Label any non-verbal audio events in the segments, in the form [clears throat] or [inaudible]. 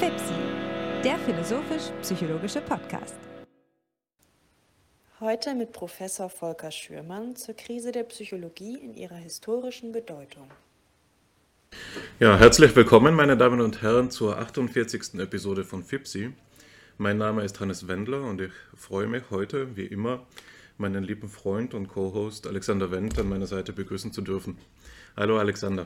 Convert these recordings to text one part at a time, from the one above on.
FIPSI, der philosophisch-psychologische Podcast. Heute mit Professor Volker Schürmann zur Krise der Psychologie in ihrer historischen Bedeutung. Ja, herzlich willkommen, meine Damen und Herren, zur 48. Episode von FIPSI. Mein Name ist Hannes Wendler und ich freue mich heute, wie immer, meinen lieben Freund und Co-Host Alexander Wendt an meiner Seite begrüßen zu dürfen. Hallo Alexander.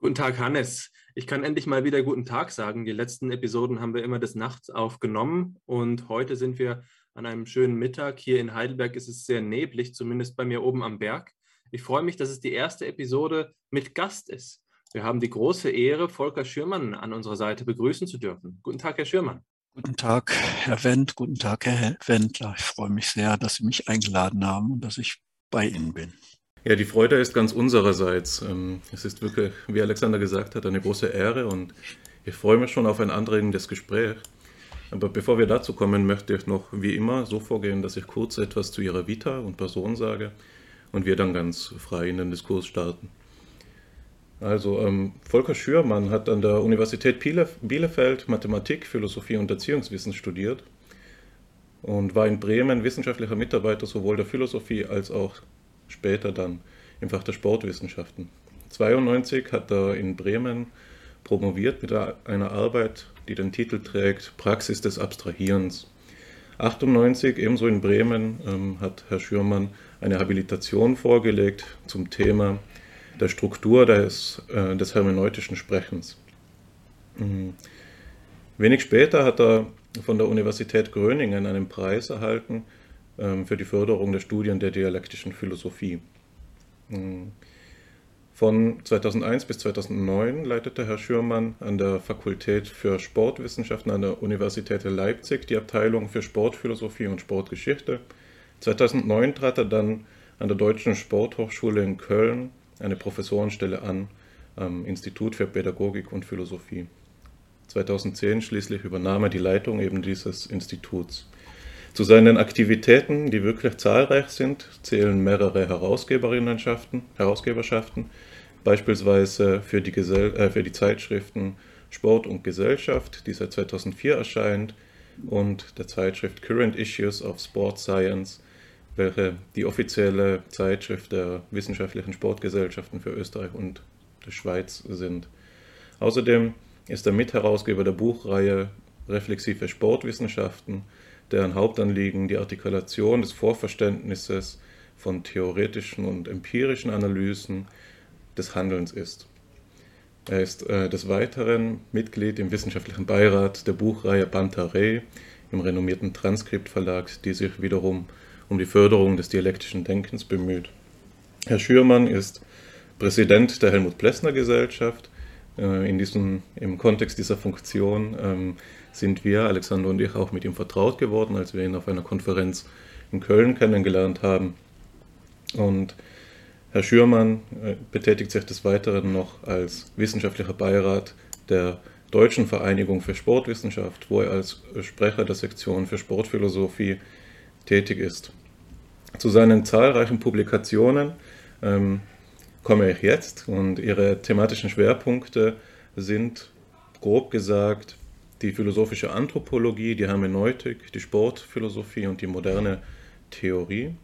Guten Tag, Hannes. Ich kann endlich mal wieder guten Tag sagen. Die letzten Episoden haben wir immer des Nachts aufgenommen und heute sind wir an einem schönen Mittag. Hier in Heidelberg ist es sehr neblig, zumindest bei mir oben am Berg. Ich freue mich, dass es die erste Episode mit Gast ist. Wir haben die große Ehre, Volker Schürmann an unserer Seite begrüßen zu dürfen. Guten Tag, Herr Schürmann. Guten Tag, Herr Wendt. Guten Tag, Herr Wendler. Ich freue mich sehr, dass Sie mich eingeladen haben und dass ich bei Ihnen bin. Ja, die Freude ist ganz unsererseits. Ähm, es ist wirklich, wie Alexander gesagt hat, eine große Ehre und ich freue mich schon auf ein anregendes Gespräch. Aber bevor wir dazu kommen, möchte ich noch wie immer so vorgehen, dass ich kurz etwas zu Ihrer Vita und Person sage und wir dann ganz frei in den Diskurs starten. Also ähm, Volker Schürmann hat an der Universität Bielefeld Mathematik, Philosophie und Erziehungswissen studiert und war in Bremen wissenschaftlicher Mitarbeiter sowohl der Philosophie als auch später dann im Fach der Sportwissenschaften. 1992 hat er in Bremen promoviert mit einer Arbeit, die den Titel trägt Praxis des Abstrahierens. 1998, ebenso in Bremen, ähm, hat Herr Schürmann eine Habilitation vorgelegt zum Thema der Struktur des, äh, des hermeneutischen Sprechens. Mhm. Wenig später hat er von der Universität Gröningen einen Preis erhalten für die Förderung der Studien der dialektischen Philosophie. Mm. Von 2001 bis 2009 leitete Herr Schürmann an der Fakultät für Sportwissenschaften an der Universität Leipzig die Abteilung für Sportphilosophie und Sportgeschichte. 2009 trat er dann an der Deutschen Sporthochschule in Köln eine Professorenstelle an am Institut für Pädagogik und Philosophie. 2010 schließlich übernahm er die Leitung eben dieses Instituts. Zu seinen Aktivitäten, die wirklich zahlreich sind, zählen mehrere Herausgeberinnenschaften, Herausgeberschaften, beispielsweise für die, Gesell äh, für die Zeitschriften Sport und Gesellschaft, die seit 2004 erscheint, und der Zeitschrift Current Issues of Sport Science, welche die offizielle Zeitschrift der wissenschaftlichen Sportgesellschaften für Österreich und die Schweiz sind. Außerdem ist er Mitherausgeber der Buchreihe Reflexive Sportwissenschaften, deren Hauptanliegen die Artikulation des Vorverständnisses von theoretischen und empirischen Analysen des Handelns ist. Er ist äh, des Weiteren Mitglied im wissenschaftlichen Beirat der Buchreihe Bantare im renommierten Transkriptverlag, die sich wiederum um die Förderung des dialektischen Denkens bemüht. Herr Schürmann ist Präsident der Helmut Plessner Gesellschaft. Äh, in diesem, Im Kontext dieser Funktion ähm, sind wir, Alexander und ich, auch mit ihm vertraut geworden, als wir ihn auf einer Konferenz in Köln kennengelernt haben. Und Herr Schürmann äh, betätigt sich des Weiteren noch als wissenschaftlicher Beirat der Deutschen Vereinigung für Sportwissenschaft, wo er als Sprecher der Sektion für Sportphilosophie tätig ist. Zu seinen zahlreichen Publikationen ähm, komme ich jetzt und ihre thematischen Schwerpunkte sind grob gesagt die philosophische Anthropologie, die Hermeneutik, die Sportphilosophie und die moderne Theorie.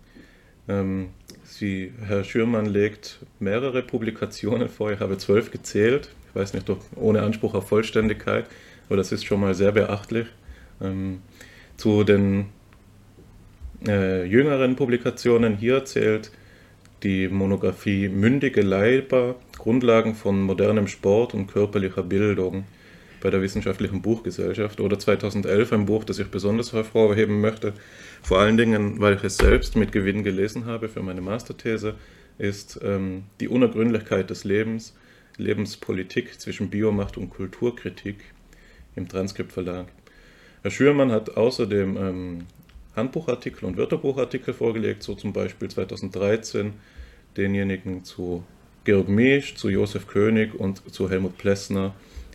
Ähm, sie, Herr Schürmann legt mehrere Publikationen vor, ich habe zwölf gezählt, ich weiß nicht, ob ohne Anspruch auf Vollständigkeit, aber das ist schon mal sehr beachtlich. Ähm, zu den äh, jüngeren Publikationen hier zählt die Monographie Mündige Leiber, Grundlagen von modernem Sport und körperlicher Bildung bei der Wissenschaftlichen Buchgesellschaft oder 2011 ein Buch, das ich besonders hervorheben möchte, vor allen Dingen, weil ich es selbst mit Gewinn gelesen habe für meine Masterthese, ist ähm, die Unergründlichkeit des Lebens, Lebenspolitik zwischen Biomacht und Kulturkritik im Transkriptverlag. Herr Schürmann hat außerdem ähm, Handbuchartikel und Wörterbuchartikel vorgelegt, so zum Beispiel 2013 denjenigen zu Georg Meesch, zu Josef König und zu Helmut Plessner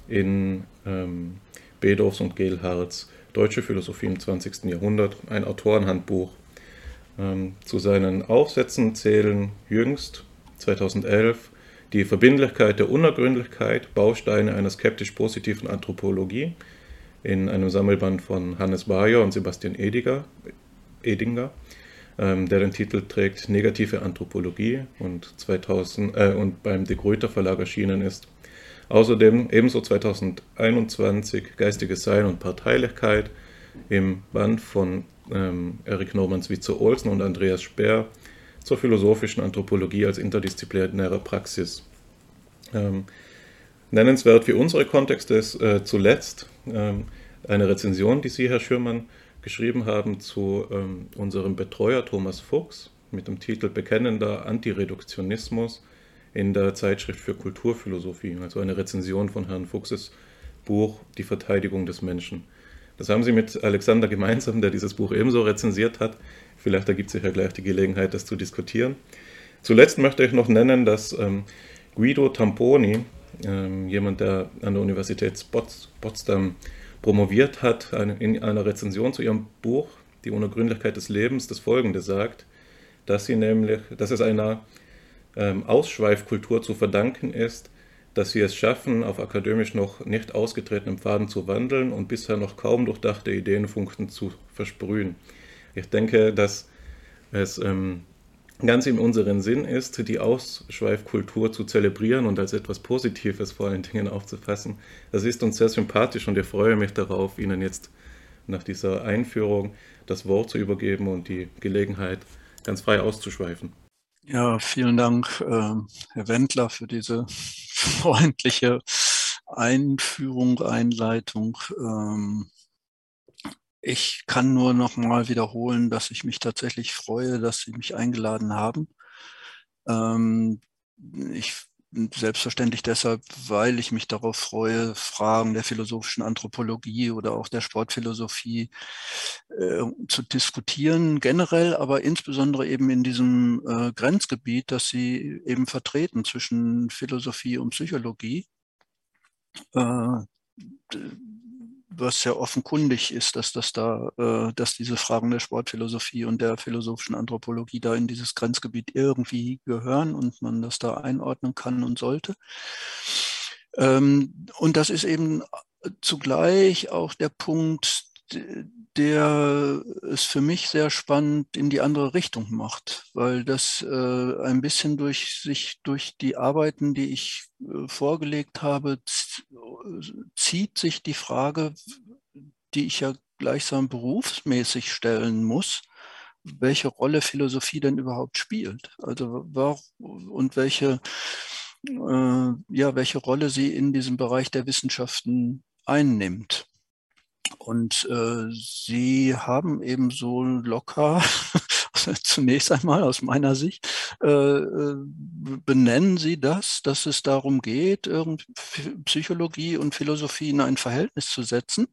in ähm, Bedorfs und Gehlhards Deutsche Philosophie im 20. Jahrhundert, ein Autorenhandbuch. Ähm, zu seinen Aufsätzen zählen jüngst 2011 die Verbindlichkeit der Unergründlichkeit, Bausteine einer skeptisch-positiven Anthropologie, in einem Sammelband von Hannes Bayer und Sebastian Ediger, Edinger, ähm, der den Titel trägt Negative Anthropologie und, 2000, äh, und beim De Gruyter Verlag erschienen ist. Außerdem ebenso 2021 Geistiges Sein und Parteilichkeit im Band von ähm, Erik Norman-Switzer Olsen und Andreas Speer zur philosophischen Anthropologie als interdisziplinäre Praxis. Ähm, nennenswert für unsere Kontexte ist äh, zuletzt ähm, eine Rezension, die Sie, Herr Schürmann, geschrieben haben zu ähm, unserem Betreuer Thomas Fuchs mit dem Titel Bekennender Antireduktionismus in der Zeitschrift für Kulturphilosophie, also eine Rezension von Herrn Fuchses Buch Die Verteidigung des Menschen. Das haben Sie mit Alexander gemeinsam, der dieses Buch ebenso rezensiert hat. Vielleicht ergibt sich ja gleich die Gelegenheit, das zu diskutieren. Zuletzt möchte ich noch nennen, dass ähm, Guido Tamponi, ähm, jemand, der an der Universität Potsdam promoviert hat, in einer Rezension zu ihrem Buch Die Unergründlichkeit des Lebens, das folgende sagt, dass sie nämlich, dass es einer ähm, Ausschweifkultur zu verdanken ist, dass sie es schaffen, auf akademisch noch nicht ausgetretenem Pfaden zu wandeln und bisher noch kaum durchdachte Ideenfunkten zu versprühen. Ich denke, dass es ähm, ganz in unserem Sinn ist, die Ausschweifkultur zu zelebrieren und als etwas Positives vor allen Dingen aufzufassen. Das ist uns sehr sympathisch und ich freue mich darauf, Ihnen jetzt nach dieser Einführung das Wort zu übergeben und die Gelegenheit ganz frei auszuschweifen. Ja, vielen Dank, ähm, Herr Wendler, für diese [laughs] freundliche Einführung, Einleitung. Ähm, ich kann nur noch mal wiederholen, dass ich mich tatsächlich freue, dass Sie mich eingeladen haben. Ähm, ich selbstverständlich deshalb, weil ich mich darauf freue, Fragen der philosophischen Anthropologie oder auch der Sportphilosophie äh, zu diskutieren, generell, aber insbesondere eben in diesem äh, Grenzgebiet, das Sie eben vertreten zwischen Philosophie und Psychologie. Äh, was ja offenkundig ist, dass das da, äh, dass diese Fragen der Sportphilosophie und der philosophischen Anthropologie da in dieses Grenzgebiet irgendwie gehören und man das da einordnen kann und sollte. Ähm, und das ist eben zugleich auch der Punkt, der es für mich sehr spannend in die andere Richtung macht, weil das äh, ein bisschen durch sich durch die Arbeiten, die ich äh, vorgelegt habe, zieht sich die Frage, die ich ja gleichsam berufsmäßig stellen muss, welche Rolle Philosophie denn überhaupt spielt. Also warum und welche äh, ja welche Rolle sie in diesem Bereich der Wissenschaften einnimmt. Und äh, sie haben eben so locker, [laughs] zunächst einmal aus meiner Sicht, äh, äh benennen sie das, dass es darum geht, Psychologie und Philosophie in ein Verhältnis zu setzen.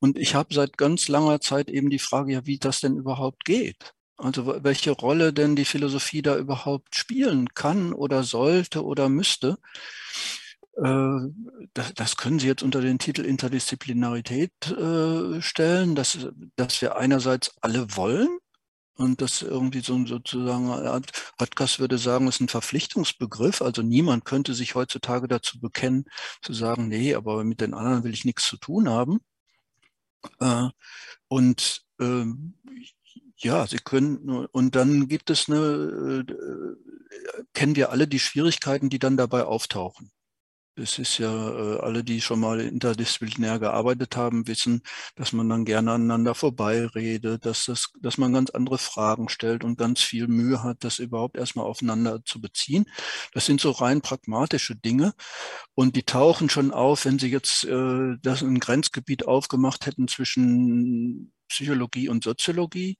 Und ich habe seit ganz langer Zeit eben die Frage, ja, wie das denn überhaupt geht. Also welche Rolle denn die Philosophie da überhaupt spielen kann oder sollte oder müsste. Äh, das, das, können Sie jetzt unter den Titel Interdisziplinarität äh, stellen, dass, dass wir einerseits alle wollen und das irgendwie so sozusagen, Röttgers würde sagen, ist ein Verpflichtungsbegriff. Also niemand könnte sich heutzutage dazu bekennen, zu sagen, nee, aber mit den anderen will ich nichts zu tun haben. Äh, und ähm, ja, Sie können, und dann gibt es eine, kennen wir alle die Schwierigkeiten, die dann dabei auftauchen. Es ist ja, äh, alle, die schon mal interdisziplinär gearbeitet haben, wissen, dass man dann gerne aneinander vorbeiredet, dass, das, dass man ganz andere Fragen stellt und ganz viel Mühe hat, das überhaupt erstmal aufeinander zu beziehen. Das sind so rein pragmatische Dinge und die tauchen schon auf, wenn Sie jetzt äh, das ein Grenzgebiet aufgemacht hätten zwischen Psychologie und Soziologie,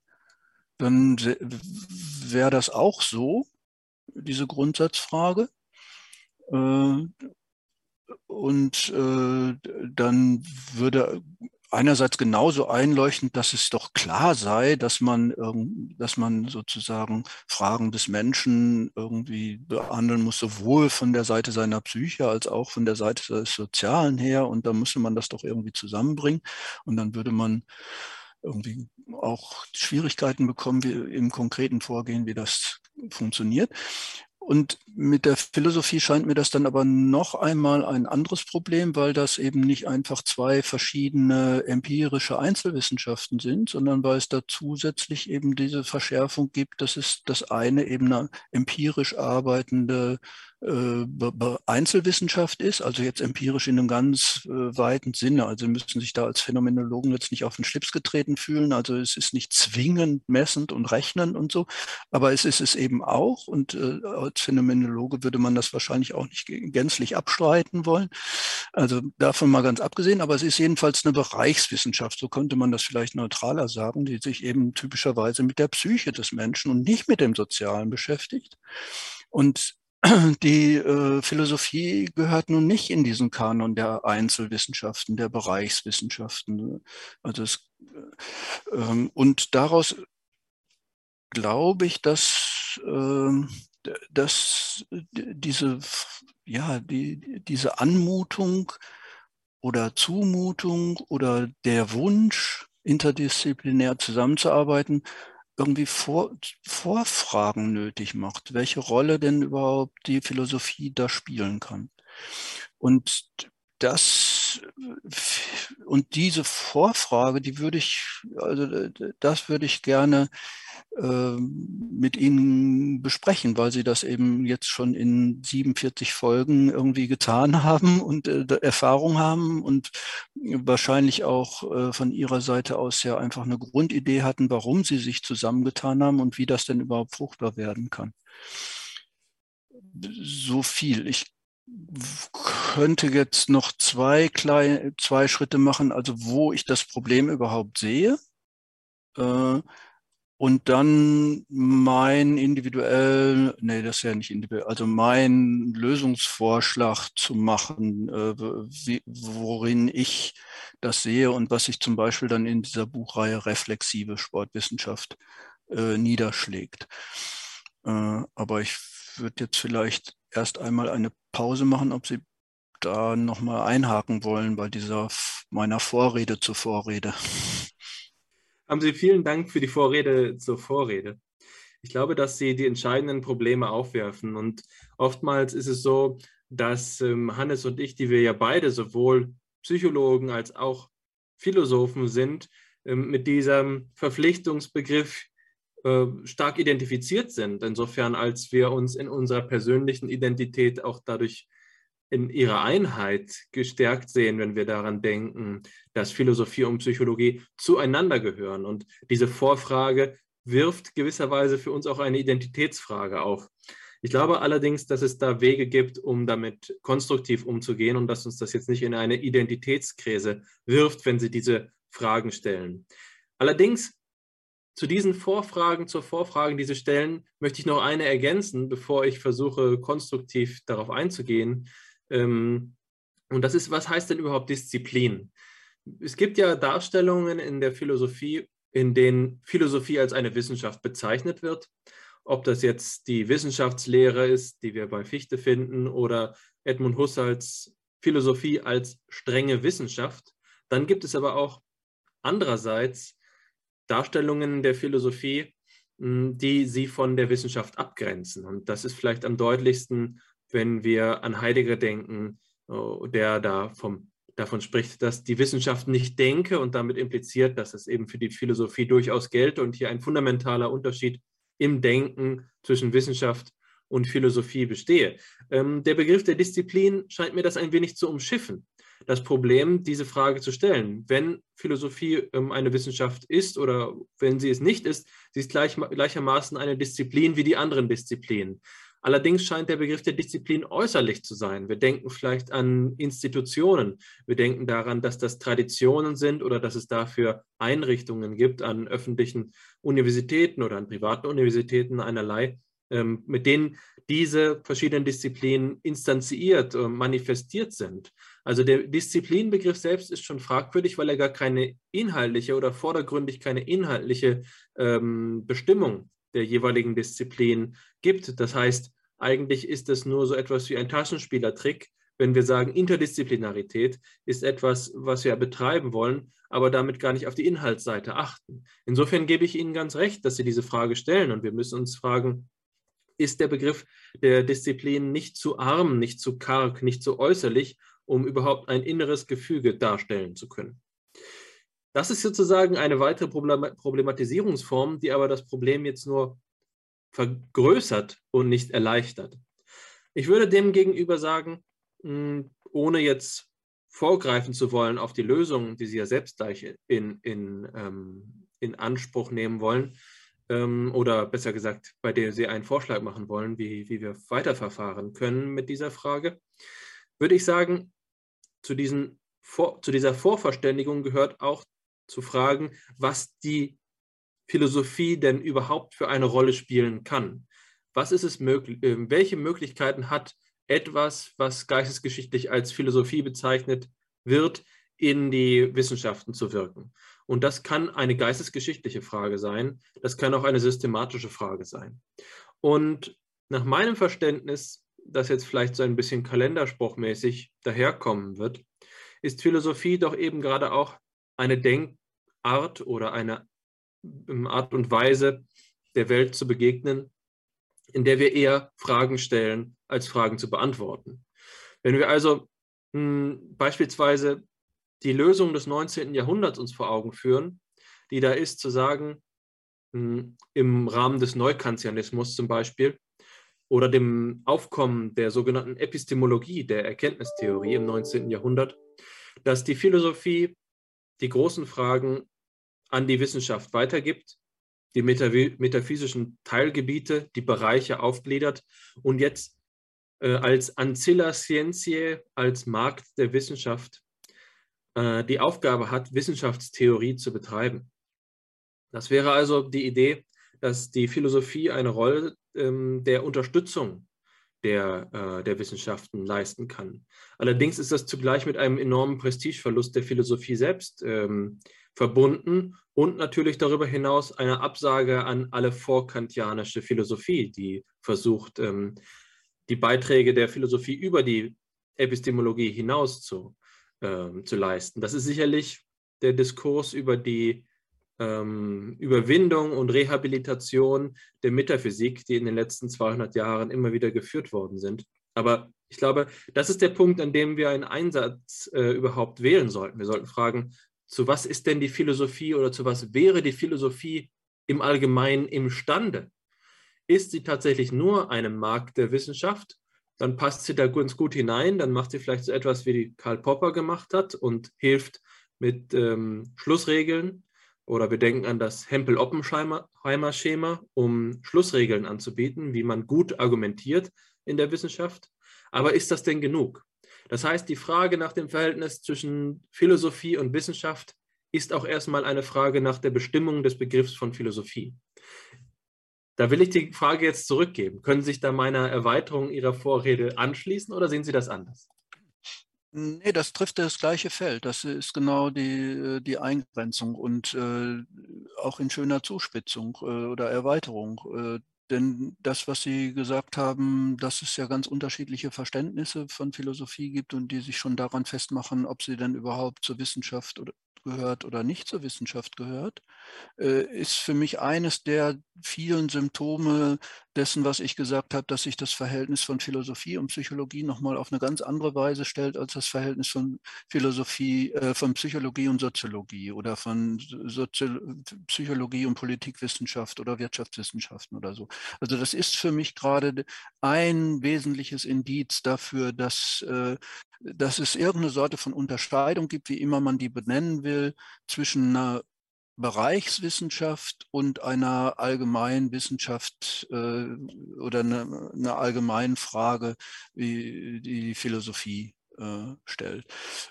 dann wäre das auch so, diese Grundsatzfrage. Äh, und äh, dann würde einerseits genauso einleuchtend, dass es doch klar sei, dass man, dass man sozusagen Fragen des Menschen irgendwie behandeln muss, sowohl von der Seite seiner Psyche als auch von der Seite des Sozialen her. Und da müsste man das doch irgendwie zusammenbringen. Und dann würde man irgendwie auch Schwierigkeiten bekommen, wie im konkreten Vorgehen, wie das funktioniert. Und mit der Philosophie scheint mir das dann aber noch einmal ein anderes Problem, weil das eben nicht einfach zwei verschiedene empirische Einzelwissenschaften sind, sondern weil es da zusätzlich eben diese Verschärfung gibt, dass es das eine eben eine empirisch arbeitende Einzelwissenschaft ist, also jetzt empirisch in einem ganz äh, weiten Sinne. Also müssen sich da als Phänomenologen jetzt nicht auf den Schlips getreten fühlen. Also es ist nicht zwingend messend und rechnend und so, aber es ist es eben auch. Und äh, als Phänomenologe würde man das wahrscheinlich auch nicht gänzlich abstreiten wollen. Also davon mal ganz abgesehen, aber es ist jedenfalls eine Bereichswissenschaft, so könnte man das vielleicht neutraler sagen, die sich eben typischerweise mit der Psyche des Menschen und nicht mit dem Sozialen beschäftigt. Und die äh, Philosophie gehört nun nicht in diesen Kanon der Einzelwissenschaften, der Bereichswissenschaften. Also es, äh, ähm, und daraus glaube ich, dass, äh, dass diese, ja, die, diese Anmutung oder Zumutung oder der Wunsch, interdisziplinär zusammenzuarbeiten, irgendwie Vor Vorfragen nötig macht, welche Rolle denn überhaupt die Philosophie da spielen kann. Und das und diese Vorfrage, die würde ich, also das würde ich gerne äh, mit Ihnen besprechen, weil Sie das eben jetzt schon in 47 Folgen irgendwie getan haben und äh, Erfahrung haben und wahrscheinlich auch äh, von Ihrer Seite aus ja einfach eine Grundidee hatten, warum Sie sich zusammengetan haben und wie das denn überhaupt fruchtbar werden kann. So viel. Ich könnte jetzt noch zwei, kleine, zwei Schritte machen, also wo ich das Problem überhaupt sehe. Äh, und dann mein individuell, nee, das ist ja nicht individuell, also mein Lösungsvorschlag zu machen, äh, wie, worin ich das sehe und was sich zum Beispiel dann in dieser Buchreihe Reflexive Sportwissenschaft äh, niederschlägt. Äh, aber ich würde jetzt vielleicht erst einmal eine Pause machen, ob Sie da nochmal einhaken wollen bei dieser meiner Vorrede zur Vorrede. Haben Sie vielen Dank für die Vorrede zur Vorrede. Ich glaube, dass Sie die entscheidenden Probleme aufwerfen. Und oftmals ist es so, dass ähm, Hannes und ich, die wir ja beide sowohl Psychologen als auch Philosophen sind, ähm, mit diesem Verpflichtungsbegriff äh, stark identifiziert sind. Insofern, als wir uns in unserer persönlichen Identität auch dadurch in ihrer Einheit gestärkt sehen, wenn wir daran denken, dass Philosophie und Psychologie zueinander gehören. Und diese Vorfrage wirft gewisserweise für uns auch eine Identitätsfrage auf. Ich glaube allerdings, dass es da Wege gibt, um damit konstruktiv umzugehen und dass uns das jetzt nicht in eine Identitätskrise wirft, wenn Sie diese Fragen stellen. Allerdings zu diesen Vorfragen, zur Vorfragen, die Sie stellen, möchte ich noch eine ergänzen, bevor ich versuche, konstruktiv darauf einzugehen. Ähm, und das ist, was heißt denn überhaupt Disziplin? Es gibt ja Darstellungen in der Philosophie, in denen Philosophie als eine Wissenschaft bezeichnet wird. Ob das jetzt die Wissenschaftslehre ist, die wir bei Fichte finden, oder Edmund Husserls Philosophie als strenge Wissenschaft. Dann gibt es aber auch andererseits Darstellungen der Philosophie, hm, die sie von der Wissenschaft abgrenzen. Und das ist vielleicht am deutlichsten, wenn wir an Heidegger denken, äh, der da vom, davon spricht, dass die Wissenschaft nicht denke und damit impliziert, dass es eben für die Philosophie durchaus gelte und hier ein fundamentaler Unterschied im Denken zwischen Wissenschaft und Philosophie bestehe. Ähm, der Begriff der Disziplin scheint mir das ein wenig zu umschiffen das Problem, diese Frage zu stellen. Wenn Philosophie ähm, eine Wissenschaft ist oder wenn sie es nicht ist, sie ist gleich, gleichermaßen eine Disziplin wie die anderen Disziplinen. Allerdings scheint der Begriff der Disziplin äußerlich zu sein. Wir denken vielleicht an Institutionen. Wir denken daran, dass das Traditionen sind oder dass es dafür Einrichtungen gibt an öffentlichen Universitäten oder an privaten Universitäten einerlei, ähm, mit denen diese verschiedenen Disziplinen instanziert, äh, manifestiert sind. Also der Disziplinbegriff selbst ist schon fragwürdig, weil er gar keine inhaltliche oder vordergründig keine inhaltliche ähm, Bestimmung der jeweiligen Disziplin gibt. Das heißt, eigentlich ist es nur so etwas wie ein Taschenspielertrick, wenn wir sagen, Interdisziplinarität ist etwas, was wir betreiben wollen, aber damit gar nicht auf die Inhaltsseite achten. Insofern gebe ich Ihnen ganz recht, dass Sie diese Frage stellen und wir müssen uns fragen, ist der Begriff der Disziplin nicht zu arm, nicht zu karg, nicht zu äußerlich, um überhaupt ein inneres Gefüge darstellen zu können. Das ist sozusagen eine weitere Problematisierungsform, die aber das Problem jetzt nur vergrößert und nicht erleichtert. Ich würde dem gegenüber sagen, hm, ohne jetzt vorgreifen zu wollen auf die Lösung, die Sie ja selbst gleich in, in, ähm, in Anspruch nehmen wollen, ähm, oder besser gesagt, bei der Sie einen Vorschlag machen wollen, wie, wie wir weiterverfahren können mit dieser Frage, würde ich sagen, zu, diesen, vor, zu dieser Vorverständigung gehört auch zu fragen, was die Philosophie denn überhaupt für eine Rolle spielen kann. Was ist es möglich, äh, welche Möglichkeiten hat etwas, was geistesgeschichtlich als Philosophie bezeichnet wird, in die Wissenschaften zu wirken? Und das kann eine geistesgeschichtliche Frage sein, das kann auch eine systematische Frage sein. Und nach meinem Verständnis, das jetzt vielleicht so ein bisschen kalenderspruchmäßig daherkommen wird, ist Philosophie doch eben gerade auch eine Denkart oder eine ähm, Art und Weise der Welt zu begegnen, in der wir eher Fragen stellen, als Fragen zu beantworten. Wenn wir also mh, hm, beispielsweise die Lösung des 19. Jahrhunderts uns vor Augen führen, die da ist zu sagen, mh, hm, im Rahmen des Neukantianismus zum Beispiel oder dem Aufkommen der sogenannten Epistemologie, der Erkenntnistheorie im 19. Jahrhundert, dass die Philosophie die großen Fragen an die Wissenschaft weitergibt, die metaphysischen Teilgebiete, die Bereiche aufgliedert und jetzt äh, als Ancilla Scientiae, als Markt der Wissenschaft, äh, die Aufgabe hat, Wissenschaftstheorie zu betreiben. Das wäre also die Idee, dass die Philosophie eine Rolle ähm, der Unterstützung der, äh, der Wissenschaften leisten kann. Allerdings ist das zugleich mit einem enormen Prestigeverlust der Philosophie selbst ähm, verbunden und natürlich darüber hinaus eine Absage an alle vorkantianische Philosophie, die versucht, ähm, die Beiträge der Philosophie über die Epistemologie hinaus zu, ähm, zu leisten. Das ist sicherlich der Diskurs über die ähm, Überwindung und Rehabilitation der Metaphysik, die in den letzten 200 Jahren immer wieder geführt worden sind. Aber ich glaube, das ist der Punkt, an dem wir einen Einsatz äh, überhaupt wählen sollten. Wir sollten fragen, zu was ist denn die Philosophie oder zu was wäre die Philosophie im Allgemeinen imstande? Ist sie tatsächlich nur eine Markt der Wissenschaft? Dann passt sie da ganz gut hinein, dann macht sie vielleicht so etwas, wie Karl Popper gemacht hat und hilft mit ähm, Schlussregeln oder wir denken an das Hempel-Oppenheimer-Schema, um Schlussregeln anzubieten, wie man gut argumentiert in der Wissenschaft. Aber ist das denn genug? Das heißt, die Frage nach dem Verhältnis zwischen Philosophie und Wissenschaft ist auch erstmal eine Frage nach der Bestimmung des Begriffs von Philosophie. Da will ich die Frage jetzt zurückgeben. Können Sie sich da meiner Erweiterung Ihrer Vorrede anschließen oder sehen Sie das anders? Nee, das trifft das gleiche Feld. Das ist genau die, die Eingrenzung und äh, auch in schöner Zuspitzung äh, oder Erweiterung. Äh, denn das, was Sie gesagt haben, dass es ja ganz unterschiedliche Verständnisse von Philosophie gibt und die sich schon daran festmachen, ob sie denn überhaupt zur Wissenschaft oder gehört oder nicht zur Wissenschaft gehört, äh, ist für mich eines der vielen Symptome dessen, was ich gesagt habe, dass sich das Verhältnis von Philosophie und Psychologie nochmal auf eine ganz andere Weise stellt als das Verhältnis von Philosophie, äh, von Psychologie und Soziologie oder von Sozi Psychologie und Politikwissenschaft oder Wirtschaftswissenschaften oder so. Also das ist für mich gerade ein wesentliches Indiz dafür, dass, äh, dass es irgendeine Sorte von Unterscheidung gibt, wie immer man die benennen will, zwischen einer Bereichswissenschaft und einer allgemeinen Wissenschaft äh, oder einer eine allgemeinen Frage, wie die Philosophie äh, stellt.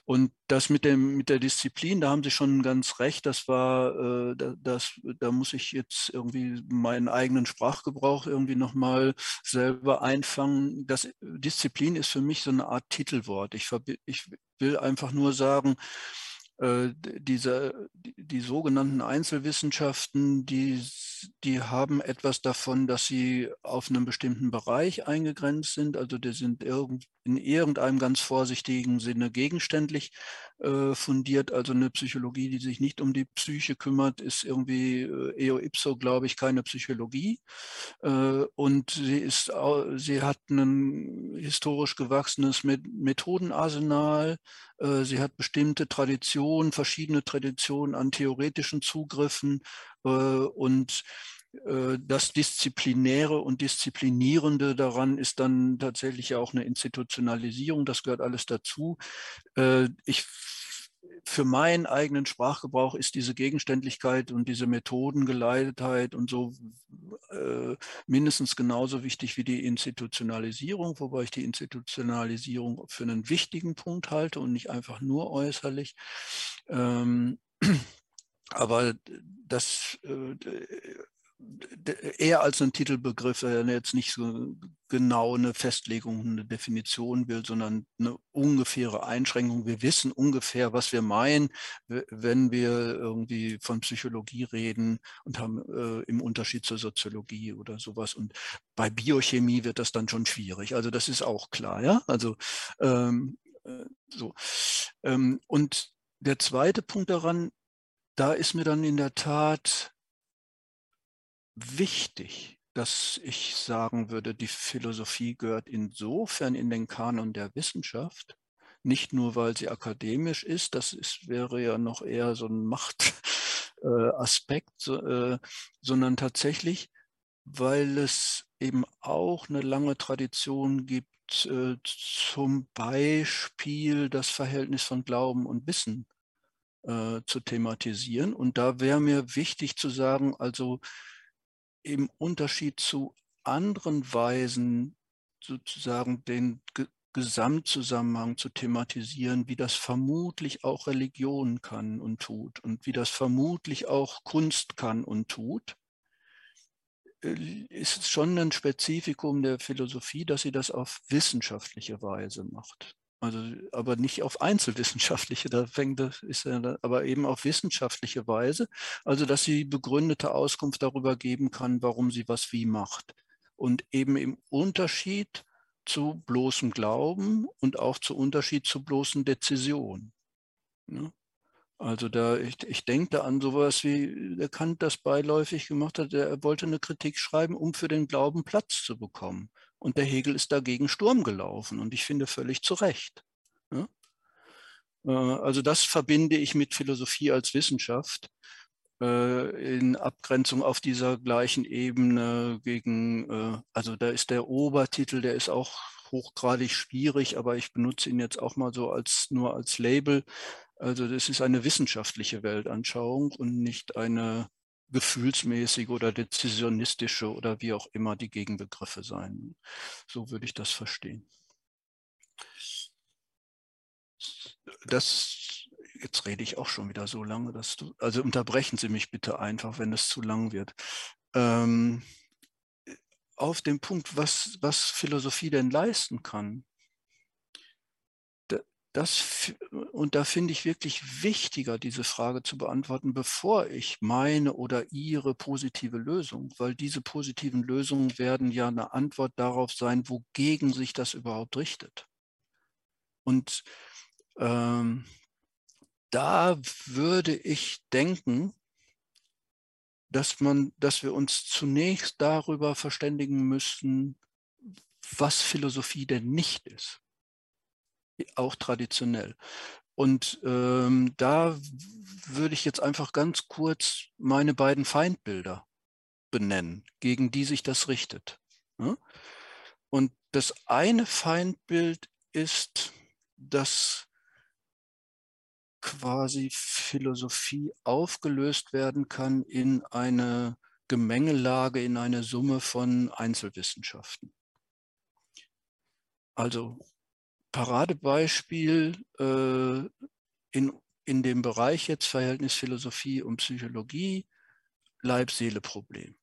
Und das mit dem mit der Disziplin, da haben Sie schon ganz recht. Das war, äh, das, da muss ich jetzt irgendwie meinen eigenen Sprachgebrauch irgendwie noch mal selber einfangen. Das Disziplin ist für mich so eine Art Titelwort. Ich, ich will einfach nur sagen, äh, diese, die, sogenannten Einzelwissenschaften, die, die haben etwas davon, dass sie auf einem bestimmten Bereich eingegrenzt sind. Also die sind irgend, in irgendeinem ganz vorsichtigen Sinne gegenständlich äh, fundiert. Also eine Psychologie, die sich nicht um die Psyche kümmert, ist irgendwie äh, eo ipso, glaube ich, keine Psychologie. Äh, und sie, ist, sie hat ein historisch gewachsenes Methodenarsenal. Äh, sie hat bestimmte Traditionen, verschiedene Traditionen an theoretischen Zugriffen äh, und das Disziplinäre und Disziplinierende daran ist dann tatsächlich auch eine Institutionalisierung. Das gehört alles dazu. Ich für meinen eigenen Sprachgebrauch ist diese Gegenständlichkeit und diese Methodengeleitetheit und so äh, mindestens genauso wichtig wie die Institutionalisierung, wobei ich die Institutionalisierung für einen wichtigen Punkt halte und nicht einfach nur äußerlich. Ähm, [clears throat] aber das äh, eher als ein Titelbegriff, der jetzt nicht so genau eine Festlegung, eine Definition will, sondern eine ungefähre Einschränkung. Wir wissen ungefähr, was wir meinen, wenn wir irgendwie von Psychologie reden und haben äh, im Unterschied zur Soziologie oder sowas. Und bei Biochemie wird das dann schon schwierig. Also das ist auch klar, ja. Also ähm, äh, so. Ähm, und der zweite Punkt daran, da ist mir dann in der Tat wichtig, dass ich sagen würde, die Philosophie gehört insofern in den Kanon der Wissenschaft, nicht nur, weil sie akademisch ist, das ist, wäre ja noch eher so ein Machtaspekt, äh, äh, sondern tatsächlich, weil es eben auch eine lange Tradition gibt, äh, zum Beispiel das Verhältnis von Glauben und Wissen äh, zu thematisieren. Und da wäre mir wichtig zu sagen, also im Unterschied zu anderen Weisen sozusagen den Ge Gesamtzusammenhang zu thematisieren, wie das vermutlich auch Religion kann und tut und wie das vermutlich auch Kunst kann und tut, äh, ist es schon ein Spezifikum der Philosophie, dass sie das auf wissenschaftliche Weise macht. Also, aber nicht auf einzelwissenschaftliche, da fängt das, ist er, aber eben auf wissenschaftliche Weise. Also, dass sie begründete Auskunft darüber geben kann, warum sie was wie macht. Und eben im Unterschied zu bloßem Glauben und auch zu Unterschied zu bloßen Dezision. Ne? Also da, ich, ich denke da an sowas wie der Kant das beiläufig gemacht hat, er wollte eine Kritik schreiben, um für den Glauben Platz zu bekommen. Und der Hegel ist dagegen Sturm gelaufen und ich finde völlig zu Recht. Ja? Äh, also das verbinde ich mit Philosophie als Wissenschaft äh, in Abgrenzung auf dieser gleichen Ebene gegen, äh, also da ist der Obertitel, der ist auch hochgradig schwierig, aber ich benutze ihn jetzt auch mal so als nur als Label. Also das ist eine wissenschaftliche Weltanschauung und nicht eine gefühlsmäßige oder dezisionistische oder wie auch immer die Gegenbegriffe sein. So würde ich das verstehen. Das, jetzt rede ich auch schon wieder so lange, dass du, also unterbrechen Sie mich bitte einfach, wenn es zu lang wird. Ähm, auf den Punkt, was, was Philosophie denn leisten kann das, und da finde ich wirklich wichtiger, diese Frage zu beantworten, bevor ich meine oder ihre positive Lösung, weil diese positiven Lösungen werden ja eine Antwort darauf sein, wogegen sich das überhaupt richtet. Und ähm, da würde ich denken, dass man, dass wir uns zunächst darüber verständigen müssen, was Philosophie denn nicht ist auch traditionell. Und ähm, da würde ich jetzt einfach ganz kurz meine beiden Feindbilder benennen, gegen die sich das richtet. Ja? Und das eine Feindbild ist, dass quasi Philosophie aufgelöst werden kann in eine Gemengelage, in eine Summe von Einzelwissenschaften. Also Paradebeispiel äh, in, in dem Bereich jetzt Verhältnis Philosophie und Psychologie, Leib-Seele-Problem.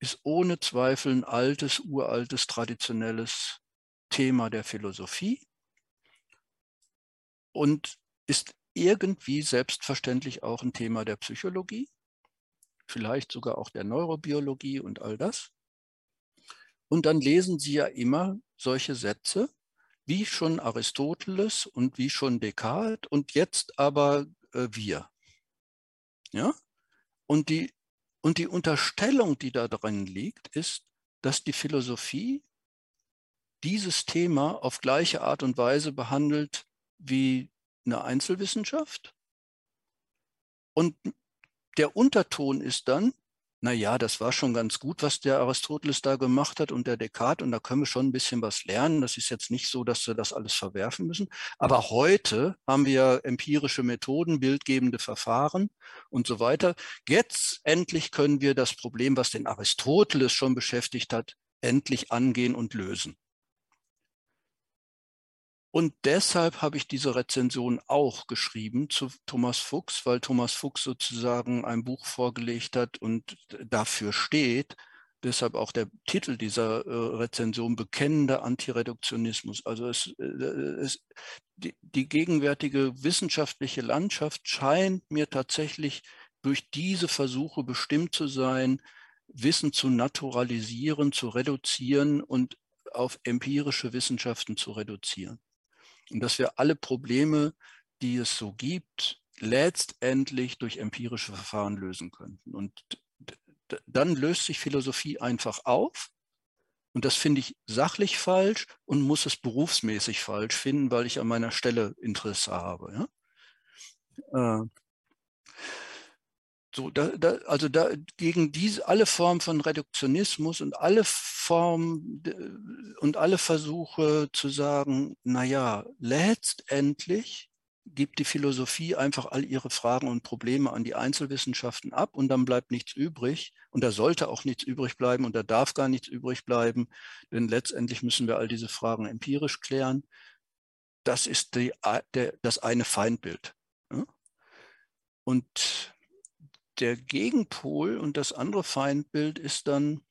Ist ohne Zweifel ein altes, uraltes, traditionelles Thema der Philosophie und ist irgendwie selbstverständlich auch ein Thema der Psychologie, vielleicht sogar auch der Neurobiologie und all das. Und dann lesen Sie ja immer solche Sätze, wie schon Aristoteles und wie schon Descartes und jetzt aber äh, wir. Ja? Und die, und die Unterstellung, die da drin liegt, ist, dass die Philosophie dieses Thema auf gleiche Art und Weise behandelt wie eine Einzelwissenschaft. Und der Unterton ist dann, naja, das war schon ganz gut, was der Aristoteles da gemacht hat und der Descartes, und da können wir schon ein bisschen was lernen. Das ist jetzt nicht so, dass wir das alles verwerfen müssen. Aber heute haben wir empirische Methoden, bildgebende Verfahren und so weiter. Jetzt endlich können wir das Problem, was den Aristoteles schon beschäftigt hat, endlich angehen und lösen. Und deshalb habe ich diese Rezension auch geschrieben zu Thomas Fuchs, weil Thomas Fuchs sozusagen ein Buch vorgelegt hat und dafür steht. Deshalb auch der Titel dieser äh, Rezension Bekennender Antireduktionismus. Also es, äh, es, die, die gegenwärtige wissenschaftliche Landschaft scheint mir tatsächlich durch diese Versuche bestimmt zu sein, Wissen zu naturalisieren, zu reduzieren und auf empirische Wissenschaften zu reduzieren und dass wir alle Probleme, die es so gibt, letztendlich durch empirische Verfahren lösen könnten. Und dann löst sich Philosophie einfach auf. Und das finde ich sachlich falsch und muss es berufsmäßig falsch finden, weil ich an meiner Stelle Interesse habe. Ja? Äh, so, da, da, also da, gegen diese, alle Formen von Reduktionismus und alle Formen und alle Versuche zu sagen, na ja, letztendlich gibt die Philosophie einfach all ihre Fragen und Probleme an die Einzelwissenschaften ab und dann bleibt nichts übrig. Und da sollte auch nichts übrig bleiben und da darf gar nichts übrig bleiben, denn letztendlich müssen wir all diese Fragen empirisch klären. Das ist die, der, das eine Feindbild. Und der Gegenpol und das andere Feindbild ist dann,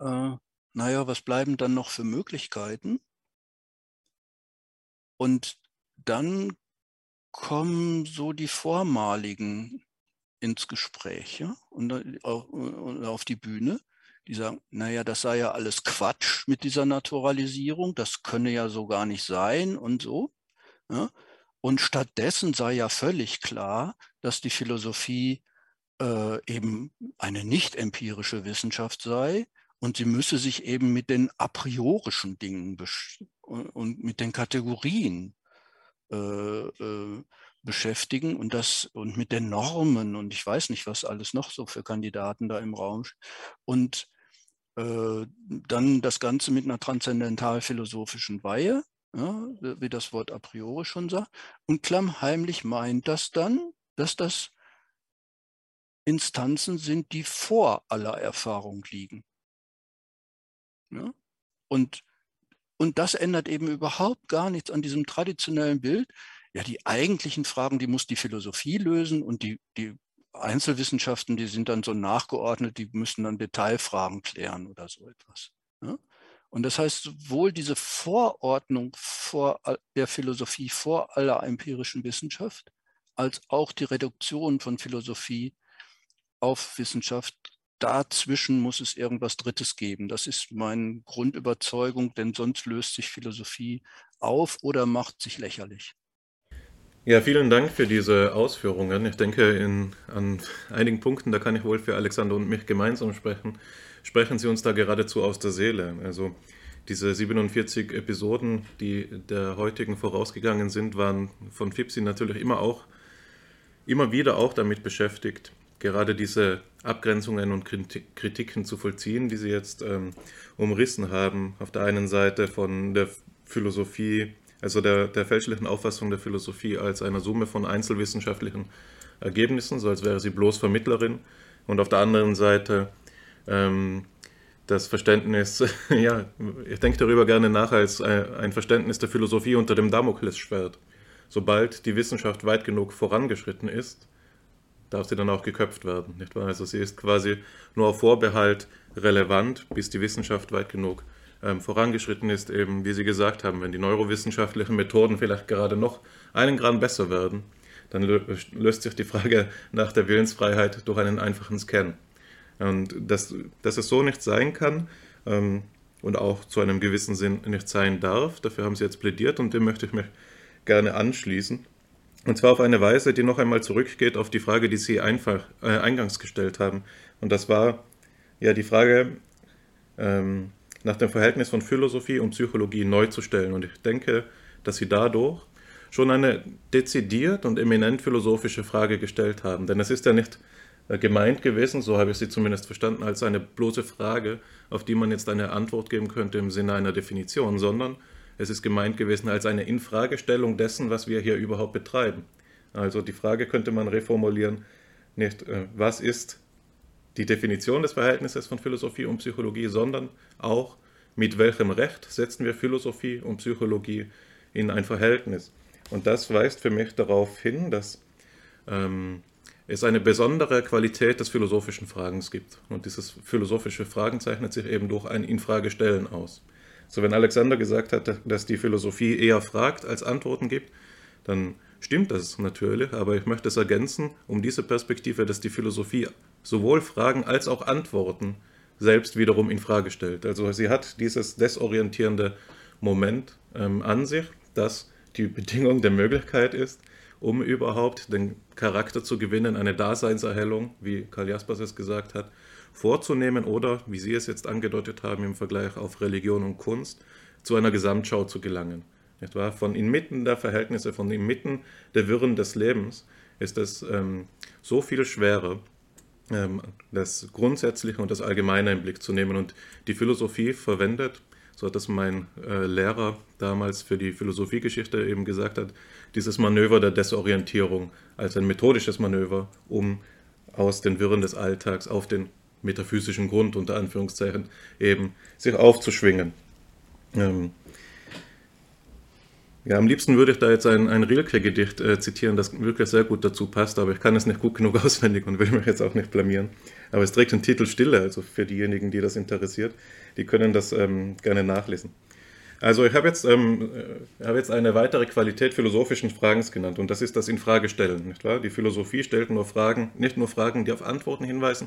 äh, naja, was bleiben dann noch für Möglichkeiten? Und dann kommen so die vormaligen ins Gespräch ja? und, auf, die Bühne. Die sagen, naja, das sei ja alles Quatsch mit dieser Naturalisierung, das könne ja so gar nicht sein und so. Ja? Und stattdessen sei ja völlig klar, dass die Philosophie äh, eben eine nicht empirische Wissenschaft sei und sie müsse sich eben mit den a priorischen Dingen und mit den Kategorien äh, äh, beschäftigen und das und mit den Normen und ich weiß nicht, was alles noch so für Kandidaten da im Raum und äh, dann das Ganze mit einer transzendental-philosophischen Weihe ja, wie das Wort a priori schon sagt. Und klammheimlich meint das dann, dass das Instanzen sind, die vor aller Erfahrung liegen. Ja? Und, und das ändert eben überhaupt gar nichts an diesem traditionellen Bild. Ja, die eigentlichen Fragen, die muss die Philosophie lösen und die, die Einzelwissenschaften, die sind dann so nachgeordnet, die müssen dann Detailfragen klären oder so etwas. Und das heißt, sowohl diese Vorordnung vor der Philosophie vor aller empirischen Wissenschaft, als auch die Reduktion von Philosophie auf Wissenschaft, dazwischen muss es irgendwas Drittes geben. Das ist meine Grundüberzeugung, denn sonst löst sich Philosophie auf oder macht sich lächerlich. Ja, vielen Dank für diese Ausführungen. Ich denke, in, an einigen Punkten, da kann ich wohl für Alexander und mich gemeinsam sprechen sprechen Sie uns da geradezu aus der Seele. Also diese 47 Episoden, die der heutigen vorausgegangen sind, waren von Fipsi natürlich immer auch, immer wieder auch damit beschäftigt, gerade diese Abgrenzungen und Kritiken zu vollziehen, die Sie jetzt ähm, umrissen haben. Auf der einen Seite von der Philosophie, also der, der fälschlichen Auffassung der Philosophie als einer Summe von einzelwissenschaftlichen Ergebnissen, so als wäre sie bloß Vermittlerin. Und auf der anderen Seite ähm, das Verständnis, [laughs] ja, ich denke darüber gerne nach als ein Verständnis der Philosophie unter dem Damoklesschwert. Sobald die Wissenschaft weit genug vorangeschritten ist, darf sie dann auch geköpft werden, nicht wahr? Also sie ist quasi nur auf Vorbehalt relevant, bis die Wissenschaft weit genug ähm, vorangeschritten ist, eben wie Sie gesagt haben, wenn die neurowissenschaftlichen Methoden vielleicht gerade noch einen Gramm besser werden, dann löst sich die Frage nach der Willensfreiheit durch einen einfachen Scan. Und dass, dass es so nicht sein kann ähm, und auch zu einem gewissen Sinn nicht sein darf, dafür haben Sie jetzt plädiert und dem möchte ich mich gerne anschließen. Und zwar auf eine Weise, die noch einmal zurückgeht auf die Frage, die Sie einfach äh, eingangs gestellt haben. Und das war ja die Frage ähm, nach dem Verhältnis von Philosophie und Psychologie neu zu stellen. Und ich denke, dass Sie dadurch schon eine dezidiert und eminent philosophische Frage gestellt haben. Denn es ist ja nicht gemeint gewesen, so habe ich sie zumindest verstanden, als eine bloße Frage, auf die man jetzt eine Antwort geben könnte im Sinne einer Definition, sondern es ist gemeint gewesen als eine Infragestellung dessen, was wir hier überhaupt betreiben. Also die Frage könnte man reformulieren, nicht äh, was ist die Definition des Verhältnisses von Philosophie und Psychologie, sondern auch mit welchem Recht setzen wir Philosophie und Psychologie in ein Verhältnis. Und das weist für mich darauf hin, dass ähm, es eine besondere Qualität des philosophischen Fragens gibt. Und dieses philosophische Fragen zeichnet sich eben durch ein Infragestellen aus. So, wenn Alexander gesagt hat, dass die Philosophie eher fragt als Antworten gibt, dann stimmt das natürlich, aber ich möchte es ergänzen um diese Perspektive, dass die Philosophie sowohl Fragen als auch Antworten selbst wiederum in Frage stellt. Also sie hat dieses desorientierende Moment ähm, an sich, das die Bedingung der Möglichkeit ist, um überhaupt den Charakter zu gewinnen, eine Daseinserhellung, wie Karl Jaspers es gesagt hat, vorzunehmen oder, wie Sie es jetzt angedeutet haben im Vergleich auf Religion und Kunst, zu einer Gesamtschau zu gelangen. Nicht? Von inmitten der Verhältnisse, von inmitten der Wirren des Lebens ist es ähm, so viel schwerer, ähm, das Grundsätzliche und das Allgemeine im Blick zu nehmen. Und die Philosophie verwendet, so hat das mein äh, Lehrer damals für die Philosophiegeschichte eben gesagt hat, dieses Manöver der Desorientierung als ein methodisches Manöver, um aus den Wirren des Alltags auf den metaphysischen Grund, unter Anführungszeichen, eben sich aufzuschwingen. Ähm, ja, am liebsten würde ich da jetzt ein, ein Rilke-Gedicht äh, zitieren, das wirklich sehr gut dazu passt, aber ich kann es nicht gut genug [laughs] auswendig und will mich jetzt auch nicht blamieren. Aber es trägt den Titel Stille, also für diejenigen, die das interessiert, die können das ähm, gerne nachlesen. Also ich habe jetzt, ähm, äh, habe jetzt eine weitere Qualität philosophischen Fragens genannt und das ist das Infragestellen, nicht wahr? Die Philosophie stellt nur Fragen, nicht nur Fragen, die auf Antworten hinweisen,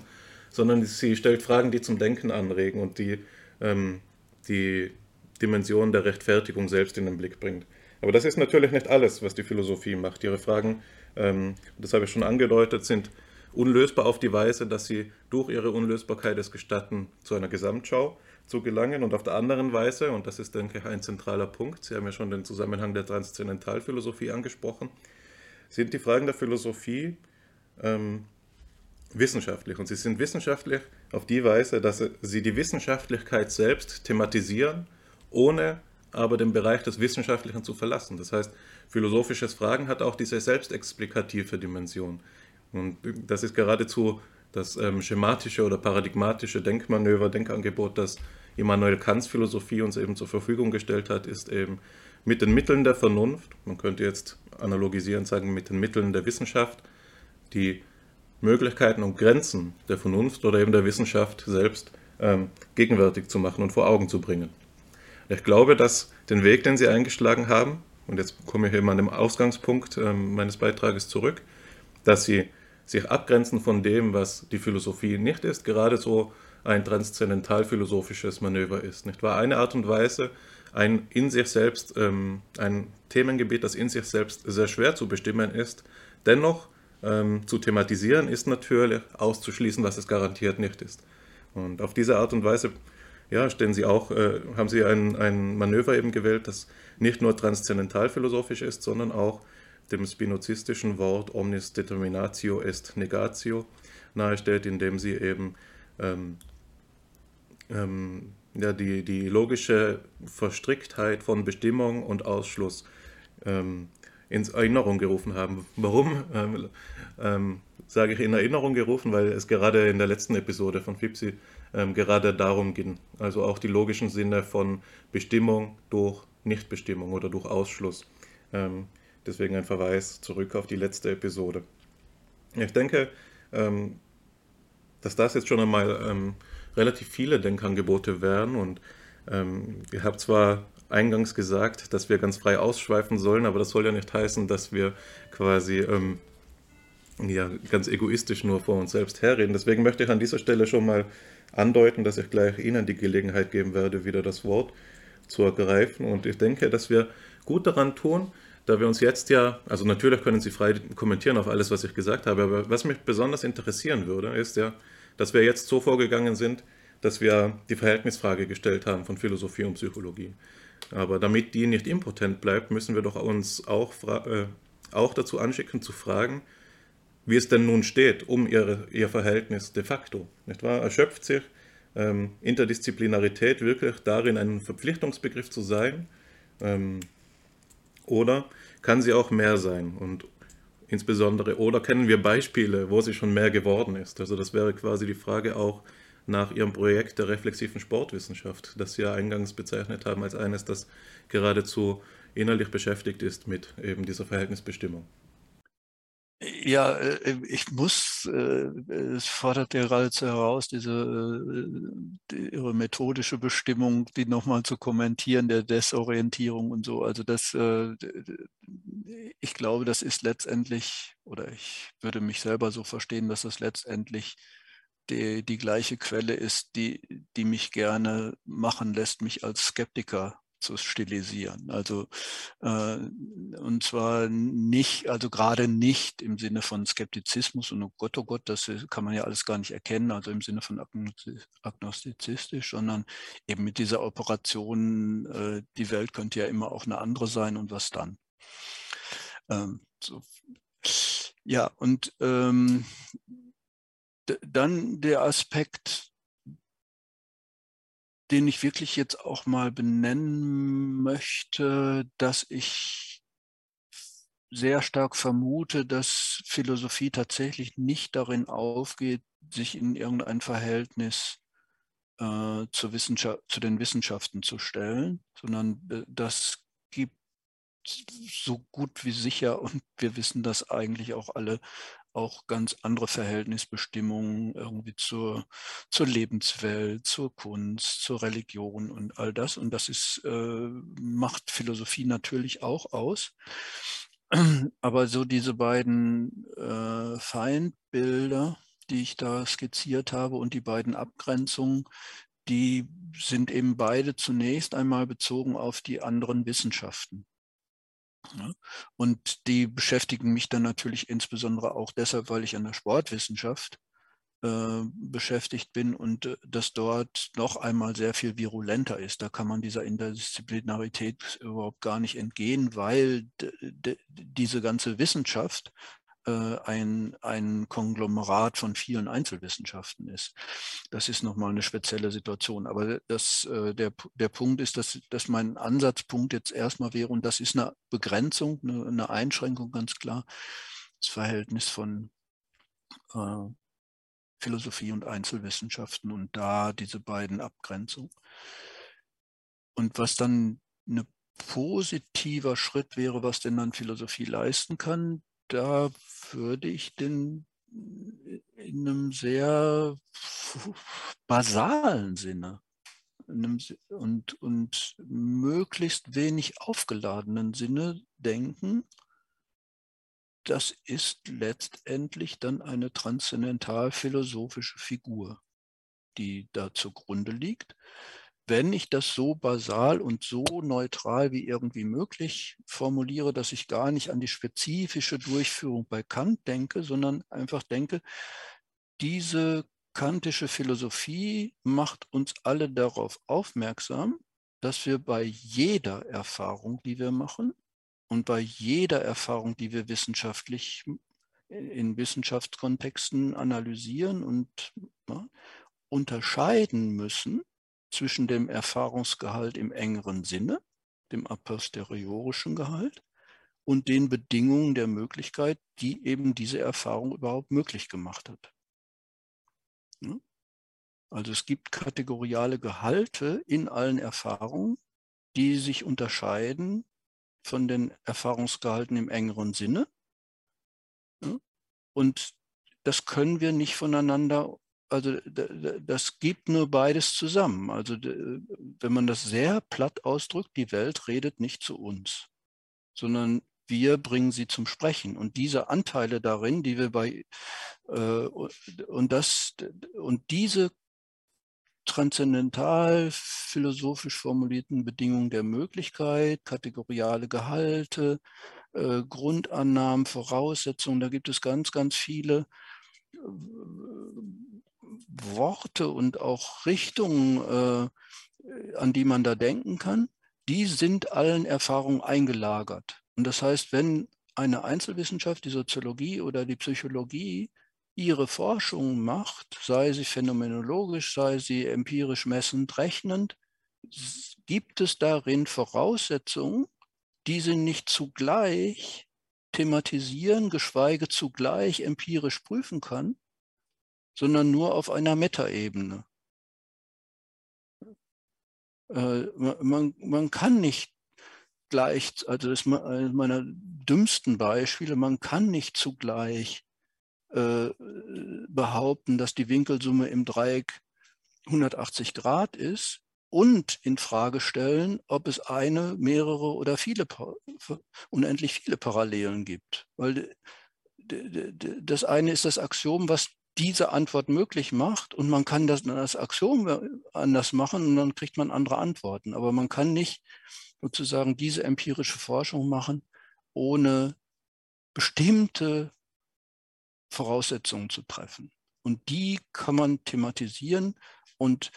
sondern sie stellt Fragen, die zum Denken anregen und die ähm, die Dimension der Rechtfertigung selbst in den Blick bringt. Aber das ist natürlich nicht alles, was die Philosophie macht. Ihre Fragen, ähm, das habe ich schon angedeutet, sind unlösbar auf die Weise, dass sie durch ihre Unlösbarkeit es gestatten, zu einer Gesamtschau zu gelangen. Und auf der anderen Weise, und das ist, denke ich, ein zentraler Punkt, Sie haben ja schon den Zusammenhang der Transzendentalphilosophie angesprochen, sind die Fragen der Philosophie ähm, wissenschaftlich. Und sie sind wissenschaftlich auf die Weise, dass sie die Wissenschaftlichkeit selbst thematisieren, ohne aber den Bereich des Wissenschaftlichen zu verlassen. Das heißt, philosophisches Fragen hat auch diese selbstexplikative Dimension. Und das ist geradezu das ähm, schematische oder paradigmatische Denkmanöver, Denkangebot, das Immanuel Kants Philosophie uns eben zur Verfügung gestellt hat, ist eben mit den Mitteln der Vernunft, man könnte jetzt analogisierend sagen, mit den Mitteln der Wissenschaft, die Möglichkeiten und Grenzen der Vernunft oder eben der Wissenschaft selbst ähm, gegenwärtig zu machen und vor Augen zu bringen. Ich glaube, dass den Weg, den Sie eingeschlagen haben, und jetzt komme ich eben an den Ausgangspunkt ähm, meines Beitrages zurück, dass Sie sich abgrenzen von dem, was die Philosophie nicht ist, gerade so ein transzendental-philosophisches Manöver ist. Nicht wahr? Eine Art und Weise, ein in sich selbst, ähm, ein Themengebiet, das in sich selbst sehr schwer zu bestimmen ist, dennoch ähm, zu thematisieren, ist natürlich auszuschließen, was es garantiert nicht ist. Und auf diese Art und Weise ja, stellen Sie auch, äh, haben Sie ein, ein Manöver eben gewählt, das nicht nur transzendental philosophisch ist, sondern auch dem spinozistischen Wort omnis determinatio est negatio nahestellt, indem Sie eben ähm, ähm, ja, die, die logische Verstricktheit von Bestimmung und Ausschluss ähm, in Erinnerung gerufen haben. Warum ähm, ähm, sage ich in Erinnerung gerufen? Weil es gerade in der letzten Episode von Fipsi ähm, gerade darum ging. Also auch die logischen Sinne von Bestimmung durch Nichtbestimmung oder durch Ausschluss. Deswegen ein Verweis zurück auf die letzte Episode. Ich denke, ähm, dass das jetzt schon einmal ähm, relativ viele Denkangebote wären und Ähm, ihr habt zwar eingangs gesagt, dass wir ganz frei ausschweifen sollen, aber das soll ja nicht heißen, dass wir quasi ja, ganz egoistisch nur vor uns selbst herreden. Deswegen möchte ich an dieser Stelle schon mal andeuten, dass ich gleich Ihnen die Gelegenheit geben werde, wieder das Wort zu ergreifen. Und ich denke, dass wir gut daran tun, da wir uns jetzt ja, also natürlich können Sie frei kommentieren auf alles, was ich gesagt habe, aber was mich besonders interessieren würde, ist ja, dass wir jetzt so vorgegangen sind, dass wir die Verhältnisfrage gestellt haben von Philosophie und Psychologie. Aber damit die nicht impotent bleibt, müssen wir doch uns auch, äh, auch dazu anschicken zu fragen, wie es denn nun steht um ihre, ihr Verhältnis de facto. Nicht wahr? Erschöpft sich ähm, Interdisziplinarität wirklich darin, ein Verpflichtungsbegriff zu sein? Ähm, oder kann sie auch mehr sein? Und insbesondere, oder kennen wir Beispiele, wo sie schon mehr geworden ist? Also das wäre quasi die Frage auch nach ihrem Projekt der reflexiven Sportwissenschaft, das sie ja eingangs bezeichnet haben als eines, das geradezu innerlich beschäftigt ist mit eben dieser Verhältnisbestimmung. Ja, äh, ich muss, äh, es fordert ja geradezu heraus, diese äh, die, ihre methodische Bestimmung, die nochmal zu kommentieren, der Desorientierung und so. Also das, ich glaube, das ist letztendlich, oder ich würde mich selber so verstehen, dass das letztendlich die, die gleiche Quelle ist, die, die mich gerne machen lässt, mich als Skeptiker zu stilisieren. Also äh, und zwar nicht, also gerade nicht im Sinne von Skeptizismus und oh Gott, oh Gott, das kann man ja alles gar nicht erkennen, also im Sinne von agnostizistisch, sondern eben mit dieser Operation, äh, die Welt könnte ja immer auch eine andere sein und was dann. Ähm, so. Ja, und ähm, dann der Aspekt, den ich wirklich jetzt auch mal benennen möchte, dass ich sehr stark vermute, dass Philosophie tatsächlich nicht darin aufgeht, sich in irgendein Verhältnis äh, Wissenschaft, zu den Wissenschaften zu stellen, sondern äh, das gibt so gut wie sicher, und wir wissen das eigentlich auch alle, auch ganz andere Verhältnisbestimmungen irgendwie zur, zur Lebenswelt, zur Kunst, zur Religion und all das. Und das ist, äh, macht Philosophie natürlich auch aus. [clears throat] Aber so diese beiden äh, Feindbilder, die ich da skizziert habe und die beiden Abgrenzungen, die sind eben beide zunächst einmal bezogen auf die anderen Wissenschaften. Und die beschäftigen mich dann natürlich insbesondere auch deshalb, weil ich an der Sportwissenschaft äh, beschäftigt bin und äh, das dort noch einmal sehr viel virulenter ist. Da kann man dieser Interdisziplinarität überhaupt gar nicht entgehen, weil diese ganze Wissenschaft ein, ein Konglomerat von vielen Einzelwissenschaften ist. Das ist nochmal eine spezielle Situation. Aber das, äh, der, der Punkt ist, dass, dass mein Ansatzpunkt jetzt erstmal wäre, und das ist eine Begrenzung, eine, eine Einschränkung ganz klar, das Verhältnis von äh, Philosophie und Einzelwissenschaften und da diese beiden Abgrenzungen. Und was dann ein positiver Schritt wäre, was denn dann Philosophie leisten kann, da würde ich den in einem sehr basalen Sinne und, und möglichst wenig aufgeladenen Sinne denken, das ist letztendlich dann eine transzendental philosophische Figur, die da zugrunde liegt wenn ich das so basal und so neutral wie irgendwie möglich formuliere, dass ich gar nicht an die spezifische Durchführung bei Kant denke, sondern einfach denke, diese kantische Philosophie macht uns alle darauf aufmerksam, dass wir bei jeder Erfahrung, die wir machen und bei jeder Erfahrung, die wir wissenschaftlich in Wissenschaftskontexten analysieren und ja, unterscheiden müssen zwischen dem Erfahrungsgehalt im engeren Sinne, dem a posteriorischen Gehalt, und den Bedingungen der Möglichkeit, die eben diese Erfahrung überhaupt möglich gemacht hat. Also es gibt kategoriale Gehalte in allen Erfahrungen, die sich unterscheiden von den Erfahrungsgehalten im engeren Sinne. Und das können wir nicht voneinander also das gibt nur beides zusammen. Also wenn man das sehr platt ausdrückt, die Welt redet nicht zu uns, sondern wir bringen sie zum Sprechen. Und diese Anteile darin, die wir bei äh, und das und diese transzendental philosophisch formulierten Bedingungen der Möglichkeit, kategoriale Gehalte, äh, Grundannahmen, Voraussetzungen, da gibt es ganz, ganz viele äh, Worte und auch Richtungen, äh, an die man da denken kann, die sind allen Erfahrungen eingelagert. Und das heißt, wenn eine Einzelwissenschaft, die Soziologie oder die Psychologie, ihre Forschung macht, sei sie phänomenologisch, sei sie empirisch messend, rechnend, gibt es darin Voraussetzungen, die sie nicht zugleich thematisieren, geschweige zugleich empirisch prüfen kann, sondern nur auf einer Metaebene. Äh, man, man kann nicht gleich, also das ist eines meiner dümmsten Beispiele, man kann nicht zugleich äh, behaupten, dass die Winkelsumme im Dreieck 180 Grad ist und in Frage stellen, ob es eine, mehrere oder viele, unendlich viele Parallelen gibt. Weil das eine ist das Axiom, was diese Antwort möglich macht und man kann das, das Axiom anders machen und dann kriegt man andere Antworten. Aber man kann nicht sozusagen diese empirische Forschung machen, ohne bestimmte Voraussetzungen zu treffen. Und die kann man thematisieren und,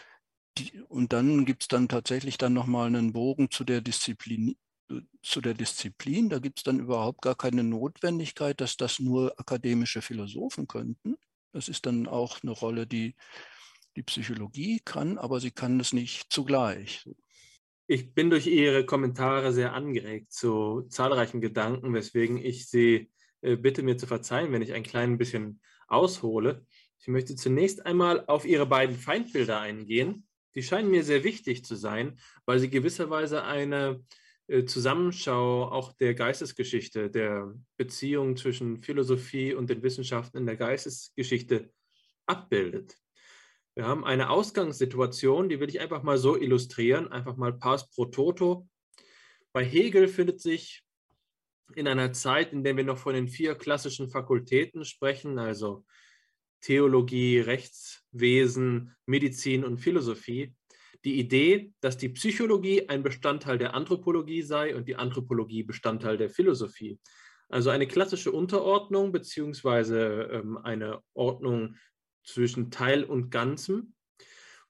die, und dann gibt es dann tatsächlich dann nochmal einen Bogen zu der Disziplin, zu der Disziplin. Da gibt es dann überhaupt gar keine Notwendigkeit, dass das nur akademische Philosophen könnten. Das ist dann auch eine Rolle, die die Psychologie kann, aber sie kann es nicht zugleich. Ich bin durch Ihre Kommentare sehr angeregt zu zahlreichen Gedanken, weswegen ich Sie äh, bitte mir zu verzeihen, wenn ich ein klein bisschen aushole. Ich möchte zunächst einmal auf Ihre beiden Feindbilder eingehen. Die scheinen mir sehr wichtig zu sein, weil sie gewisserweise eine Zusammenschau auch der Geistesgeschichte, der Beziehung zwischen Philosophie und den Wissenschaften in der Geistesgeschichte abbildet. Wir haben eine Ausgangssituation, die will ich einfach mal so illustrieren, einfach mal pars pro toto. Bei Hegel findet sich in einer Zeit, in der wir noch von den vier klassischen Fakultäten sprechen, also Theologie, Rechtswesen, Medizin und Philosophie, die Idee, dass die Psychologie ein Bestandteil der Anthropologie sei und die Anthropologie Bestandteil der Philosophie. Also eine klassische Unterordnung beziehungsweise ähm, eine Ordnung zwischen Teil und Ganzem.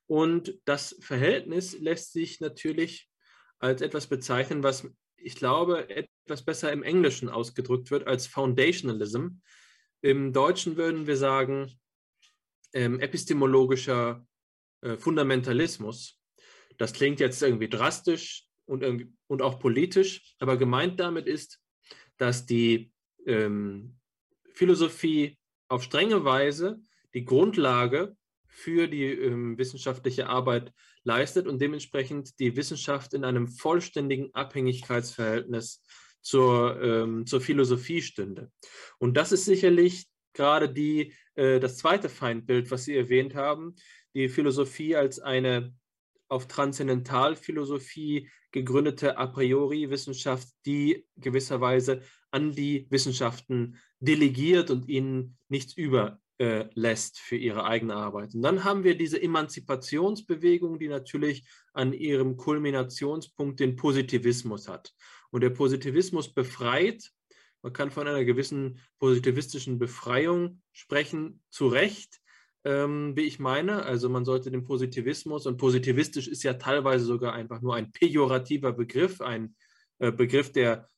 Und das Verhältnis lässt sich natürlich als etwas bezeichnen, was ich glaube, etwas besser im Englischen ausgedrückt wird als Foundationalism. Im Deutschen würden wir sagen, ähm, epistemologischer äh, Fundamentalismus. Das klingt jetzt irgendwie drastisch und, irgendwie, und auch politisch, aber gemeint damit ist, dass die ähm, Philosophie auf strenge Weise die Grundlage für die ähm, wissenschaftliche Arbeit leistet und dementsprechend die Wissenschaft in einem vollständigen Abhängigkeitsverhältnis zur, ähm, zur Philosophie stünde. Und das ist sicherlich gerade die, äh, das zweite Feindbild, was Sie erwähnt haben, die Philosophie als eine auf Transzendentalphilosophie gegründete a priori Wissenschaft, die gewisserweise an die Wissenschaften delegiert und ihnen nichts über äh, für ihre eigene Arbeit. Und dann haben wir diese Emanzipationsbewegung, die natürlich an ihrem Kulminationspunkt den Positivismus hat. Und der Positivismus befreit, man kann von einer gewissen positivistischen Befreiung sprechen, zu Recht, ähm, wie ich meine. Also man sollte den Positivismus, und positivistisch ist ja teilweise sogar einfach nur ein pejorativer Begriff, ein äh, Begriff, der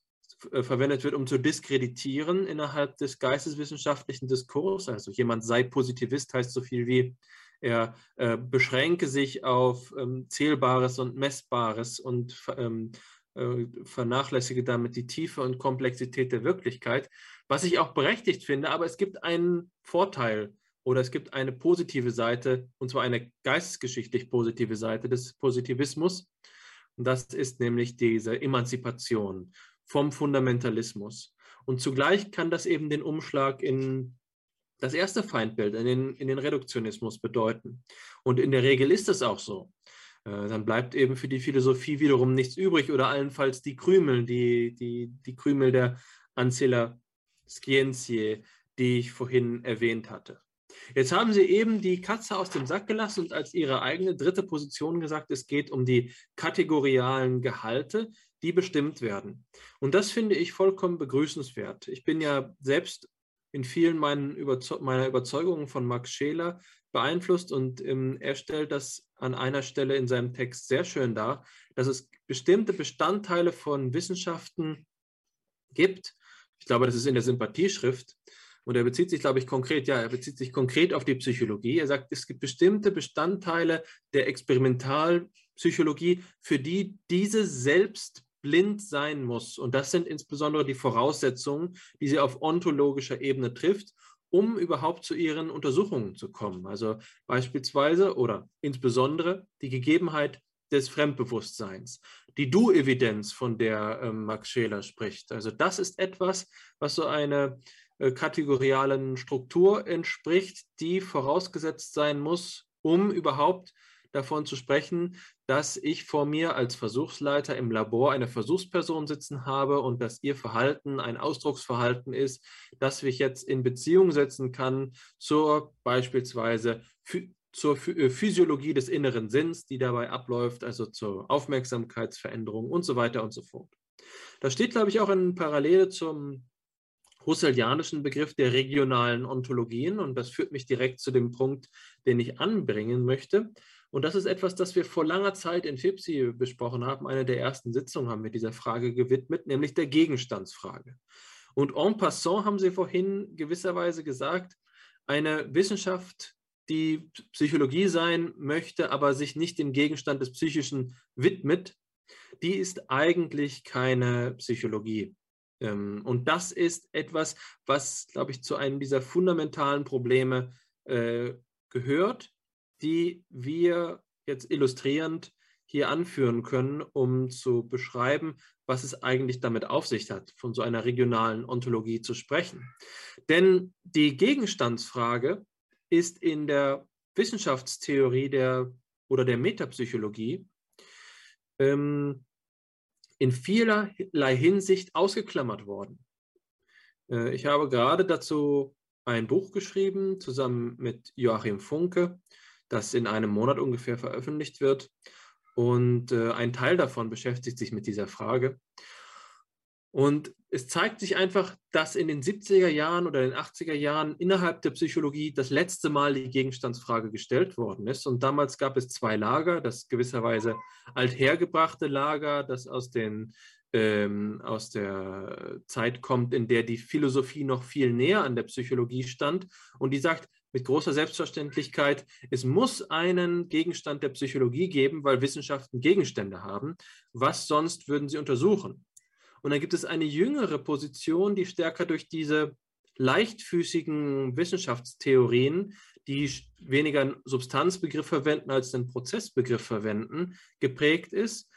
äh, verwendet wird, um zu diskreditieren innerhalb des geisteswissenschaftlichen Diskurses. Also jemand sei Positivist heißt so viel wie, er äh, beschränke sich auf ähm, Zählbares und Messbares und ähm, äh, vernachlässige damit die Tiefe und Komplexität der Wirklichkeit, was ich auch berechtigt finde, aber es gibt einen Vorteil oder es gibt eine positive Seite, und zwar eine geistesgeschichtlich positive Seite des Positivismus. Und das ist nämlich diese Emanzipation vom Fundamentalismus. Und zugleich kann das eben den Umschlag in das erste Feindbild in den, in den Reduktionismus bedeuten. Und in der Regel ist es auch so. Äh, dann bleibt eben für die Philosophie wiederum nichts übrig oder allenfalls die Krümel, die, die, die Krümel der Ancilla Scientiae, die ich vorhin erwähnt hatte. Jetzt haben Sie eben die Katze aus dem Sack gelassen und als Ihre eigene dritte Position gesagt, es geht um die kategorialen Gehalte, die bestimmt werden. Und das finde ich vollkommen begrüßenswert. Ich bin ja selbst in vielen Überzeug meiner Überzeugungen von Max Scheler beeinflusst und ähm, er stellt das an einer Stelle in seinem Text sehr schön dar, dass es bestimmte Bestandteile von Wissenschaften gibt. Ich glaube, das ist in der Sympathieschrift, und er bezieht sich, glaube ich, konkret, ja, er bezieht sich konkret auf die Psychologie. Er sagt, es gibt bestimmte Bestandteile der Experimentalpsychologie, für die diese selbst blind sein muss. Und das sind insbesondere die Voraussetzungen, die sie auf ontologischer Ebene trifft, um überhaupt zu ihren Untersuchungen zu kommen. Also beispielsweise oder insbesondere die Gegebenheit des Fremdbewusstseins, die Du-Evidenz, von der äh, Max Scheler spricht. Also das ist etwas, was so eine kategorialen Struktur entspricht, die vorausgesetzt sein muss, um überhaupt davon zu sprechen, dass ich vor mir als Versuchsleiter im Labor eine Versuchsperson sitzen habe und dass ihr Verhalten ein Ausdrucksverhalten ist, das ich jetzt in Beziehung setzen kann zur beispielsweise zur äh, Physiologie des inneren Sinns, die dabei abläuft, also zur Aufmerksamkeitsveränderung und so weiter und so fort. Das steht, glaube ich, auch in Parallele zum husserlianischen Begriff der regionalen Ontologien. Und das führt mich direkt zu dem Punkt, den ich anbringen möchte. Und das ist etwas, das wir vor langer Zeit in FIPSI besprochen haben. Eine der ersten Sitzungen haben wir dieser Frage gewidmet, nämlich der Gegenstandsfrage. Und en passant haben Sie vorhin gewisserweise gesagt, eine Wissenschaft, die Psychologie sein möchte, aber sich nicht dem Gegenstand des Psychischen widmet, die ist eigentlich keine Psychologie. Ähm, und das ist etwas, was, glaube ich, zu einem dieser fundamentalen Probleme äh, gehört, die wir jetzt illustrierend hier anführen können, um zu beschreiben, was es eigentlich damit auf sich hat, von so einer regionalen Ontologie zu sprechen. Denn die Gegenstandsfrage ist in der Wissenschaftstheorie der, oder der Metapsychologie ähm, in vielerlei Hinsicht ausgeklammert worden. Äh, ich habe gerade dazu ein Buch geschrieben, zusammen mit Joachim Funke, das in einem Monat ungefähr veröffentlicht wird. Und äh, ein Teil davon beschäftigt sich mit dieser Frage. Und es zeigt sich einfach, dass in den 70er Jahren oder den 80er Jahren innerhalb der Psychologie das letzte Mal die Gegenstandsfrage gestellt worden ist. Und damals gab es zwei Lager, das gewisserweise althergebrachte Lager, das aus, den, ähm, aus der Zeit kommt, in der die Philosophie noch viel näher an der Psychologie stand. Und die sagt, mit großer Selbstverständlichkeit, es muss einen Gegenstand der Psychologie geben, weil Wissenschaften Gegenstände haben. Was sonst würden sie untersuchen? Und dann gibt es eine jüngere Position, die stärker durch diese leichtfüßigen Wissenschaftstheorien, die weniger einen Substanzbegriff verwenden als einen Prozessbegriff verwenden, geprägt ist.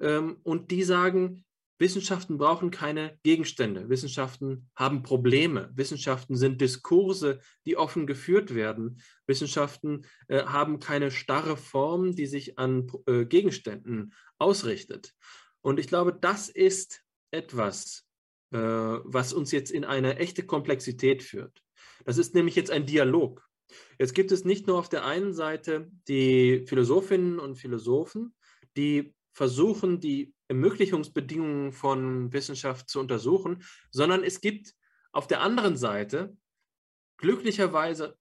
Ähm, und die sagen, Wissenschaften brauchen keine Gegenstände. Wissenschaften haben Probleme. Wissenschaften sind Diskurse, die offen geführt werden. Wissenschaften äh, haben keine starre Form, die sich an äh, Gegenständen ausrichtet. Und ich glaube, das ist etwas, äh, was uns jetzt in eine echte Komplexität führt. Das ist nämlich jetzt ein Dialog. Jetzt gibt es nicht nur auf der einen Seite die Philosophinnen und Philosophen, die versuchen, die Ermöglichungsbedingungen von Wissenschaft zu untersuchen, sondern es gibt auf der anderen Seite glücklicherweise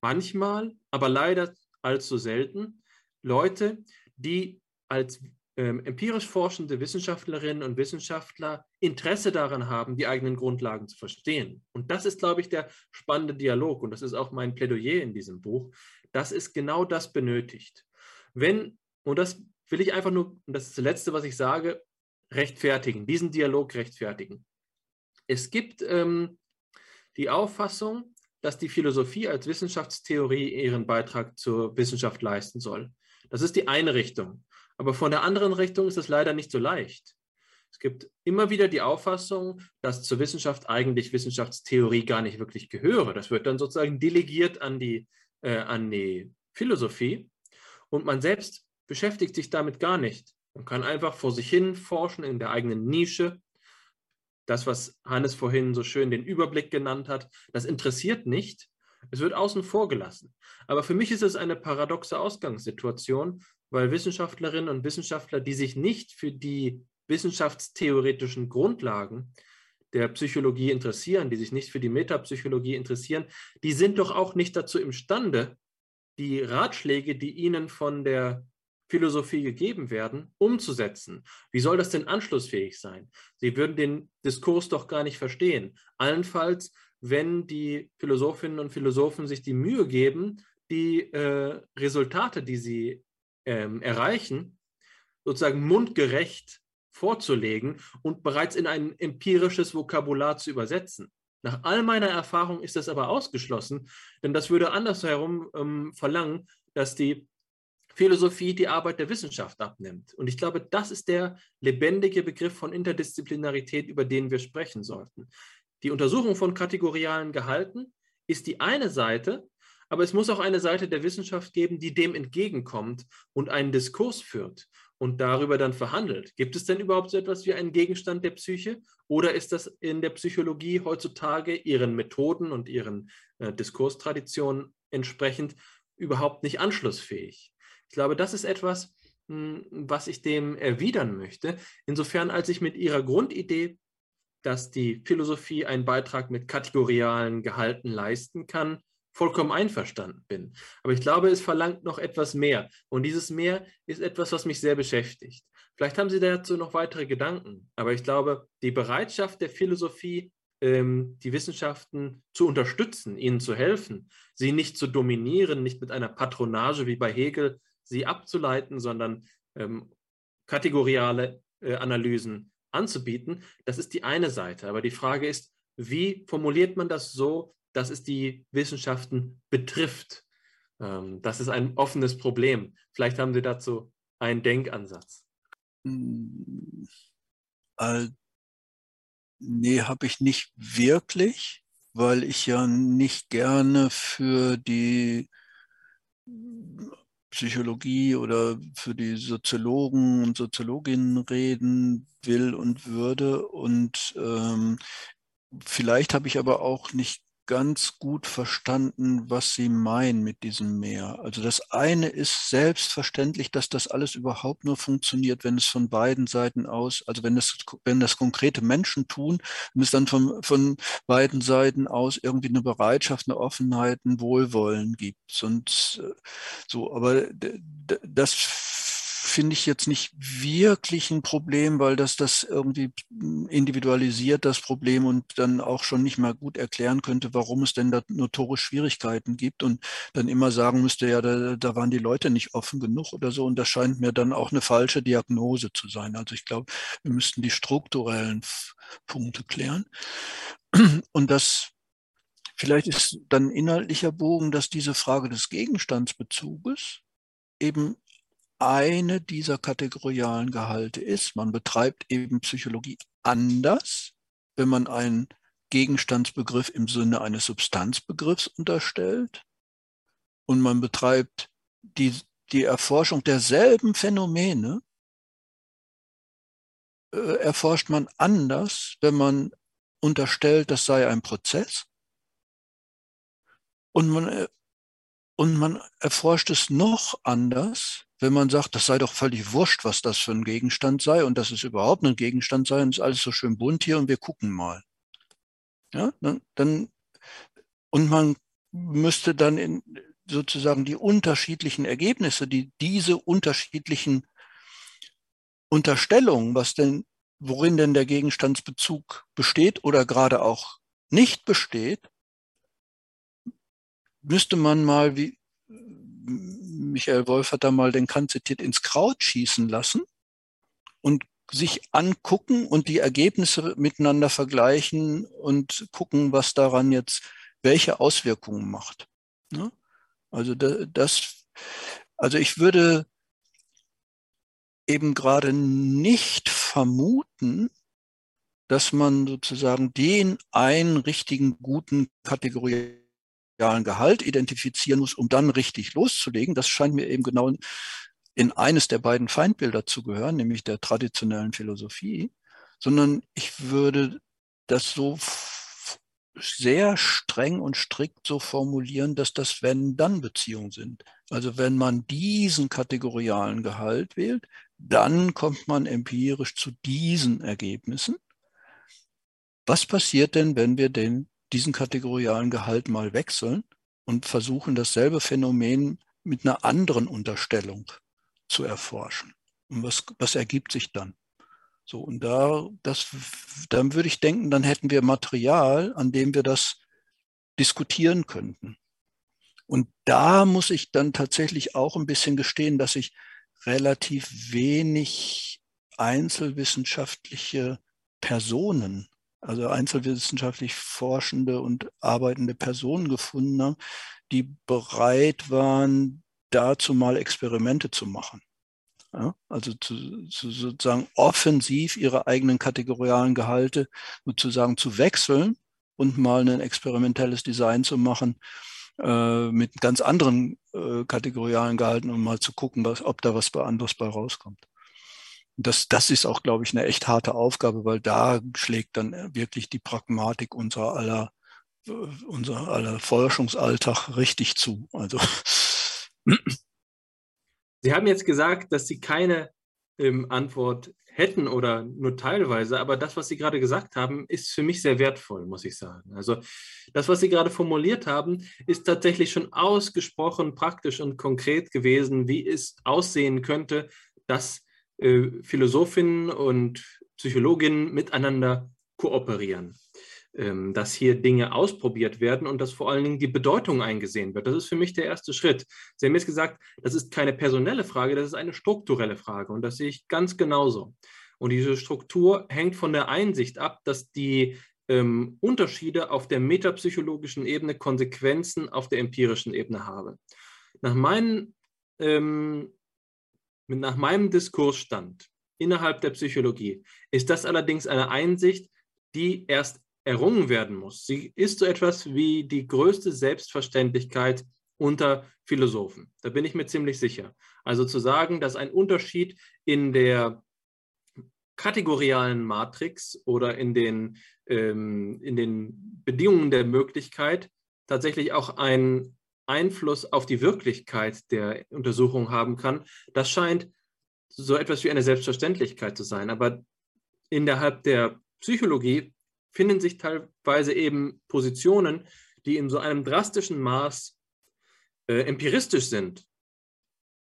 manchmal, aber leider allzu selten, Leute, die als ähm, empirisch forschende Wissenschaftlerinnen und Wissenschaftler Interesse daran haben, die eigenen Grundlagen zu verstehen. Und das ist, glaube ich, der spannende Dialog. Und das ist auch mein Plädoyer in diesem Buch. Das ist genau das benötigt. Wenn, und das will ich einfach nur, und das ist das Letzte, was ich sage, rechtfertigen, diesen Dialog rechtfertigen. Es gibt ähm, die Auffassung, dass die Philosophie als Wissenschaftstheorie ihren Beitrag zur Wissenschaft leisten soll. Das ist die eine Richtung. Aber von der anderen Richtung ist es leider nicht so leicht. Es gibt immer wieder die Auffassung, dass zur Wissenschaft eigentlich Wissenschaftstheorie gar nicht wirklich gehöre. Das wird dann sozusagen delegiert an die, äh, an die Philosophie und man selbst beschäftigt sich damit gar nicht. Man kann einfach vor sich hin forschen in der eigenen Nische. Das, was Hannes vorhin so schön den Überblick genannt hat, das interessiert nicht. Es wird außen vor gelassen. Aber für mich ist es eine paradoxe Ausgangssituation, weil Wissenschaftlerinnen und Wissenschaftler, die sich nicht für die wissenschaftstheoretischen Grundlagen der Psychologie interessieren, die sich nicht für die Metapsychologie interessieren, die sind doch auch nicht dazu imstande, die Ratschläge, die ihnen von der Philosophie gegeben werden, umzusetzen. Wie soll das denn anschlussfähig sein? Sie würden den Diskurs doch gar nicht verstehen. Allenfalls, wenn die Philosophinnen und Philosophen sich die Mühe geben, die äh, Resultate, die sie ähm, erreichen, sozusagen mundgerecht vorzulegen und bereits in ein empirisches Vokabular zu übersetzen. Nach all meiner Erfahrung ist das aber ausgeschlossen, denn das würde andersherum ähm, verlangen, dass die Philosophie die Arbeit der Wissenschaft abnimmt. Und ich glaube, das ist der lebendige Begriff von Interdisziplinarität, über den wir sprechen sollten. Die Untersuchung von kategorialen Gehalten ist die eine Seite, aber es muss auch eine Seite der Wissenschaft geben, die dem entgegenkommt und einen Diskurs führt und darüber dann verhandelt. Gibt es denn überhaupt so etwas wie einen Gegenstand der Psyche oder ist das in der Psychologie heutzutage ihren Methoden und ihren äh, Diskurstraditionen entsprechend überhaupt nicht anschlussfähig? Ich glaube, das ist etwas, mh, hm, was ich dem erwidern möchte, insofern als ich mit ihrer Grundidee, dass die Philosophie einen Beitrag mit kategorialen Gehalten leisten kann, vollkommen einverstanden bin. Aber ich glaube, es verlangt noch etwas mehr. Und dieses mehr ist etwas, was mich sehr beschäftigt. Vielleicht haben Sie dazu noch weitere Gedanken. Aber ich glaube, die Bereitschaft der Philosophie, ähm, die Wissenschaften zu unterstützen, ihnen zu helfen, sie nicht zu dominieren, nicht mit einer Patronage wie bei Hegel sie abzuleiten, sondern ähm, kategoriale äh, Analysen anzubieten, das ist die eine Seite. Aber die Frage ist, wie formuliert man das so, dass es die Wissenschaften betrifft. Ähm, das ist ein offenes Problem. Vielleicht haben Sie dazu einen Denkansatz. Äh, nee, habe ich nicht wirklich, weil ich ja nicht gerne für die Psychologie oder für die Soziologen und Soziologinnen reden will und würde. Und ähm, vielleicht habe ich aber auch nicht ganz gut verstanden, was Sie meinen mit diesem Mehr. Also das eine ist selbstverständlich, dass das alles überhaupt nur funktioniert, wenn es von beiden Seiten aus, also wenn das, wenn das konkrete Menschen tun, wenn es dann von, von beiden Seiten aus irgendwie eine Bereitschaft, eine Offenheit, ein Wohlwollen gibt. Und äh, so, aber das finde ich jetzt nicht wirklich ein Problem, weil das das irgendwie individualisiert, das Problem, und dann auch schon nicht mehr gut erklären könnte, warum es denn da notorisch Schwierigkeiten gibt und dann immer sagen müsste, ja, da, da waren die Leute nicht offen genug oder so. Und das scheint mir dann auch eine falsche Diagnose zu sein. Also ich glaube, wir müssten die strukturellen Punkte klären. Und das Vielleicht ist dann inhaltlicher Bogen, dass diese Frage des Gegenstandsbezuges eben eine dieser kategorialen Gehalte ist. Man betreibt eben Psychologie anders, wenn man einen Gegenstandsbegriff im Sinne eines Substanzbegriffs unterstellt. Und man betreibt die, die Erforschung derselben Phänomene, äh, erforscht man anders, wenn man unterstellt, das sei ein Prozess. Und man, äh, und man erforscht es noch anders, wenn man sagt, das sei doch völlig wurscht, was das für ein Gegenstand sei und dass es überhaupt ein Gegenstand sei und es ist alles so schön bunt hier und wir gucken mal. Ja, dann, dann und man müsste dann in, sozusagen die unterschiedlichen Ergebnisse, die diese unterschiedlichen Unterstellungen, was denn, worin denn der Gegenstandsbezug besteht oder gerade auch nicht besteht, müsste man mal wie Michael Wolf hat da mal den Kant ins Kraut schießen lassen und sich angucken und die Ergebnisse miteinander vergleichen und gucken, was daran jetzt welche Auswirkungen macht. Ne? Also das, also ich würde eben gerade nicht vermuten, dass man sozusagen den einen richtigen guten kategorialen Gehalt identifizieren muss, um dann richtig loszulegen. Das scheint mir eben genau in eines der beiden Feindbilder zu gehören, nämlich der traditionellen Philosophie, sondern ich würde das so sehr streng und strikt so formulieren, dass das Wenn-Dann-Beziehungen sind. Also wenn man diesen kategorialen Gehalt wählt, dann kommt man empirisch zu diesen Ergebnissen. Was passiert denn, wenn wir den, diesen kategorialen Gehalt mal wechseln und versuchen, dasselbe Phänomen mit einer anderen Unterstellung zu erforschen? Und was, was ergibt sich dann? So, und da, das, dann würde ich denken, dann hätten wir Material, an dem wir das diskutieren könnten. Und da muss ich dann tatsächlich auch ein bisschen gestehen, dass ich relativ wenig einzelwissenschaftliche Personen, also einzelwissenschaftlich forschende und arbeitende Personen gefunden habe, die bereit waren, dazu mal Experimente zu machen. Ja, also zu, zu sozusagen offensiv ihre eigenen kategorialen Gehalte sozusagen zu wechseln und mal ein experimentelles Design zu machen äh, mit ganz anderen äh, kategorialen Gehalten, um mal zu gucken, was, ob da was anderes bei rauskommt. Das, das ist auch, glaube ich, eine echt harte Aufgabe, weil da schlägt dann wirklich die Pragmatik unserer aller, äh, unser aller Forschungsalltag richtig zu. Also [clears throat] Sie haben jetzt gesagt, dass Sie keine ähm, Antwort hätten oder nur teilweise, aber das, was Sie gerade gesagt haben, ist für mich sehr wertvoll, muss ich sagen. Also das, was Sie gerade formuliert haben, ist tatsächlich schon ausgesprochen praktisch und konkret gewesen, wie es aussehen könnte, dass äh, Philosophinnen und Psychologinnen miteinander kooperieren. Ähm, dass hier Dinge ausprobiert werden und dass vor allen Dingen die Bedeutung eingesehen wird. Das ist für mich der erste Schritt. Sie haben jetzt gesagt, das ist keine personelle Frage, das ist eine strukturelle Frage und das sehe ich ganz genauso. Und diese Struktur hängt von der Einsicht ab, dass die ähm, Unterschiede auf der metapsychologischen Ebene Konsequenzen auf der empirischen Ebene haben. Nach, meinen, ähm, nach meinem Diskursstand innerhalb der Psychologie ist das allerdings eine Einsicht, die erst errungen werden muss. Sie ist so etwas wie die größte Selbstverständlichkeit unter Philosophen. Da bin ich mir ziemlich sicher. Also zu sagen, dass ein Unterschied in der kategorialen Matrix oder in den, ähm, in den Bedingungen der Möglichkeit tatsächlich auch einen Einfluss auf die Wirklichkeit der Untersuchung haben kann, das scheint so etwas wie eine Selbstverständlichkeit zu sein. Aber innerhalb der Psychologie finden sich teilweise eben Positionen, die in so einem drastischen Maß äh, empiristisch sind,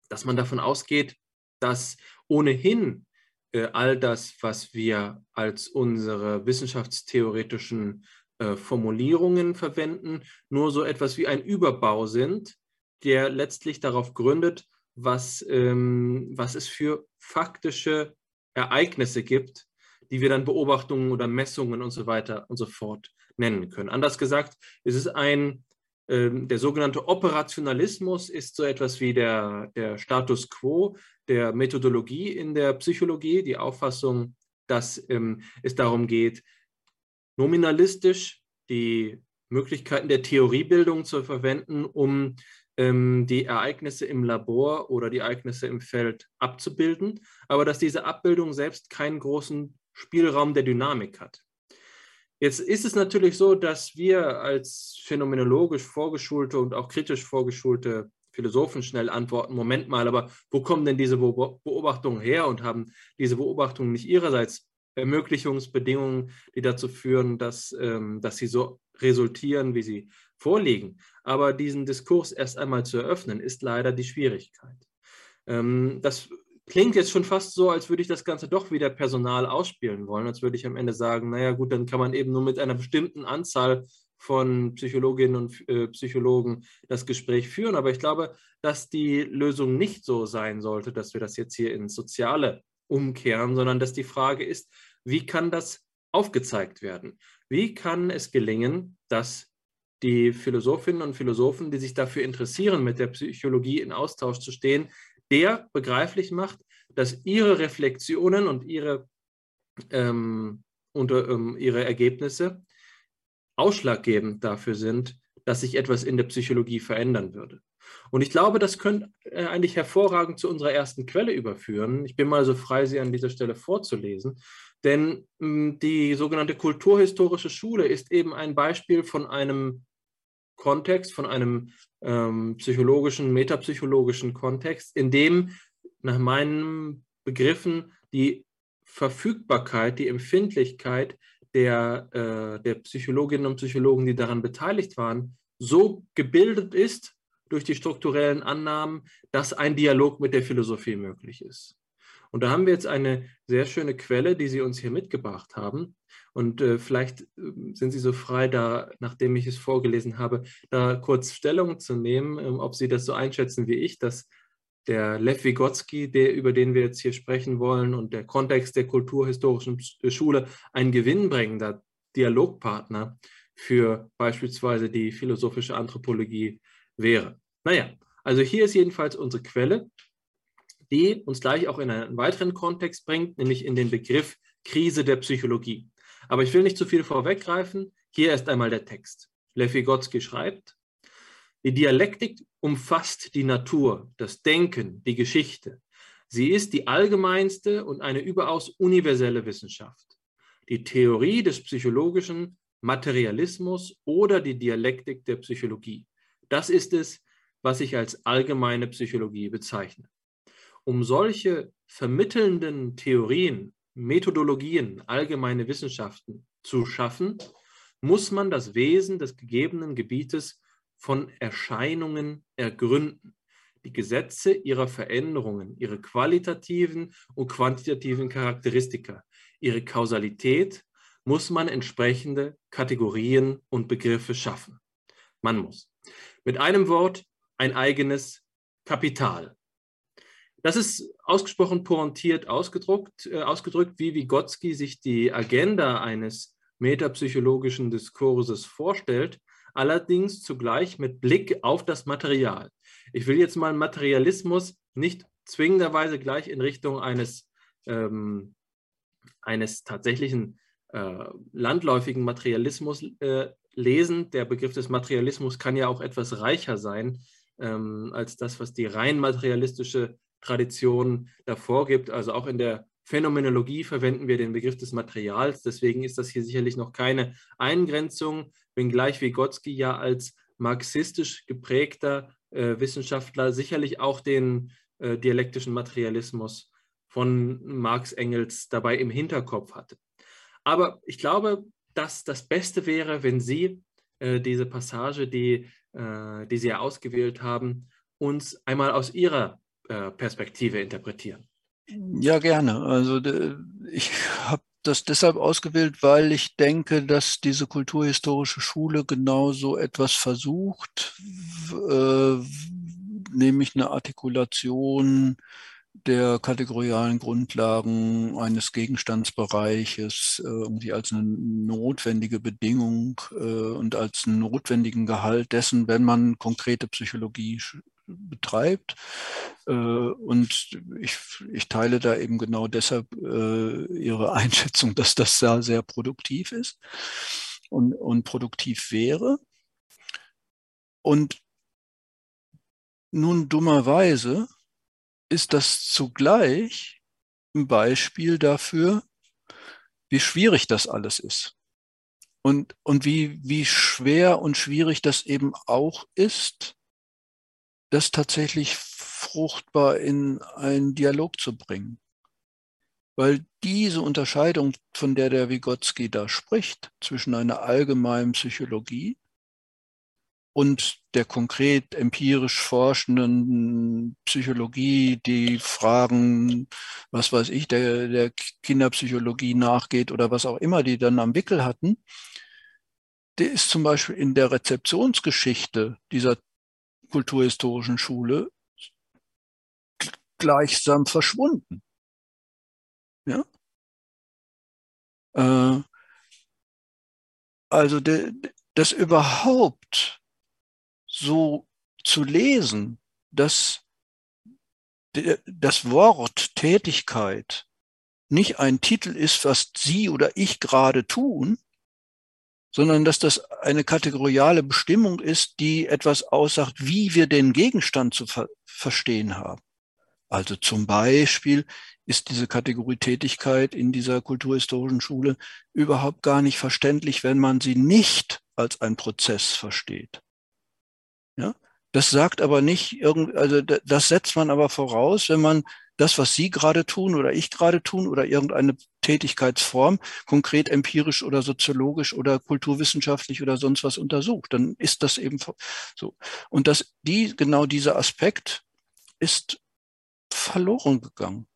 dass man davon ausgeht, dass ohnehin äh, all das, was wir als unsere wissenschaftstheoretischen äh, Formulierungen verwenden, nur so etwas wie ein Überbau sind, der letztlich darauf gründet, was, ähm, was es für faktische Ereignisse gibt, die wir dann Beobachtungen oder Messungen und so weiter und so fort nennen können. Anders gesagt, es ist ein, äh, der sogenannte Operationalismus ist so etwas wie der, der Status quo der Methodologie in der Psychologie, die Auffassung, dass ähm, es darum geht, nominalistisch die Möglichkeiten der Theoriebildung zu verwenden, um ähm, die Ereignisse im Labor oder die Ereignisse im Feld abzubilden, aber dass diese Abbildung selbst keinen großen Spielraum der Dynamik hat. Jetzt ist es natürlich so, dass wir als phänomenologisch vorgeschulte und auch kritisch vorgeschulte Philosophen schnell antworten, Moment mal, aber wo kommen denn diese Beobachtungen her und haben diese Beobachtungen nicht ihrerseits Ermöglichungsbedingungen, die dazu führen, dass, ähm, dass sie so resultieren, wie sie vorliegen. Aber diesen Diskurs erst einmal zu eröffnen, ist leider die Schwierigkeit. Ähm, das klingt jetzt schon fast so, als würde ich das Ganze doch wieder personal ausspielen wollen, als würde ich am Ende sagen, naja gut, dann kann man eben nur mit einer bestimmten Anzahl von Psychologinnen und äh, Psychologen das Gespräch führen. Aber ich glaube, dass die Lösung nicht so sein sollte, dass wir das jetzt hier ins Soziale umkehren, sondern dass die Frage ist, wie kann das aufgezeigt werden? Wie kann es gelingen, dass die Philosophinnen und Philosophen, die sich dafür interessieren, mit der Psychologie in Austausch zu stehen, der begreiflich macht, dass ihre Reflexionen und ihre ähm, unter ähm, ihre Ergebnisse ausschlaggebend dafür sind, dass sich etwas in der Psychologie verändern würde. Und ich glaube, das könnte äh, eigentlich hervorragend zu unserer ersten Quelle überführen. Ich bin mal so frei, sie an dieser Stelle vorzulesen. Denn hm, die sogenannte kulturhistorische Schule ist eben ein Beispiel von einem Kontext, von einem ähm, psychologischen, metapsychologischen Kontext, in dem nach meinen Begriffen die Verfügbarkeit, die Empfindlichkeit der, äh, der Psychologinnen und Psychologen, die daran beteiligt waren, so gebildet ist durch die strukturellen Annahmen, dass ein Dialog mit der Philosophie möglich ist. Und da haben wir jetzt eine sehr schöne Quelle, die Sie uns hier mitgebracht haben. Und äh, vielleicht äh, sind Sie so frei, da, nachdem ich es vorgelesen habe, da kurz Stellung zu nehmen, äh, ob Sie das so einschätzen wie ich, dass der Lev Vygotsky, der, über den wir jetzt hier sprechen wollen, und der Kontext der kulturhistorischen Schule ein gewinnbringender Dialogpartner für beispielsweise die philosophische Anthropologie wäre. Naja, also hier ist jedenfalls unsere Quelle, die uns gleich auch in einen weiteren Kontext bringt, nämlich in den Begriff Krise der Psychologie. Aber ich will nicht zu viel vorweggreifen. Hier ist einmal der Text. Lev schreibt, die Dialektik umfasst die Natur, das Denken, die Geschichte. Sie ist die allgemeinste und eine überaus universelle Wissenschaft. Die Theorie des psychologischen Materialismus oder die Dialektik der Psychologie. Das ist es, was ich als allgemeine Psychologie bezeichne. Um solche vermittelnden Theorien, Methodologien, allgemeine Wissenschaften zu schaffen, muss man das Wesen des gegebenen Gebietes von Erscheinungen ergründen, die Gesetze ihrer Veränderungen, ihre qualitativen und quantitativen Charakteristika, ihre Kausalität, muss man entsprechende Kategorien und Begriffe schaffen. Man muss. Mit einem Wort ein eigenes Kapital. Das ist ausgesprochen pointiert ausgedruckt, äh, ausgedrückt, wie Vygotsky sich die Agenda eines metapsychologischen Diskurses vorstellt, allerdings zugleich mit Blick auf das Material. Ich will jetzt mal Materialismus nicht zwingenderweise gleich in Richtung eines, ähm, eines tatsächlichen äh, landläufigen Materialismus äh, lesen. Der Begriff des Materialismus kann ja auch etwas reicher sein ähm, als das, was die rein materialistische Tradition davor gibt. Also auch in der Phänomenologie verwenden wir den Begriff des Materials. Deswegen ist das hier sicherlich noch keine Eingrenzung, wenngleich Vygotsky ja als marxistisch geprägter äh, Wissenschaftler sicherlich auch den äh, dialektischen Materialismus von Marx Engels dabei im Hinterkopf hatte. Aber ich glaube, dass das Beste wäre, wenn Sie äh, diese Passage, die, äh, die Sie ja ausgewählt haben, uns einmal aus Ihrer Perspektive interpretieren. Ja, gerne. Also ich habe das deshalb ausgewählt, weil ich denke, dass diese kulturhistorische Schule genau so etwas versucht, äh, nämlich eine Artikulation der kategorialen Grundlagen eines Gegenstandsbereiches äh, irgendwie als eine notwendige Bedingung äh, und als einen notwendigen Gehalt dessen, wenn man konkrete Psychologie betreibt. Äh, und ich, ich teile da eben genau deshalb äh, Ihre [laughs] Einschätzung, dass das da sehr produktiv ist und, und produktiv wäre. Und nun dummerweise ist das zugleich ein Beispiel dafür, wie schwierig das alles ist. Und, und wie, wie schwer und schwierig das eben auch ist, das tatsächlich fruchtbar in einen Dialog zu bringen. Weil diese Unterscheidung, von der der Vygotsky da spricht, zwischen einer allgemeinen Psychologie und der konkret empirisch forschenden Psychologie, die Fragen, was weiß ich, der, der Kinderpsychologie nachgeht oder was auch immer die dann am Wickel hatten, der ist zum Beispiel in der Rezeptionsgeschichte dieser kulturhistorischen Schule gleichsam verschwunden. Ja? Äh, also de, das überhaupt so zu lesen, dass de, das Wort Tätigkeit nicht ein Titel ist, was Sie oder ich gerade tun, sondern dass das eine kategoriale Bestimmung ist, die etwas aussagt, wie wir den Gegenstand zu ver verstehen haben. Also zum Beispiel ist diese Kategorie Tätigkeit in dieser kulturhistorischen Schule überhaupt gar nicht verständlich, wenn man sie nicht als ein Prozess versteht. Ja, das sagt aber nicht irgend, also das setzt man aber voraus, wenn man das, was Sie gerade tun oder ich gerade tun oder irgendeine Tätigkeitsform konkret empirisch oder soziologisch oder kulturwissenschaftlich oder sonst was untersucht, dann ist das eben so. Und das, die, genau dieser Aspekt ist verloren gegangen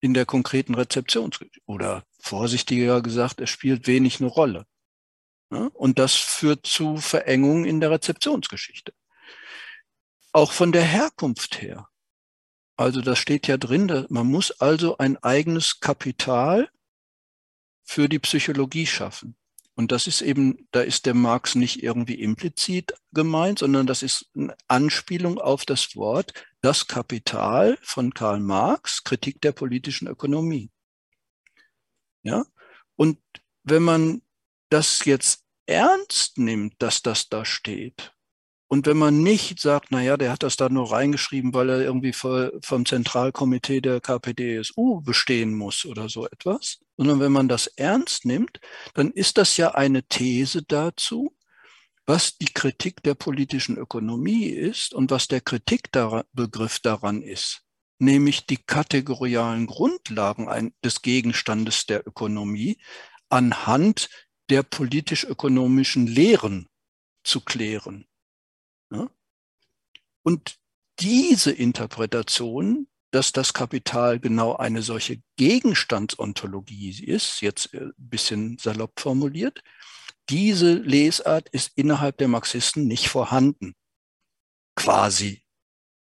in der konkreten Rezeption oder vorsichtiger gesagt, es spielt wenig eine Rolle. Und das führt zu Verengungen in der Rezeptionsgeschichte. Auch von der Herkunft her. Also das steht ja drin, man muss also ein eigenes Kapital für die Psychologie schaffen. Und das ist eben, da ist der Marx nicht irgendwie implizit gemeint, sondern das ist eine Anspielung auf das Wort Das Kapital von Karl Marx, Kritik der politischen Ökonomie. Ja? Und wenn man das jetzt ernst nimmt, dass das da steht, und wenn man nicht sagt, na ja, der hat das da nur reingeschrieben, weil er irgendwie vom Zentralkomitee der KPDSU bestehen muss oder so etwas, sondern wenn man das ernst nimmt, dann ist das ja eine These dazu, was die Kritik der politischen Ökonomie ist und was der Kritikbegriff daran ist, nämlich die kategorialen Grundlagen des Gegenstandes der Ökonomie anhand der politisch-ökonomischen Lehren zu klären. Und diese Interpretation, dass das Kapital genau eine solche Gegenstandsontologie ist, jetzt ein bisschen salopp formuliert, diese Lesart ist innerhalb der Marxisten nicht vorhanden, quasi,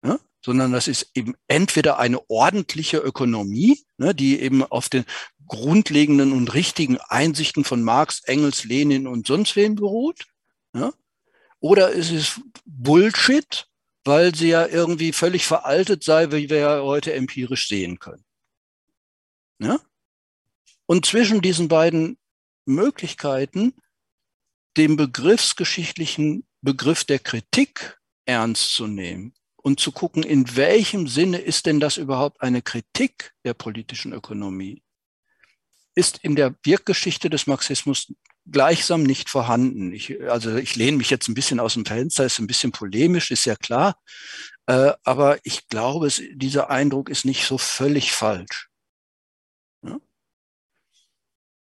ja? sondern das ist eben entweder eine ordentliche Ökonomie, ne, die eben auf den grundlegenden und richtigen Einsichten von Marx, Engels, Lenin und sonst wem beruht, ja? Oder ist es Bullshit, weil sie ja irgendwie völlig veraltet sei, wie wir ja heute empirisch sehen können. Ja? Und zwischen diesen beiden Möglichkeiten, den begriffsgeschichtlichen Begriff der Kritik ernst zu nehmen und zu gucken, in welchem Sinne ist denn das überhaupt eine Kritik der politischen Ökonomie, ist in der Wirkgeschichte des Marxismus gleichsam nicht vorhanden. Ich, also ich lehne mich jetzt ein bisschen aus dem Fenster, ist ein bisschen polemisch, ist ja klar. Äh, aber ich glaube, es, dieser Eindruck ist nicht so völlig falsch. Ja?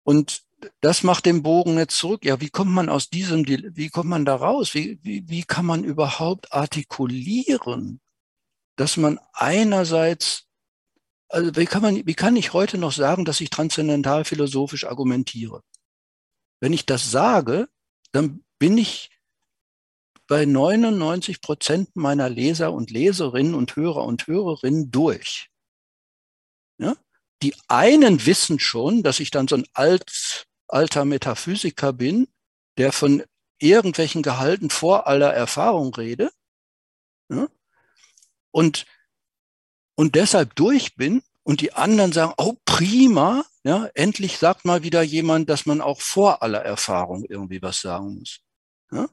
Und das macht den Bogen jetzt zurück. Ja, wie kommt man aus diesem, wie kommt man da raus? Wie, wie, wie kann man überhaupt artikulieren, dass man einerseits also wie kann man, wie kann ich heute noch sagen, dass ich transzendental philosophisch argumentiere? Wenn ich das sage, dann bin ich bei 99 Prozent meiner Leser und Leserinnen und Hörer und Hörerinnen durch. Ja? Die einen wissen schon, dass ich dann so ein alt, alter Metaphysiker bin, der von irgendwelchen Gehalten vor aller Erfahrung rede. Ja? Und, und deshalb durch bin und die anderen sagen, oh prima, ja, endlich sagt mal wieder jemand, dass man auch vor aller Erfahrung irgendwie was sagen muss. Ja?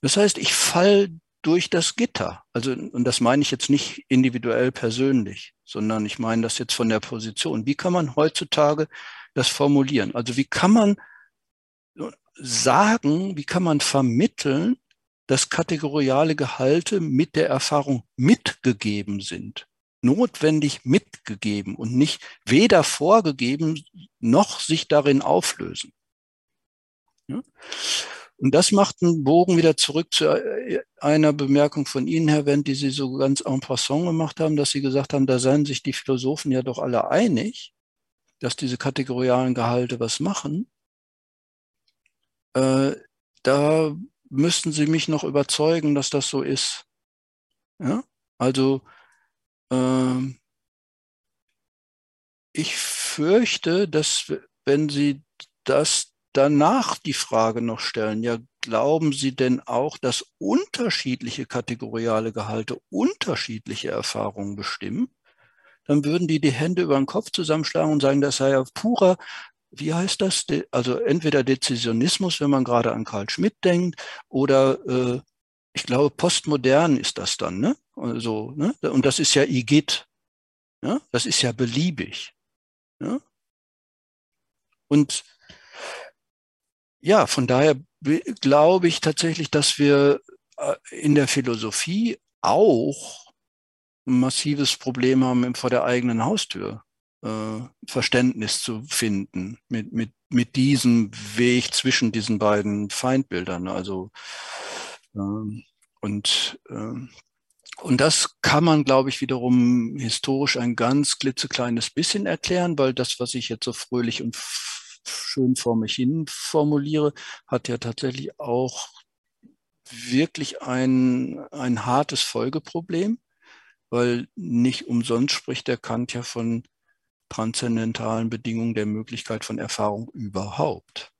Das heißt, ich fall durch das Gitter. Also, und das meine ich jetzt nicht individuell persönlich, sondern ich meine das jetzt von der Position. Wie kann man heutzutage das formulieren? Also, wie kann man sagen, wie kann man vermitteln, dass kategoriale Gehalte mit der Erfahrung mitgegeben sind? Notwendig mitgegeben und nicht weder vorgegeben noch sich darin auflösen. Ja? Und das macht einen Bogen wieder zurück zu äh, einer Bemerkung von Ihnen, Herr Wendt, die Sie so ganz en passant gemacht haben, dass Sie gesagt haben, da seien sich die Philosophen ja doch alle einig, dass diese kategorialen Gehalte was machen. Äh, da müssten Sie mich noch überzeugen, dass das so ist. Ja? Also ähm, ich fürchte, dass wenn Sie das danach die Frage noch stellen, ja, glauben Sie denn auch, dass unterschiedliche kategoriale Gehalte unterschiedliche Erfahrungen bestimmen? dann würden die die Hände über den Kopf zusammenschlagen und sagen, das sei ja purer, wie heißt das? Also entweder Dezisionismus, wenn man gerade an Karl Schmidt denkt, oder äh, ich glaube, postmodern ist das dann, ne? Also, ne? Und das ist ja IGIT. Ja? Das ist ja beliebig. Ja? Und ja, von daher glaube ich tatsächlich, dass wir äh, in der Philosophie auch ein massives Problem haben vor der eigenen Haustür. Äh, Verständnis zu finden mit, mit, mit diesem Weg zwischen diesen beiden Feindbildern. Also und ähm, und das kann man, glaube ich, wiederum historisch ein ganz klitzekleines bisschen erklären, weil das, was ich jetzt so fröhlich und schön vor mich hin formuliere, hat ja tatsächlich auch wirklich ein, ein hartes Folgeproblem, weil nicht umsonst spricht der Kant ja von transzendentalen Bedingungen der Möglichkeit von Erfahrung überhaupt.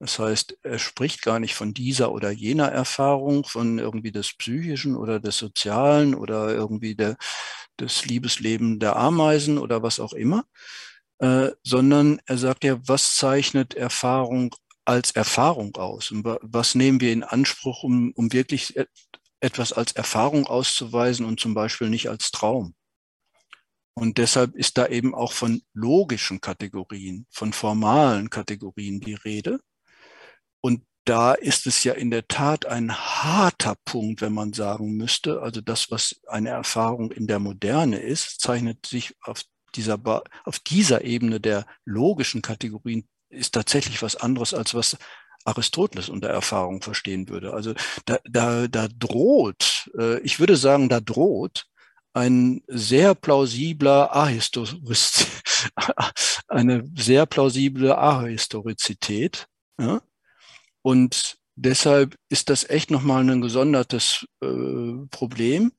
Das heißt, er spricht gar nicht von dieser oder jener Erfahrung, von irgendwie des Psychischen oder des Sozialen oder irgendwie der, des Liebesleben der Ameisen oder was auch immer, äh, sondern er sagt ja, was zeichnet Erfahrung als Erfahrung aus? Und was nehmen wir in Anspruch, um, um wirklich etwas als Erfahrung auszuweisen und zum Beispiel nicht als Traum? Und deshalb ist da eben auch von logischen Kategorien, von formalen Kategorien die Rede. Und da ist es ja in der Tat ein harter Punkt, wenn man sagen müsste, also das, was eine Erfahrung in der Moderne ist, zeichnet sich auf dieser, auf dieser Ebene der logischen Kategorien, ist tatsächlich was anderes, als was Aristoteles unter Erfahrung verstehen würde. Also da, da, da droht, äh, ich würde sagen, da droht ein sehr plausibler Ahistorizität, [laughs] eine sehr plausible Ahistorizität. Ja? Und deshalb ist das echt nochmal ein gesondertes äh, Problem,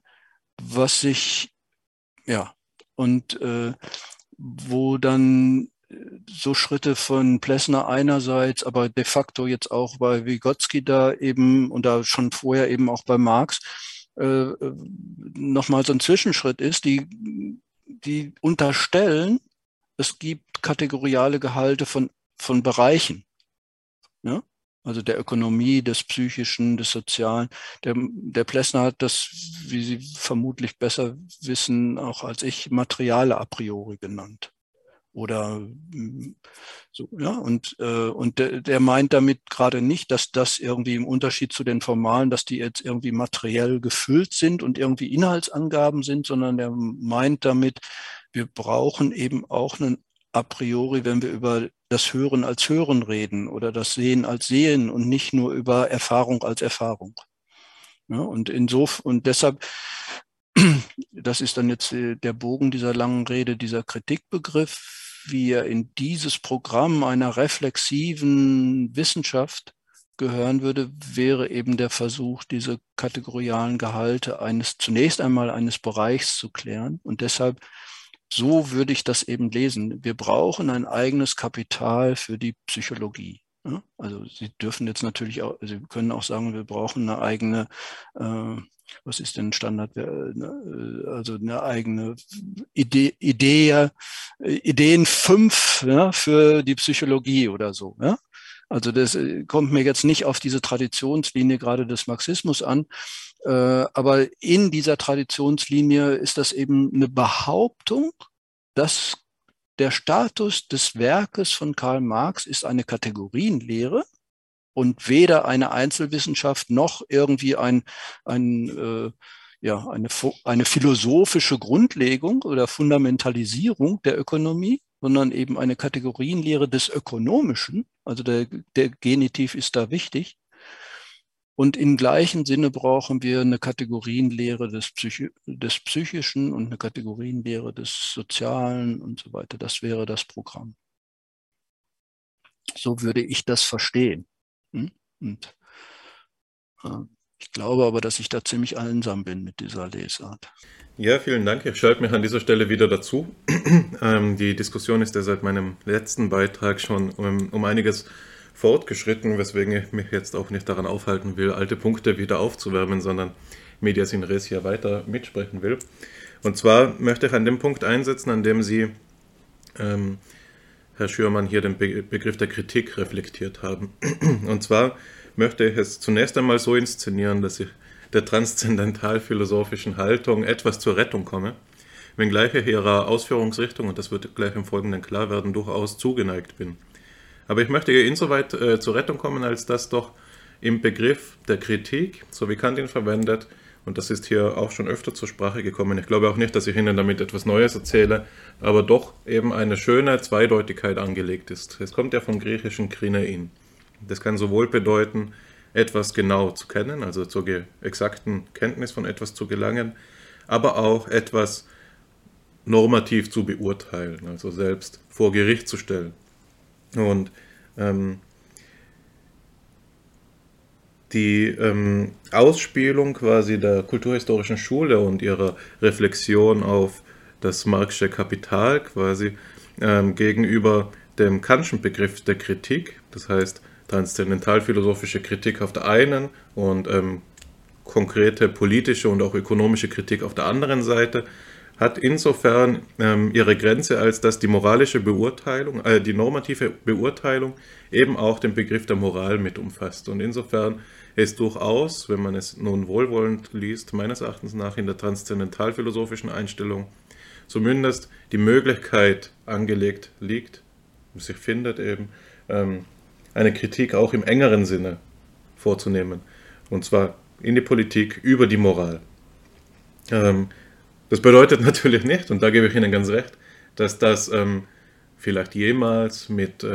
was sich, ja, und äh, wo dann so Schritte von Plessner einerseits, aber de facto jetzt auch bei Vygotsky da eben und da schon vorher eben auch bei Marx, äh, nochmal so ein Zwischenschritt ist, die, die unterstellen, es gibt kategoriale Gehalte von, von Bereichen. Ja? Also der Ökonomie, des Psychischen, des Sozialen. Der, der Plessner hat das, wie Sie vermutlich besser wissen, auch als ich, Materiale a priori genannt oder mm, so, ja, und, äh, und der, der meint damit gerade nicht, dass das irgendwie im Unterschied zu den formalen, dass die jetzt irgendwie materiell gefüllt sind und irgendwie Inhaltsangaben sind, sondern der meint damit, wir brauchen eben auch einen a priori, wenn wir über das Hören als Hören reden oder das Sehen als Sehen und nicht nur über Erfahrung als Erfahrung. Ja, und insofern, und deshalb [clears throat] das ist dann jetzt äh, der Bogen dieser langen Rede, dieser Kritikbegriff, wie er in dieses Programm einer reflexiven Wissenschaft gehören würde, wäre eben der Versuch, diese kategorialen Gehalte eines, zunächst einmal eines Bereichs zu klären. Und deshalb, so würde ich das eben lesen. Wir brauchen ein eigenes Kapital für die Psychologie. Also Sie dürfen jetzt natürlich auch, Sie können auch sagen, wir brauchen eine eigene äh, was ist denn Standard, äh, ne, also eine eigene Idee, Idee äh, Ideen fünf ja, für die Psychologie oder so. Ja? Also das kommt mir jetzt nicht auf diese Traditionslinie gerade des Marxismus an, aber in dieser Traditionslinie ist das eben eine Behauptung, dass der Status des Werkes von Karl Marx ist eine Kategorienlehre und weder eine Einzelwissenschaft noch irgendwie ein, ein äh, ja, eine, eine philosophische Grundlegung oder Fundamentalisierung der Ökonomie, sondern eben eine Kategorienlehre des Ökonomischen. Also der, der Genitiv ist da wichtig. Und im gleichen Sinne brauchen wir eine Kategorienlehre des, Psychi des Psychischen und eine Kategorienlehre des Sozialen und so weiter. Das wäre das Programm. So würde ich das verstehen. Hm? Und äh, ich glaube aber, dass ich da ziemlich einsam bin mit dieser Lesart. Ja, vielen Dank. Ich schalte mich an dieser Stelle wieder dazu. [clears throat] ähm, die Diskussion ist ja seit meinem letzten Beitrag schon um, um einiges fortgeschritten, weswegen ich mich jetzt auch nicht daran aufhalten will, alte Punkte wieder aufzuwärmen, sondern Medias in Res hier weiter mitsprechen will. Und zwar möchte ich an dem Punkt einsetzen, an dem Sie, ähm, Herr Schürmann, hier den Be Begriff der Kritik reflektiert haben. [clears throat] Und zwar möchte ich es zunächst einmal so inszenieren, dass ich der transzendentalphilosophischen Haltung etwas zur Rettung komme, wenngleich ich ihrer Ausführungsrichtung, und das wird gleich im Folgenden klar werden, durchaus zugeneigt bin. Aber ich möchte ihr insoweit äh, zur Rettung kommen, als dass doch im Begriff der Kritik, so wie Kant ihn verwendet, und das ist hier auch schon öfter zur Sprache gekommen. Ich glaube auch nicht, dass ich Ihnen damit etwas Neues erzähle, aber doch eben eine schöne Zweideutigkeit angelegt ist. Es kommt ja vom griechischen Krinein. Das kann sowohl bedeuten, etwas genau zu kennen, also zur exakten Kenntnis von etwas zu gelangen, aber auch etwas normativ zu beurteilen, also selbst vor Gericht zu stellen. Und ähm, die ähm, Ausspielung quasi der kulturhistorischen Schule und ihrer Reflexion auf das marxische Kapital quasi ähm, gegenüber dem Kantschen Begriff der Kritik, das heißt transzendentalphilosophische Kritik auf der einen und ähm, konkrete politische und auch ökonomische Kritik auf der anderen Seite, hat insofern ähm, ihre Grenze, als dass die moralische Beurteilung, äh, die normative Beurteilung eben auch den Begriff der Moral mit umfasst. Und insofern ist durchaus, wenn man es nun wohlwollend liest, meines Erachtens nach in der transzendentalphilosophischen Einstellung zumindest die Möglichkeit angelegt liegt, sich findet eben, ähm, eine Kritik auch im engeren Sinne vorzunehmen. Und zwar in die Politik über die Moral. Ähm, das bedeutet [laughs] natürlich nicht, und da gebe ich Ihnen ganz recht, dass das ähm, vielleicht jemals mit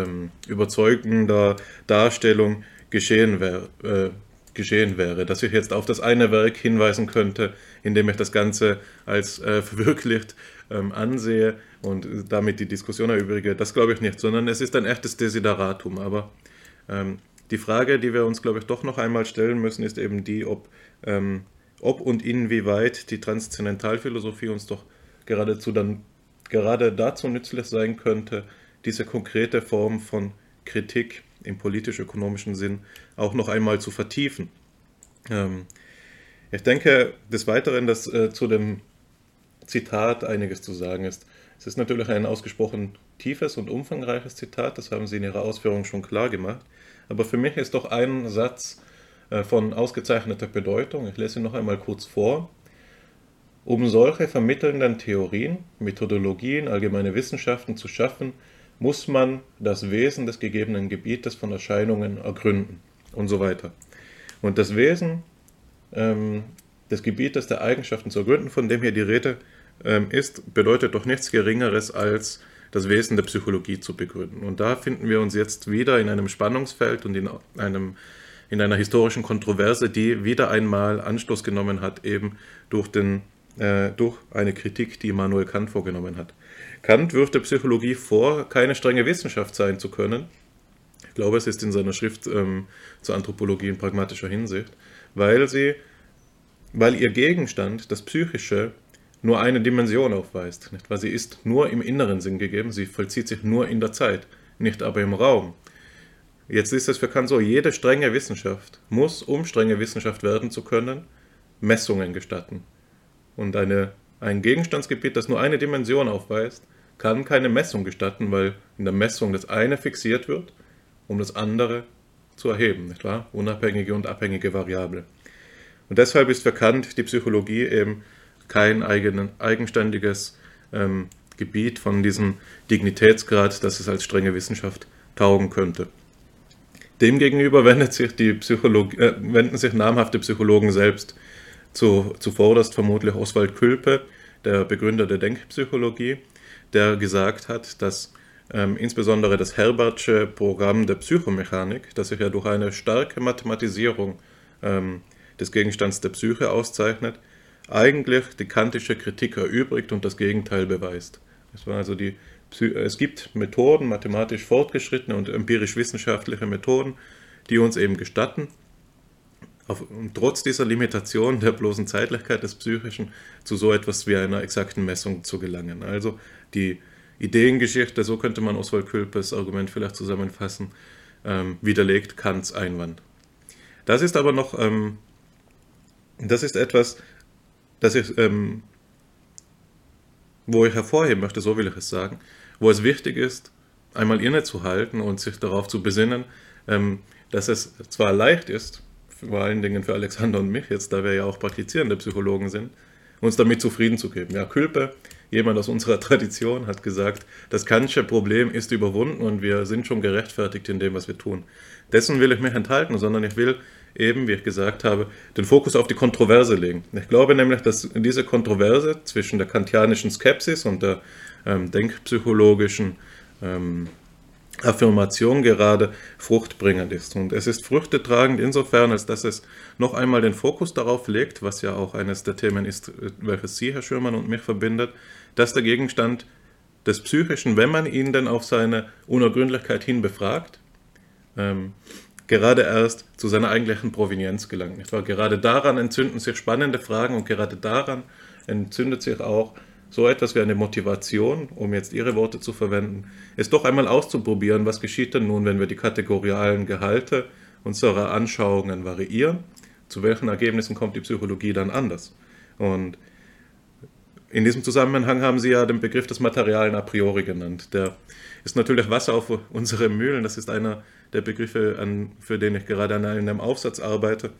überzeugender Darstellung geschehen wäre, äh, geschehen wäre, dass ich jetzt auf das eine Werk hinweisen könnte, in dem ich das Ganze als äh, [laughs] verwirklicht ähm, ansehe und damit die Diskussion erübrige. Das glaube ich nicht, sondern es ist ein echtes Desideratum. Aber ähm, die Frage, die wir uns, glaube ich, doch noch einmal stellen müssen, ist eben die, ob, ähm, ob und inwieweit die Transzendentalphilosophie uns doch geradezu dann gerade dazu nützlich sein könnte, diese konkrete Form von Kritik im politisch-ökonomischen Sinn auch noch einmal zu vertiefen. Ähm, ich denke des Weiteren, dass äh, zu dem Zitat einiges zu sagen ist. Es ist natürlich ein ausgesprochen tiefes und umfangreiches Zitat, das haben Sie in Ihrer Ausführung schon klar gemacht. Aber für mich ist doch ein Satz äh, von ausgezeichneter Bedeutung. Ich lese ihn noch einmal kurz vor. Um solche vermittelnden Theorien, Methodologien, allgemeine Wissenschaften zu schaffen, muss man das Wesen des gegebenen Gebietes von Erscheinungen ergründen und so weiter. Und das Wesen ähm, des Gebietes der Eigenschaften zu ergründen, von dem hier die Rede ähm, ist, bedeutet doch nichts Geringeres als das Wesen der Psychologie zu begründen. Und da finden wir uns jetzt wieder in einem Spannungsfeld und in, einem, in einer historischen Kontroverse, die wieder einmal Anstoß genommen hat, eben durch, den, äh, durch eine Kritik, die Immanuel Kant vorgenommen hat. Kant wirft der Psychologie vor, keine strenge Wissenschaft sein zu können. Ich glaube, es ist in seiner Schrift ähm, zur Anthropologie in pragmatischer Hinsicht, weil sie, weil ihr Gegenstand, das Psychische, nur eine Dimension aufweist. Nicht? Weil sie ist nur im inneren Sinn gegeben, sie vollzieht sich nur in der Zeit, nicht aber im Raum. Jetzt ist es für Kant so, jede strenge Wissenschaft muss, um strenge Wissenschaft werden zu können, Messungen gestatten. Und eine, ein Gegenstandsgebiet, das nur eine Dimension aufweist, kann keine Messung gestatten, weil in der Messung das eine fixiert wird, um das andere zu erheben, nicht wahr? Unabhängige und abhängige Variable. Und deshalb ist für Kant die Psychologie eben kein eigen, eigenständiges ähm, Gebiet von diesem Dignitätsgrad, dass es als strenge Wissenschaft taugen könnte. Demgegenüber wendet sich die äh, wenden sich namhafte Psychologen selbst, zu, zuvorderst vermutlich Oswald Külpe, der Begründer der Denkpsychologie, der gesagt hat, dass ähm, insbesondere das Herbertsche Programm der Psychomechanik, das sich ja durch eine starke Mathematisierung ähm, des Gegenstands der Psyche auszeichnet, eigentlich die kantische Kritik erübrigt und das Gegenteil beweist. Es, war also die, es gibt Methoden, mathematisch fortgeschrittene und empirisch-wissenschaftliche Methoden, die uns eben gestatten, auf, trotz dieser Limitation der bloßen Zeitlichkeit des Psychischen zu so etwas wie einer exakten Messung zu gelangen. Also die Ideengeschichte, so könnte man Oswald Külpes Argument vielleicht zusammenfassen, ähm, widerlegt Kants Einwand. Das ist aber noch, ähm, das ist etwas, das ich ähm, wo ich hervorheben möchte, so will ich es sagen, wo es wichtig ist, einmal innezuhalten und sich darauf zu besinnen, ähm, dass es zwar leicht ist, vor allen Dingen für Alexander und mich jetzt, da wir ja auch praktizierende Psychologen sind, uns damit zufrieden zu geben. Ja, Külpe, jemand aus unserer [laughs] Tradition, hat gesagt, das Kantsche Problem ist überwunden und wir sind schon gerechtfertigt in dem, was wir tun. Dessen will ich mich enthalten, sondern ich will eben, wie ich gesagt habe, den Fokus auf die Kontroverse legen. Ich glaube nämlich, dass diese Kontroverse zwischen der kantianischen Skepsis und der ähm, denkpsychologischen ähm, Affirmation gerade fruchtbringend ist. Und es ist früchtetragend insofern, als dass es noch einmal den Fokus darauf legt, was ja auch eines der Themen ist, welches Sie, Herr Schürmann, und mich verbindet, dass der Gegenstand des Psychischen, wenn man ihn denn auf seine Unergründlichkeit hin befragt, ähm, gerade erst zu seiner eigentlichen Provenienz gelangt. Nicht wahr? Gerade daran entzünden sich spannende Fragen und gerade daran entzündet sich auch so etwas wie eine Motivation, um jetzt Ihre Worte zu verwenden, es doch einmal auszuprobieren, was geschieht denn nun, wenn wir die kategorialen Gehalte unserer Anschauungen variieren, zu welchen Ergebnissen kommt die Psychologie dann anders. Und in diesem Zusammenhang haben Sie ja den Begriff des Materialen a priori genannt. Der ist natürlich Wasser auf unsere Mühlen. Das ist einer der Begriffe, an, für den ich gerade an einem Aufsatz arbeite,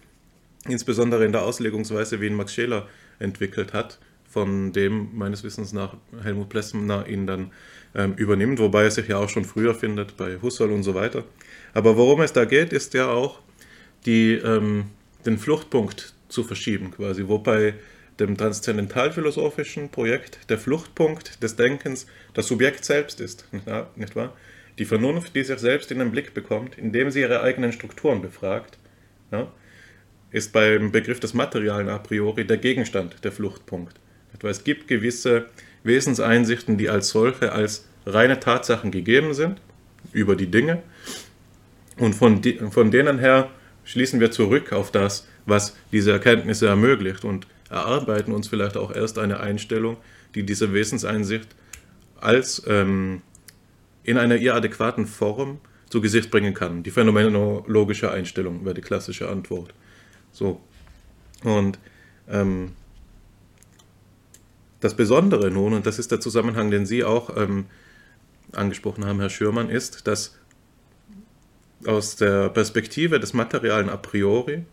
insbesondere in der Auslegungsweise, wie ihn Max Scheler entwickelt hat, von dem meines Wissens nach Helmut Plessner ihn dann ähm, übernimmt, wobei er sich ja auch schon früher findet, bei Husserl und so weiter. Aber worum es da geht, ist ja auch, die, ähm, den Fluchtpunkt zu verschieben, quasi, wobei dem transzendentalphilosophischen Projekt der Fluchtpunkt des Denkens das Subjekt selbst ist, nicht wahr? Die Vernunft, die sich selbst in den Blick bekommt, indem sie ihre eigenen Strukturen befragt, ja, ist beim Begriff des Materialen a priori der Gegenstand der Fluchtpunkt. Es gibt gewisse Wesenseinsichten, die als solche als reine Tatsachen gegeben sind über die Dinge und von, die, von denen her schließen wir zurück auf das, was diese Erkenntnisse ermöglicht und erarbeiten uns vielleicht auch erst eine Einstellung, die diese Wesenseinsicht als ähm, in einer ihr adäquaten Form zu Gesicht bringen kann. Die phänomenologische Einstellung wäre die klassische Antwort. So. Und ähm, das Besondere nun, und das ist der Zusammenhang, den Sie auch ähm, angesprochen haben, Herr Schürmann, ist, dass aus der Perspektive des Materialen a priori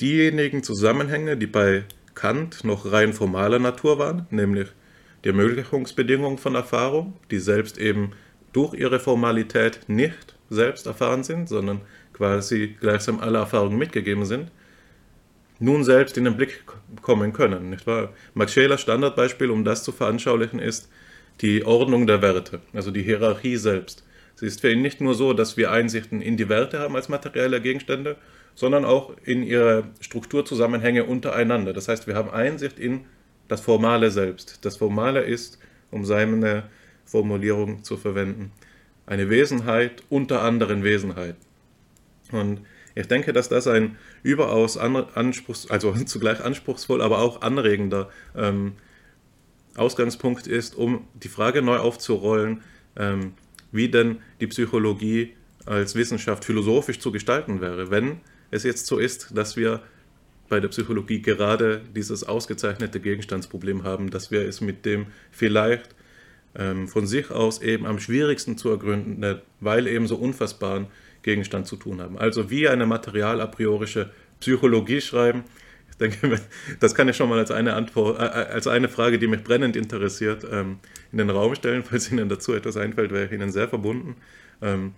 diejenigen Zusammenhänge, die bei Kant noch rein formaler Natur waren, nämlich die Ermöglichungsbedingungen von Erfahrung, die selbst eben durch ihre Formalität nicht selbst erfahren sind, sondern quasi gleichsam alle Erfahrungen mitgegeben sind, nun selbst in den Blick kommen können. Nicht wahr? Max Scheler Standardbeispiel, um das zu veranschaulichen, ist die Ordnung der Werte, also die Hierarchie selbst. Sie ist für ihn nicht nur so, dass wir Einsichten in die Werte haben als materielle Gegenstände, sondern auch in ihre Strukturzusammenhänge untereinander. Das heißt, wir haben Einsicht in das Formale selbst. Das Formale ist, um seine Formulierung zu verwenden, eine Wesenheit unter anderen Wesenheiten. Und ich denke, dass das ein überaus anspruchs, also [laughs] zugleich anspruchsvoll, aber auch anregender ähm, Ausgangspunkt ist, um die Frage neu aufzurollen, ähm, wie denn die Psychologie als Wissenschaft philosophisch zu gestalten wäre, wenn es jetzt so ist, dass wir bei der Psychologie gerade dieses ausgezeichnete Gegenstandsproblem haben, dass wir es mit dem vielleicht ähm, von sich aus eben am schwierigsten zu ergründen, weil eben so unfassbaren Gegenstand zu tun haben. Also wie eine material a priorische Psychologie schreiben. Ich denke, [laughs] das kann ich schon mal als eine, Antwort, äh, äh, als eine Frage, die mich brennend interessiert, ähm, in den Raum stellen. [laughs] Falls Ihnen dazu etwas einfällt, wäre ich Ihnen sehr verbunden. Ähm,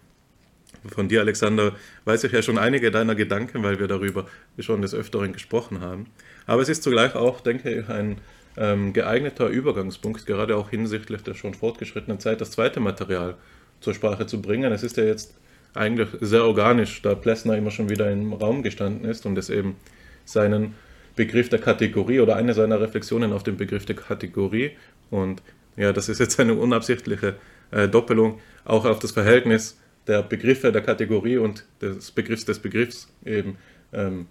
von dir, Alexander, weiß ich ja schon einige deiner Gedanken, weil wir darüber schon des Öfteren gesprochen haben. Aber es ist zugleich auch, denke ich, ein ähm, geeigneter Übergangspunkt, gerade auch hinsichtlich der schon fortgeschrittenen Zeit, das zweite Material zur Sprache zu bringen. Es ist ja jetzt eigentlich sehr organisch, da Plessner immer schon wieder im Raum gestanden ist und es eben seinen Begriff der Kategorie oder eine seiner Reflexionen auf den Begriff der Kategorie und ja, das ist jetzt eine unabsichtliche äh, Doppelung, auch auf das Verhältnis der Begriffe der Kategorie und des Begriffs des Begriffs eben ähm,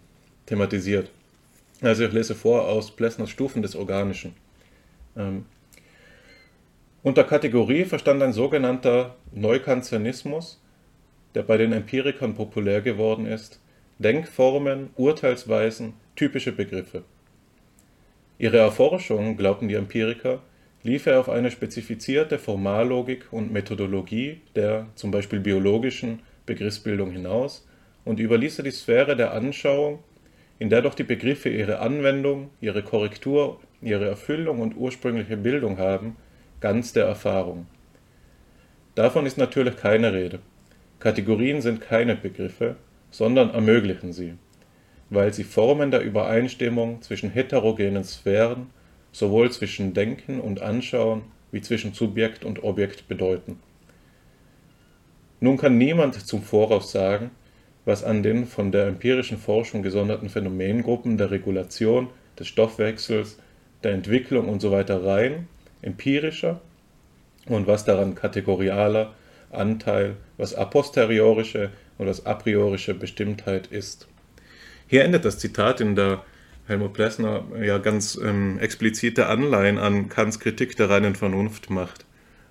thematisiert. Also ich lese vor aus Plessners Stufen des Organischen. Ähm, unter Kategorie verstand ein sogenannter Neukantianismus, der bei den Empirikern populär geworden ist, Denkformen, Urteilsweisen, typische Begriffe. Ihre Erforschung, glaubten die Empiriker, lief er auf eine spezifizierte Formallogik und Methodologie der zum Beispiel biologischen Begriffsbildung hinaus und überließ er die Sphäre der Anschauung, in der doch die Begriffe ihre Anwendung, ihre Korrektur, ihre Erfüllung und ursprüngliche Bildung haben, ganz der Erfahrung. Davon ist natürlich keine Rede. Kategorien sind keine Begriffe, sondern ermöglichen sie, weil sie Formen der Übereinstimmung zwischen heterogenen Sphären sowohl zwischen Denken und Anschauen wie zwischen Subjekt und Objekt bedeuten. Nun kann niemand zum Voraus sagen, was an den von der empirischen Forschung gesonderten Phänomengruppen der Regulation, des Stoffwechsels, der Entwicklung usw. So rein empirischer und was daran kategorialer Anteil, was a posteriorische und was a priorische Bestimmtheit ist. Hier endet das Zitat in der Helmut Plessner ja ganz ähm, explizite Anleihen an Kants Kritik der reinen Vernunft macht.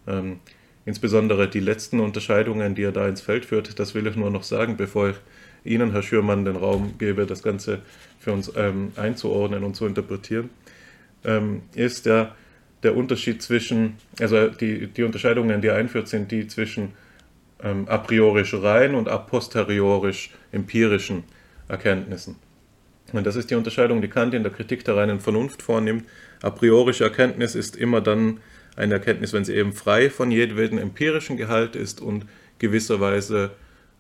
Ähm, insbesondere die letzten Unterscheidungen, die er da ins Feld führt, das will ich nur noch sagen, bevor ich Ihnen, Herr Schürmann, den Raum gebe, das Ganze für uns ähm, einzuordnen und zu interpretieren, ähm, ist der, der Unterschied zwischen, also die, die Unterscheidungen, die er einführt, sind die zwischen ähm, a priorisch rein und a posteriorisch empirischen Erkenntnissen. Und das ist die Unterscheidung, die Kant in der Kritik der reinen Vernunft vornimmt. A priorische Erkenntnis ist immer dann eine Erkenntnis, wenn sie eben frei von jedweden empirischen Gehalt ist und gewisserweise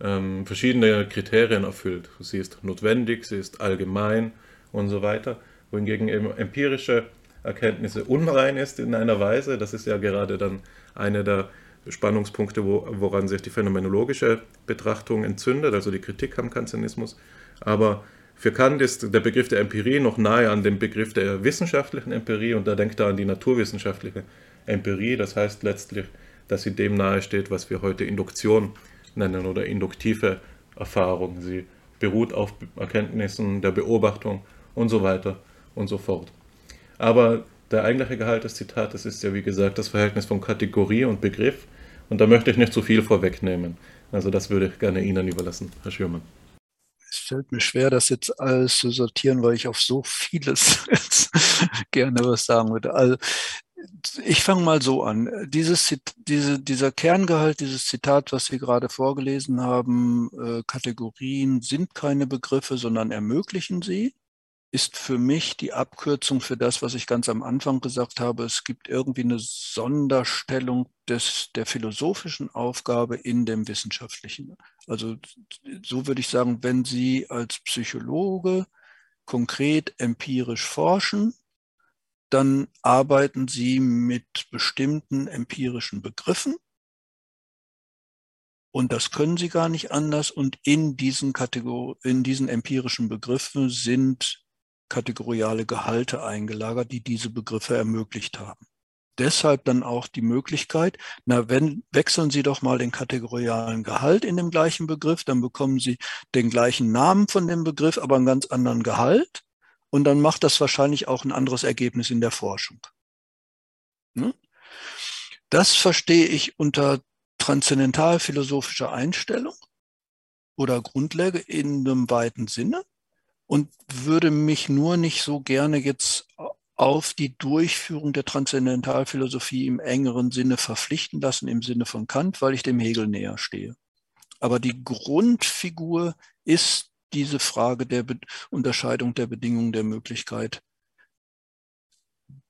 ähm, verschiedene Kriterien erfüllt. Sie ist notwendig, sie ist allgemein und so weiter. Wohingegen eben empirische Erkenntnisse unrein ist in einer Weise, das ist ja gerade dann einer der Spannungspunkte, wo, woran sich die phänomenologische Betrachtung entzündet, also die Kritik am Kantianismus. Aber für Kant ist der Begriff der Empirie noch nahe an dem Begriff der wissenschaftlichen Empirie und da denkt er an die naturwissenschaftliche Empirie. Das heißt letztlich, dass sie dem nahe steht, was wir heute Induktion nennen oder induktive Erfahrung. Sie beruht auf Erkenntnissen der Beobachtung und so weiter und so fort. Aber der eigentliche Gehalt des Zitates ist ja, wie gesagt, das Verhältnis von Kategorie und Begriff. Und da möchte ich nicht zu viel vorwegnehmen. Also das würde ich gerne Ihnen überlassen, Herr Schürmann es fällt mir schwer, das jetzt alles zu sortieren, weil ich auf so vieles [laughs] gerne was sagen würde. Also ich fange mal so an. Dieses, diese, dieser Kerngehalt, dieses Zitat, was Sie gerade vorgelesen haben, äh, Kategorien sind keine Begriffe, sondern ermöglichen sie ist für mich die Abkürzung für das, was ich ganz am Anfang gesagt habe. Es gibt irgendwie eine Sonderstellung des, der philosophischen Aufgabe in dem wissenschaftlichen. Also so würde ich sagen, wenn Sie als Psychologe konkret empirisch forschen, dann arbeiten Sie mit bestimmten empirischen Begriffen. Und das können Sie gar nicht anders. Und in diesen Kategor in diesen empirischen Begriffen sind kategoriale Gehalte eingelagert, die diese Begriffe ermöglicht haben. Deshalb dann auch die Möglichkeit, na, wenn, wechseln Sie doch mal den kategorialen Gehalt in dem gleichen Begriff, dann bekommen Sie den gleichen Namen von dem Begriff, aber einen ganz anderen Gehalt. Und dann macht das wahrscheinlich auch ein anderes Ergebnis in der Forschung. Ne? Das verstehe ich unter transzendentalphilosophischer Einstellung oder Grundlage in einem weiten Sinne und würde mich nur nicht so gerne jetzt auf die Durchführung der Transzendentalphilosophie im engeren Sinne verpflichten lassen, im Sinne von Kant, weil ich dem Hegel näher stehe. Aber die Grundfigur ist diese Frage der Be Unterscheidung der Bedingungen der Möglichkeit.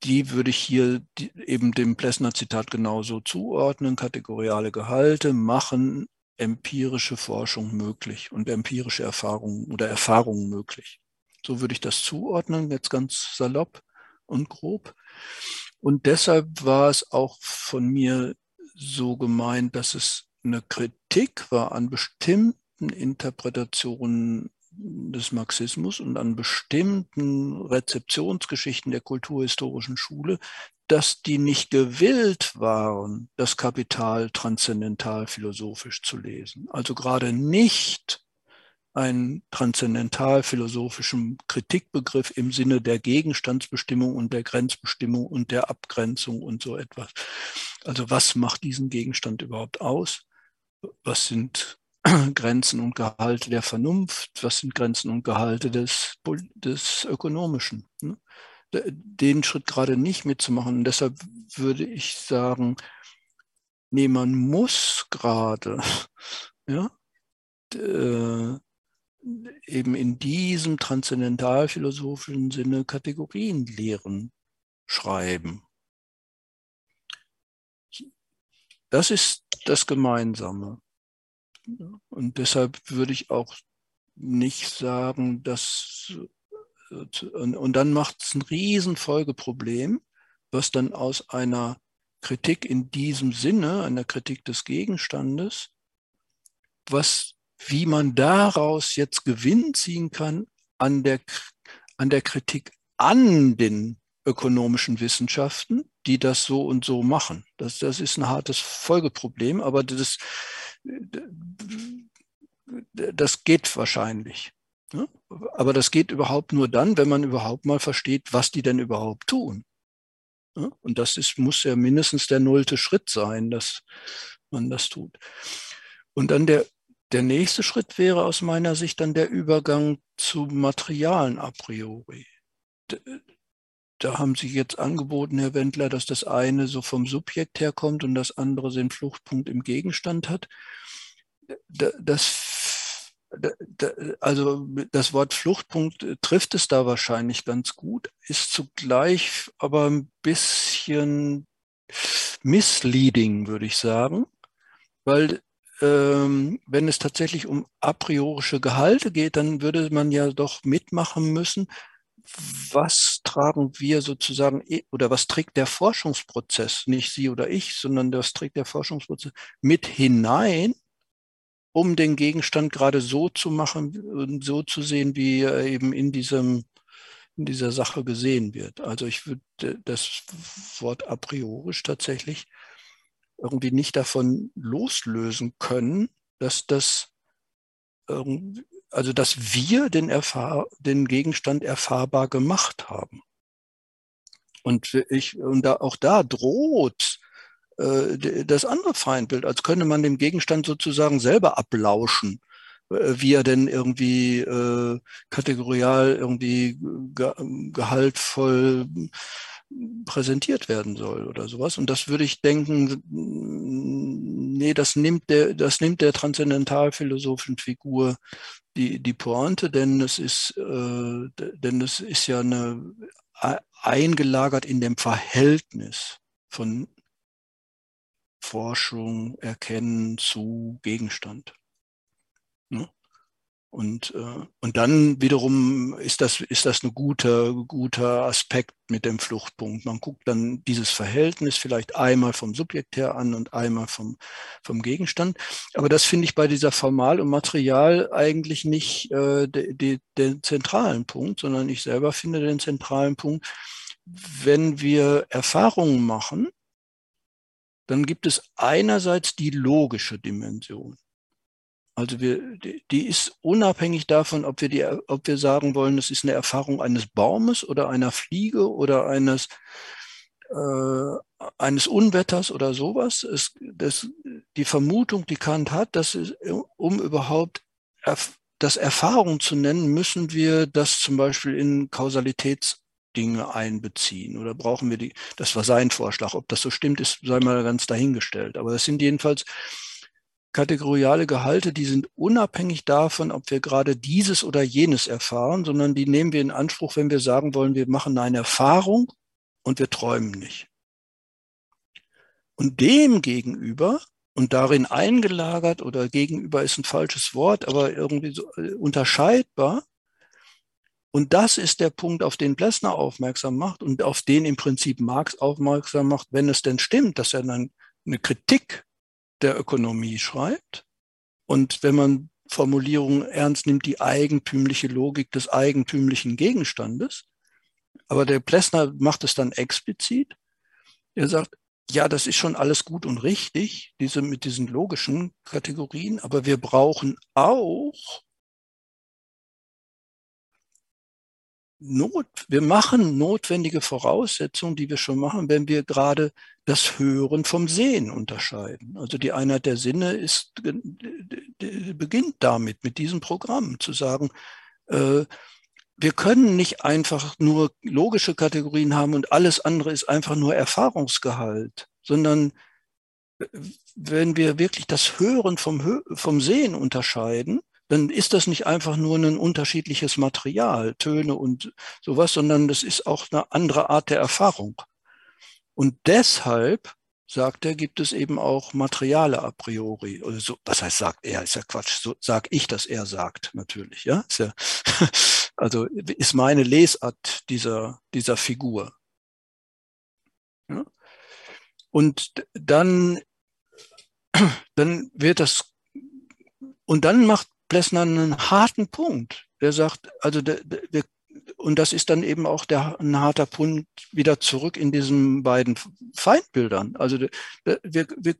Die würde ich hier die, eben dem Plessner Zitat genauso zuordnen. Kategoriale Gehalte machen empirische Forschung möglich und empirische Erfahrungen oder Erfahrungen möglich. So würde ich das zuordnen, jetzt ganz salopp und grob. Und deshalb war es auch von mir so gemeint, dass es eine Kritik war an bestimmten Interpretationen des Marxismus und an bestimmten Rezeptionsgeschichten der kulturhistorischen Schule, dass die nicht gewillt waren, das Kapital transzendental philosophisch zu lesen. Also gerade nicht einen transzendental philosophischen Kritikbegriff im Sinne der Gegenstandsbestimmung und der Grenzbestimmung und der Abgrenzung und so etwas. Also was macht diesen Gegenstand überhaupt aus? Was sind [clears throat] Grenzen und Gehalte der Vernunft? Was sind Grenzen und Gehalte des, des Ökonomischen? Ne? den Schritt gerade nicht mitzumachen. Und deshalb würde ich sagen, nee, man muss gerade, [laughs] ja, äh, eben in diesem transzendentalphilosophischen Sinne Kategorien lehren, schreiben. Das ist das Gemeinsame. Und deshalb würde ich auch nicht sagen, dass und, und dann macht es ein riesen Folgeproblem, was dann aus einer Kritik in diesem Sinne, einer Kritik des Gegenstandes, was, wie man daraus jetzt Gewinn ziehen kann an der, an der Kritik an den ökonomischen Wissenschaften, die das so und so machen. Das, das ist ein hartes Folgeproblem, aber das, das geht wahrscheinlich. Aber das geht überhaupt nur dann, wenn man überhaupt mal versteht, was die denn überhaupt tun. Und das ist, muss ja mindestens der nullte Schritt sein, dass man das tut. Und dann der, der nächste Schritt wäre aus meiner Sicht dann der Übergang zu Materialen a priori. Da haben Sie jetzt angeboten, Herr Wendler, dass das eine so vom Subjekt herkommt und das andere den Fluchtpunkt im Gegenstand hat. Das also das Wort Fluchtpunkt trifft es da wahrscheinlich ganz gut, ist zugleich aber ein bisschen misleading, würde ich sagen, weil ähm, wenn es tatsächlich um a priorische Gehalte geht, dann würde man ja doch mitmachen müssen, was tragen wir sozusagen oder was trägt der Forschungsprozess, nicht Sie oder ich, sondern das trägt der Forschungsprozess mit hinein um den Gegenstand gerade so zu machen und so zu sehen, wie er eben in diesem in dieser Sache gesehen wird. Also ich würde das Wort a priori tatsächlich irgendwie nicht davon loslösen können, dass das also dass wir den, Erfahr den Gegenstand erfahrbar gemacht haben. Und ich, und da, auch da droht äh, das andere Feindbild, als könne man dem Gegenstand sozusagen selber ablauschen, äh, wie er denn irgendwie äh, kategorial irgendwie ge gehaltvoll präsentiert werden soll oder sowas. Und das würde ich denken, nee, das nimmt der, das nimmt der transzendentalphilosophischen Figur die, die Pointe, denn es ist, äh, denn es ist ja eine eingelagert in dem Verhältnis von Forschung, Erkennen zu Gegenstand. Ne? Und, äh, und dann wiederum ist das, ist das ein guter, guter Aspekt mit dem Fluchtpunkt. Man guckt dann dieses Verhältnis vielleicht einmal vom Subjekt her an und einmal vom, vom Gegenstand. Aber das finde ich bei dieser Formal und Material eigentlich nicht äh, de, de, den zentralen Punkt, sondern ich selber finde den zentralen Punkt, wenn wir Erfahrungen machen, dann gibt es einerseits die logische Dimension. Also wir, die ist unabhängig davon, ob wir, die, ob wir sagen wollen, es ist eine Erfahrung eines Baumes oder einer Fliege oder eines, äh, eines Unwetters oder sowas. Es, das, die Vermutung, die Kant hat, dass es, um überhaupt erf das Erfahrung zu nennen, müssen wir das zum Beispiel in Kausalitäts Dinge einbeziehen? Oder brauchen wir die, das war sein Vorschlag. Ob das so stimmt, ist, sei mal ganz dahingestellt. Aber das sind jedenfalls kategoriale Gehalte, die sind unabhängig davon, ob wir gerade dieses oder jenes erfahren, sondern die nehmen wir in Anspruch, wenn wir sagen wollen, wir machen eine Erfahrung und wir träumen nicht. Und dem gegenüber und darin eingelagert oder gegenüber ist ein falsches Wort, aber irgendwie so äh, unterscheidbar, und das ist der Punkt, auf den Plessner aufmerksam macht und auf den im Prinzip Marx aufmerksam macht, wenn es denn stimmt, dass er dann eine Kritik der Ökonomie schreibt. Und wenn man Formulierungen ernst nimmt, die eigentümliche Logik des eigentümlichen Gegenstandes. Aber der Plessner macht es dann explizit. Er sagt, ja, das ist schon alles gut und richtig, diese mit diesen logischen Kategorien, aber wir brauchen auch Not, wir machen notwendige Voraussetzungen, die wir schon machen, wenn wir gerade das Hören vom Sehen unterscheiden. Also die Einheit der Sinne ist, beginnt damit, mit diesem Programm zu sagen, äh, wir können nicht einfach nur logische Kategorien haben und alles andere ist einfach nur Erfahrungsgehalt, sondern äh, wenn wir wirklich das Hören vom, vom Sehen unterscheiden, dann ist das nicht einfach nur ein unterschiedliches Material, Töne und sowas, sondern das ist auch eine andere Art der Erfahrung. Und deshalb sagt er, gibt es eben auch Materiale a priori. Also, was heißt sagt er? Ist ja Quatsch. So sag ich, dass er sagt, natürlich. Ja, ist ja [laughs] also ist meine Lesart dieser dieser Figur. Ja? Und dann [clears throat] dann wird das und dann macht Plessner einen harten Punkt. Der sagt, also der, der, und das ist dann eben auch der, ein harter Punkt wieder zurück in diesen beiden Feindbildern. Also wir, wir,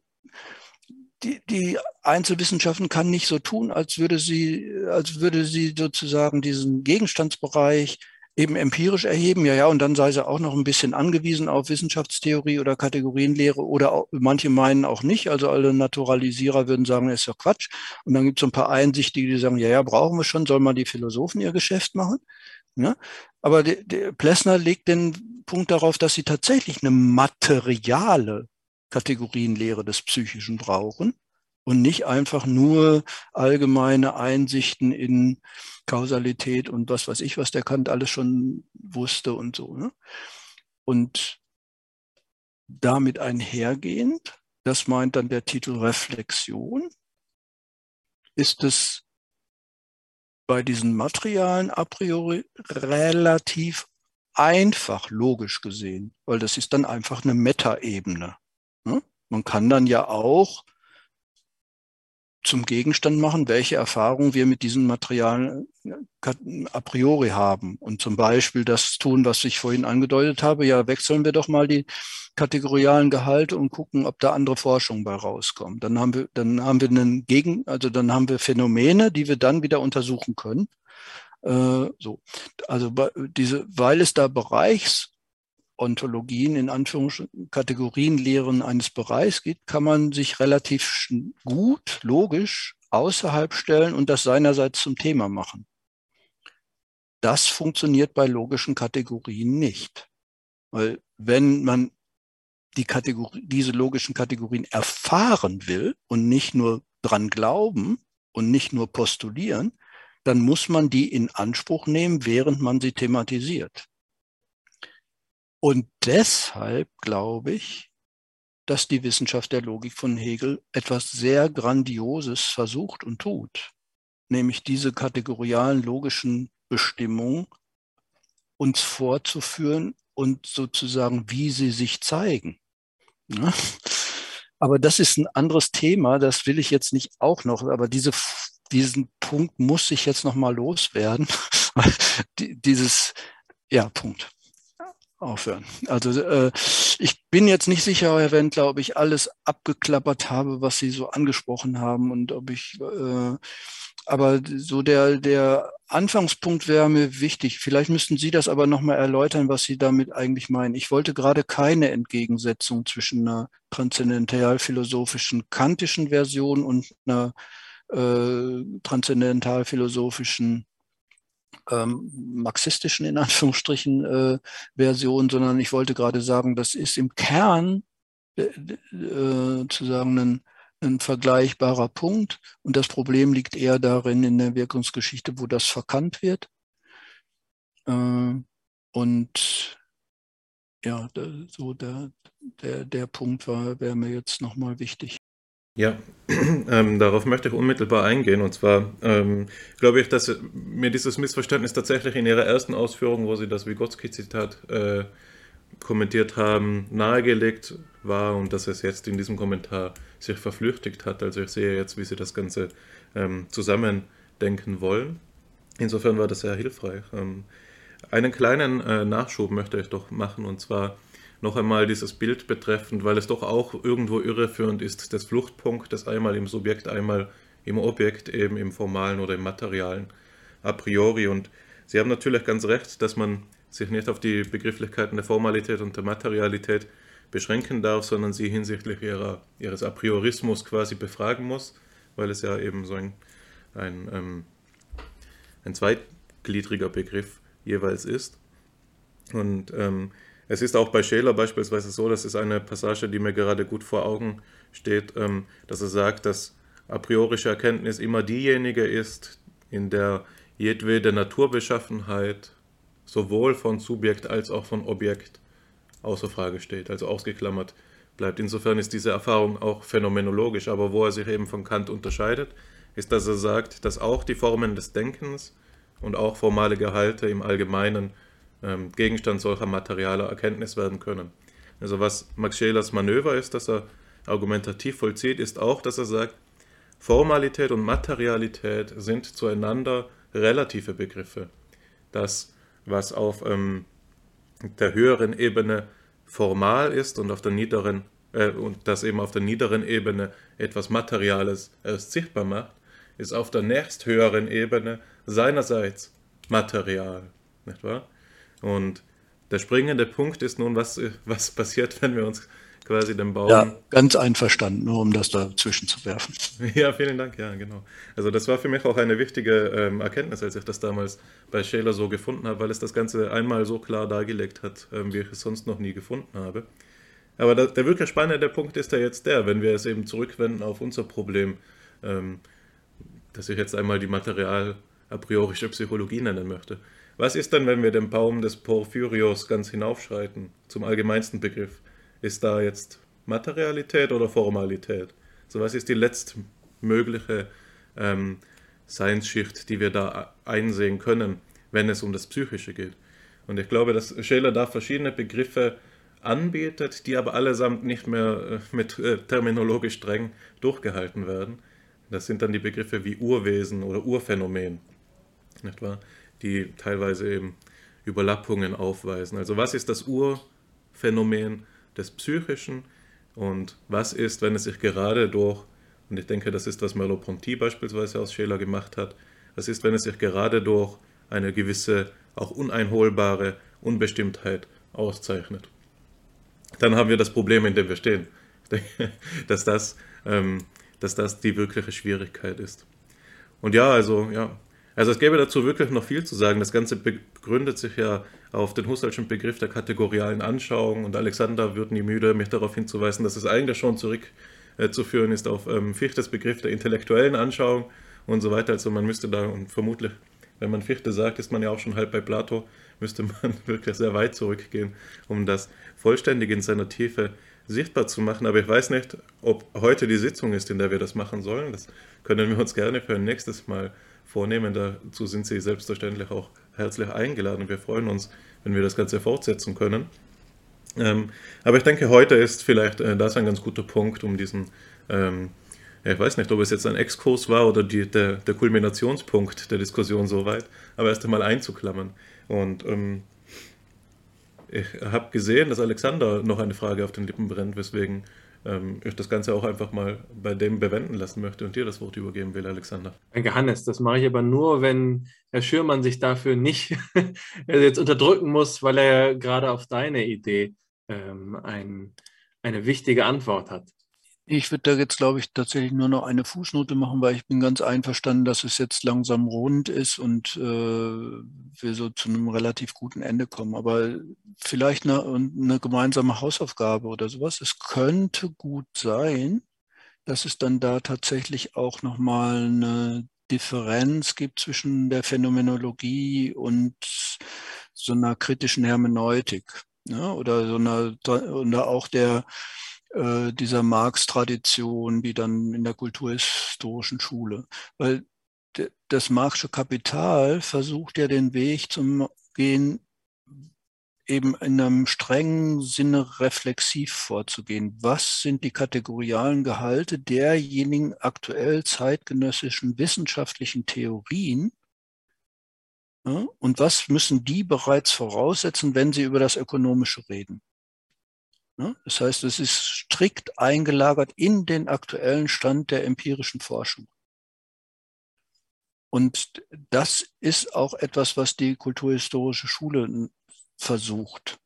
die, die Einzelwissenschaften kann nicht so tun, als würde sie, als würde sie sozusagen diesen Gegenstandsbereich eben empirisch erheben, ja, ja, und dann sei sie auch noch ein bisschen angewiesen auf Wissenschaftstheorie oder Kategorienlehre oder auch, manche meinen auch nicht, also alle Naturalisierer würden sagen, ist ja Quatsch. Und dann gibt es so ein paar Einsichtige, die sagen, ja, ja, brauchen wir schon, soll mal die Philosophen ihr Geschäft machen. Ja? Aber der, der Plessner legt den Punkt darauf, dass sie tatsächlich eine materiale Kategorienlehre des Psychischen brauchen und nicht einfach nur allgemeine Einsichten in Kausalität und was weiß ich, was der Kant alles schon wusste und so. Ne? Und damit einhergehend, das meint dann der Titel Reflexion, ist es bei diesen Materialien a priori relativ einfach logisch gesehen, weil das ist dann einfach eine Metaebene. Ne? Man kann dann ja auch zum Gegenstand machen, welche Erfahrungen wir mit diesen Materialien a priori haben. Und zum Beispiel das tun, was ich vorhin angedeutet habe, ja, wechseln wir doch mal die kategorialen Gehalte und gucken, ob da andere Forschung bei rauskommt. Dann haben wir, dann haben wir einen Gegen, also dann haben wir Phänomene, die wir dann wieder untersuchen können. Äh, so, also diese, weil es da Bereichsontologien in Anführungsstrichen Kategorienlehren eines Bereichs gibt, kann man sich relativ gut, logisch außerhalb stellen und das seinerseits zum Thema machen. Das funktioniert bei logischen Kategorien nicht. Weil wenn man die Kategorie, diese logischen Kategorien erfahren will und nicht nur dran glauben und nicht nur postulieren, dann muss man die in Anspruch nehmen, während man sie thematisiert. Und deshalb glaube ich, dass die Wissenschaft der Logik von Hegel etwas sehr Grandioses versucht und tut, nämlich diese kategorialen logischen Bestimmungen uns vorzuführen und sozusagen, wie sie sich zeigen. Ne? Aber das ist ein anderes Thema, das will ich jetzt nicht auch noch, aber diese, diesen Punkt muss ich jetzt noch mal loswerden. [laughs] Dieses, ja, Punkt. Aufhören. Also äh, ich bin jetzt nicht sicher, Herr Wendler, ob ich alles abgeklappert habe, was Sie so angesprochen haben und ob ich äh, aber so der, der Anfangspunkt wäre mir wichtig. Vielleicht müssten Sie das aber nochmal erläutern, was Sie damit eigentlich meinen. Ich wollte gerade keine Entgegensetzung zwischen einer transzendentalphilosophischen kantischen Version und einer äh, transzendentalphilosophischen ähm, marxistischen in Anführungsstrichen äh, Version, sondern ich wollte gerade sagen, das ist im Kern äh, äh, zu sagen ein ein vergleichbarer Punkt. Und das Problem liegt eher darin in der Wirkungsgeschichte, wo das verkannt wird. Äh, und ja, so der, der, der Punkt war, wäre mir jetzt nochmal wichtig. Ja, [clears throat] ähm, darauf möchte ich unmittelbar eingehen. Und zwar ähm, glaube ich, dass mir dieses Missverständnis tatsächlich in Ihrer ersten Ausführung, wo Sie das Vygotsky-Zitat äh, kommentiert haben, nahegelegt war und dass es jetzt in diesem Kommentar sich verflüchtigt hat. Also ich sehe jetzt, wie Sie das Ganze ähm, zusammendenken wollen. Insofern war das sehr hilfreich. Ähm, einen kleinen äh, Nachschub möchte ich doch machen und zwar noch einmal dieses Bild betreffend, weil es doch auch irgendwo irreführend ist, des Fluchtpunktes einmal im Subjekt, einmal im Objekt, eben im formalen oder im materialen a priori. Und Sie haben natürlich ganz recht, dass man sich nicht auf die Begrifflichkeiten der Formalität und der Materialität beschränken darf, sondern sie hinsichtlich ihrer, ihres Apriorismus quasi befragen muss, weil es ja eben so ein, ein, ähm, ein zweitgliedriger Begriff jeweils ist. Und ähm, es ist auch bei Scheler beispielsweise so, das ist eine Passage, die mir gerade gut vor Augen steht, ähm, dass er sagt, dass a priorische Erkenntnis immer diejenige ist, in der jedwede Naturbeschaffenheit sowohl von Subjekt als auch von Objekt außer Frage steht, also ausgeklammert bleibt. Insofern ist diese Erfahrung auch phänomenologisch, aber wo er sich eben von Kant unterscheidet, ist, dass er sagt, dass auch die Formen des Denkens und auch formale Gehalte im Allgemeinen ähm, Gegenstand solcher materialer Erkenntnis werden können. Also was Max Schelers Manöver ist, dass er argumentativ vollzieht, ist auch, dass er sagt, Formalität und Materialität sind zueinander relative Begriffe. Das, was auf ähm, der höheren Ebene formal ist und auf der niederen äh, und das eben auf der niederen Ebene etwas Materiales erst sichtbar macht, ist auf der nächsthöheren Ebene seinerseits Material, nicht wahr? Und der springende Punkt ist nun, was, was passiert, wenn wir uns quasi den Baum. Ja, ganz einverstanden, nur um das dazwischen zu werfen. [laughs] Ja, vielen Dank, ja, genau. Also das war für mich auch eine wichtige ähm, Erkenntnis, als ich das damals bei Scheler so gefunden habe, weil es das Ganze einmal so klar dargelegt hat, ähm, wie ich es sonst noch nie gefunden habe. Aber da, der wirklich spannende Punkt ist ja jetzt der, wenn wir es eben zurückwenden auf unser Problem, ähm, dass ich jetzt einmal die material a priorische Psychologie nennen möchte. Was ist denn, wenn wir den Baum des Porphyrios ganz hinaufschreiten, zum allgemeinsten Begriff? Ist da jetzt Materialität oder Formalität? So was ist die letztmögliche ähm, Seinsschicht, die wir da einsehen können, wenn es um das Psychische geht? Und ich glaube, dass Scheler da verschiedene Begriffe anbietet, die aber allesamt nicht mehr äh, mit äh, terminologisch streng durchgehalten werden. Das sind dann die Begriffe wie Urwesen oder Urphänomen, nicht wahr? Die teilweise eben Überlappungen aufweisen. Also was ist das Urphänomen des Psychischen und was ist, wenn es sich gerade durch, und ich denke, das ist, was Merleau-Ponty beispielsweise aus Scheler gemacht hat, was ist, wenn es sich gerade durch eine gewisse, auch uneinholbare Unbestimmtheit auszeichnet. Dann haben wir das Problem, in dem wir stehen. [laughs] Dass das, ähm, dass das die wirkliche Schwierigkeit ist. Und ja, also, ja, also es gäbe dazu wirklich noch viel zu sagen. Das Ganze begründet sich ja auf den Husserlschen Begriff der kategorialen Anschauung und Alexander wird nie müde, mich darauf hinzuweisen, dass es eigentlich schon zurückzuführen äh, ist auf ähm, Fichtes Begriff der intellektuellen Anschauung und so weiter. Also man müsste da und vermutlich, wenn man Fichte sagt, ist man ja auch schon halb bei Plato, müsste man [laughs] wirklich sehr weit zurückgehen, um das vollständig in seiner Tiefe sichtbar zu machen. Aber ich weiß nicht, ob heute die Sitzung ist, in der wir das machen sollen. Das können wir uns gerne für ein nächstes Mal vornehmen. Dazu sind Sie selbstverständlich auch herzlich eingeladen. Wir freuen uns, wenn wir das Ganze fortsetzen können. Ähm, aber ich denke, heute ist vielleicht äh, das ein ganz guter Punkt, um diesen, ähm, ja, ich weiß nicht, ob es jetzt ein Exkurs war oder die, der, der Kulminationspunkt der Diskussion soweit, aber erst einmal einzuklammern. Und ähm, ich habe gesehen, dass Alexander noch eine Frage auf den Lippen brennt, weswegen ähm, ich das Ganze auch einfach mal bei dem bewenden lassen möchte und dir das Wort übergeben will, Alexander. Danke, Hannes. Das mache ich aber nur, wenn Herr Schürmann sich dafür nicht [laughs] jetzt unterdrücken muss, weil er gerade auf deine Idee ähm, ein, eine wichtige Antwort hat. Ich würde da jetzt, glaube ich, tatsächlich nur noch eine Fußnote machen, weil ich bin ganz einverstanden, dass es jetzt langsam rund ist und äh, wir so zu einem relativ guten Ende kommen. Aber vielleicht eine, eine gemeinsame Hausaufgabe oder sowas. Es könnte gut sein, dass es dann da tatsächlich auch nochmal eine Differenz gibt zwischen der Phänomenologie und so einer kritischen Hermeneutik. Ne? Oder so einer, oder auch der äh, dieser Marx-Tradition, wie dann in der kulturhistorischen Schule. Weil das Marxische Kapital versucht ja den Weg zum Gehen eben in einem strengen Sinne reflexiv vorzugehen. Was sind die kategorialen Gehalte derjenigen aktuell zeitgenössischen wissenschaftlichen Theorien? Ja, und was müssen die bereits voraussetzen, wenn sie über das Ökonomische reden? Ne? Das heißt, es ist strikt eingelagert in den aktuellen Stand der empirischen Forschung. Und das ist auch etwas, was die kulturhistorische Schule versucht.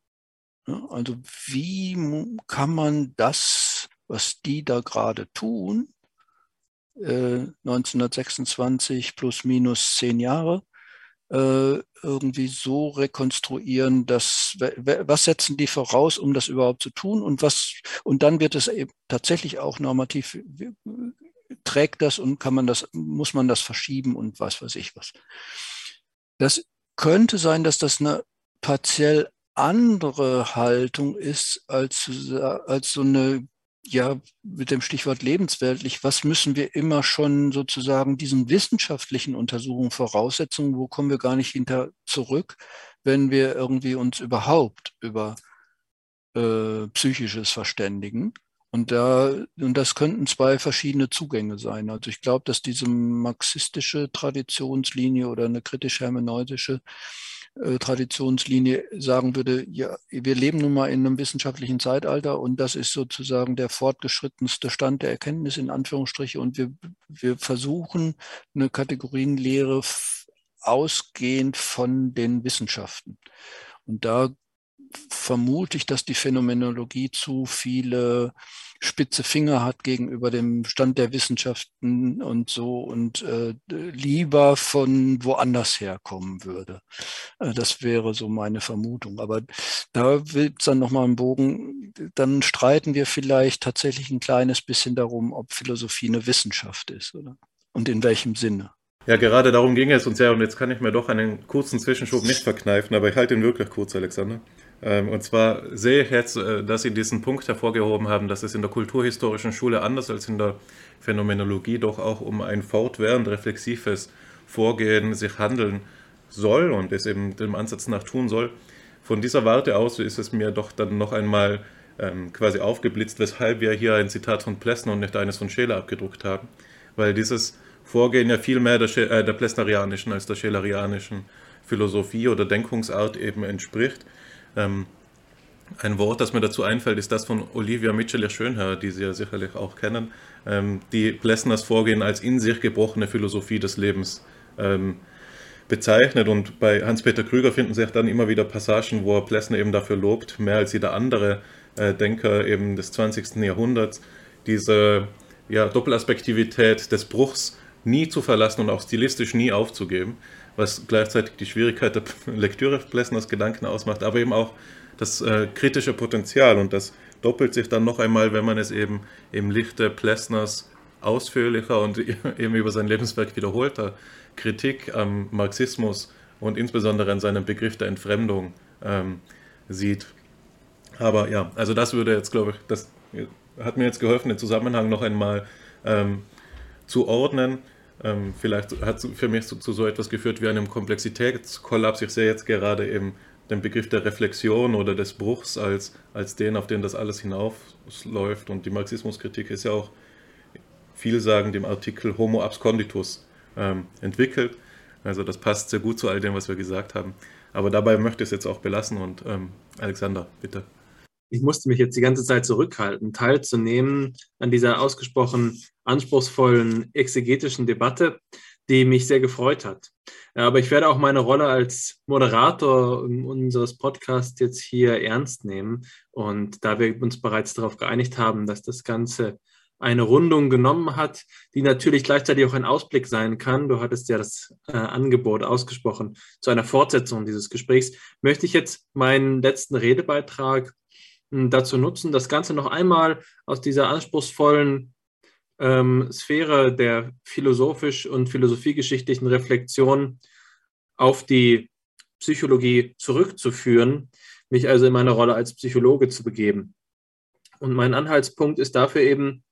Also wie kann man das, was die da gerade tun, 1926 äh, plus minus zehn Jahre, irgendwie so rekonstruieren, dass was setzen die voraus, um das überhaupt zu tun und was und dann wird es eben tatsächlich auch normativ trägt das und kann man das muss man das verschieben und was weiß ich was. Das könnte sein, dass das eine partiell andere Haltung ist als, als so eine ja, mit dem Stichwort lebensweltlich, was müssen wir immer schon sozusagen diesen wissenschaftlichen Untersuchungen Voraussetzungen, wo kommen wir gar nicht hinter zurück, wenn wir irgendwie uns überhaupt über äh, Psychisches verständigen. Und da, und das könnten zwei verschiedene Zugänge sein. Also ich glaube, dass diese marxistische Traditionslinie oder eine kritisch-hermeneutische Traditionslinie sagen würde, ja, wir leben nun mal in einem wissenschaftlichen Zeitalter und das ist sozusagen der fortgeschrittenste Stand der Erkenntnis in Anführungsstriche und wir, wir versuchen eine Kategorienlehre ausgehend von den Wissenschaften. Und da vermute ich, dass die Phänomenologie zu viele spitze Finger hat gegenüber dem Stand der Wissenschaften und so und äh, lieber von woanders herkommen würde. Äh, das wäre so meine Vermutung. Aber da will es dann nochmal einen Bogen, dann streiten wir vielleicht tatsächlich ein kleines bisschen darum, ob Philosophie eine Wissenschaft ist oder und in welchem Sinne. Ja, gerade darum ging es uns ja, und jetzt kann ich mir doch einen kurzen Zwischenschub nicht verkneifen, aber ich halte ihn wirklich kurz, Alexander. Ähm, und zwar sehe ich jetzt, äh, dass Sie diesen Punkt hervorgehoben haben, dass es in der kulturhistorischen Schule anders als in der Phänomenologie doch auch um ein fortwährend reflexives Vorgehen sich handeln soll und es eben dem Ansatz nach tun soll. Von dieser Warte aus ist es mir doch dann noch einmal ähm, quasi aufgeblitzt, weshalb wir hier ein Zitat von Plessner und nicht eines von Scheler abgedruckt haben, weil dieses Vorgehen ja viel mehr der, äh, der plessnerianischen als der schelerianischen Philosophie oder Denkungsart eben entspricht ähm, ein Wort, das mir dazu einfällt, ist das von Olivia Mitchell-Schönherr, die Sie ja sicherlich auch kennen, ähm, die Plessners Vorgehen als in sich gebrochene Philosophie des Lebens ähm, bezeichnet. Und bei Hans-Peter Krüger finden sich dann immer wieder Passagen, wo er Plessner eben dafür lobt, mehr als jeder andere äh, Denker eben des 20. Jahrhunderts, diese ja, Doppelaspektivität des Bruchs nie zu verlassen und auch stilistisch nie aufzugeben was gleichzeitig die Schwierigkeit der [laughs] Lektüre Plessners Gedanken ausmacht, aber eben auch das äh, kritische Potenzial und das doppelt sich dann noch einmal, wenn man es eben im Lichte Plessners ausführlicher und [laughs] eben über sein Lebenswerk wiederholter Kritik am Marxismus und insbesondere an seinem Begriff der Entfremdung ähm, sieht. Aber ja, also das würde jetzt, glaube ich, das hat mir jetzt geholfen, den Zusammenhang noch einmal ähm, zu ordnen. Ähm, vielleicht hat für mich zu, zu, so etwas geführt wie einem Komplexitätskollaps. Ich sehe jetzt gerade eben den Begriff der Reflexion oder des Bruchs als, als den, auf den das alles hinaufläuft. Und die Marxismuskritik ist ja auch vielsagend im Artikel Homo absconditus ähm, entwickelt. Also das passt sehr gut zu all dem, was wir gesagt haben. Aber dabei möchte ich es jetzt auch belassen und ähm, Alexander, bitte ich musste mich jetzt die ganze Zeit zurückhalten, teilzunehmen an dieser ausgesprochen anspruchsvollen exegetischen Debatte, die mich sehr gefreut hat. Aber ich werde auch meine Rolle als Moderator unseres Podcasts jetzt hier ernst nehmen. Und da wir uns bereits darauf geeinigt haben, dass das Ganze eine Rundung genommen hat, die natürlich gleichzeitig auch ein Ausblick sein kann. Du hattest ja das äh, Angebot ausgesprochen zu einer Fortsetzung dieses Gesprächs. Möchte ich jetzt meinen letzten Redebeitrag dazu nutzen, das Ganze noch einmal aus dieser anspruchsvollen ähm, Sphäre der philosophisch und philosophiegeschichtlichen Reflexion auf die Psychologie zurückzuführen, mich also in meine Rolle als Psychologe zu begeben. Und mein Anhaltspunkt ist dafür eben,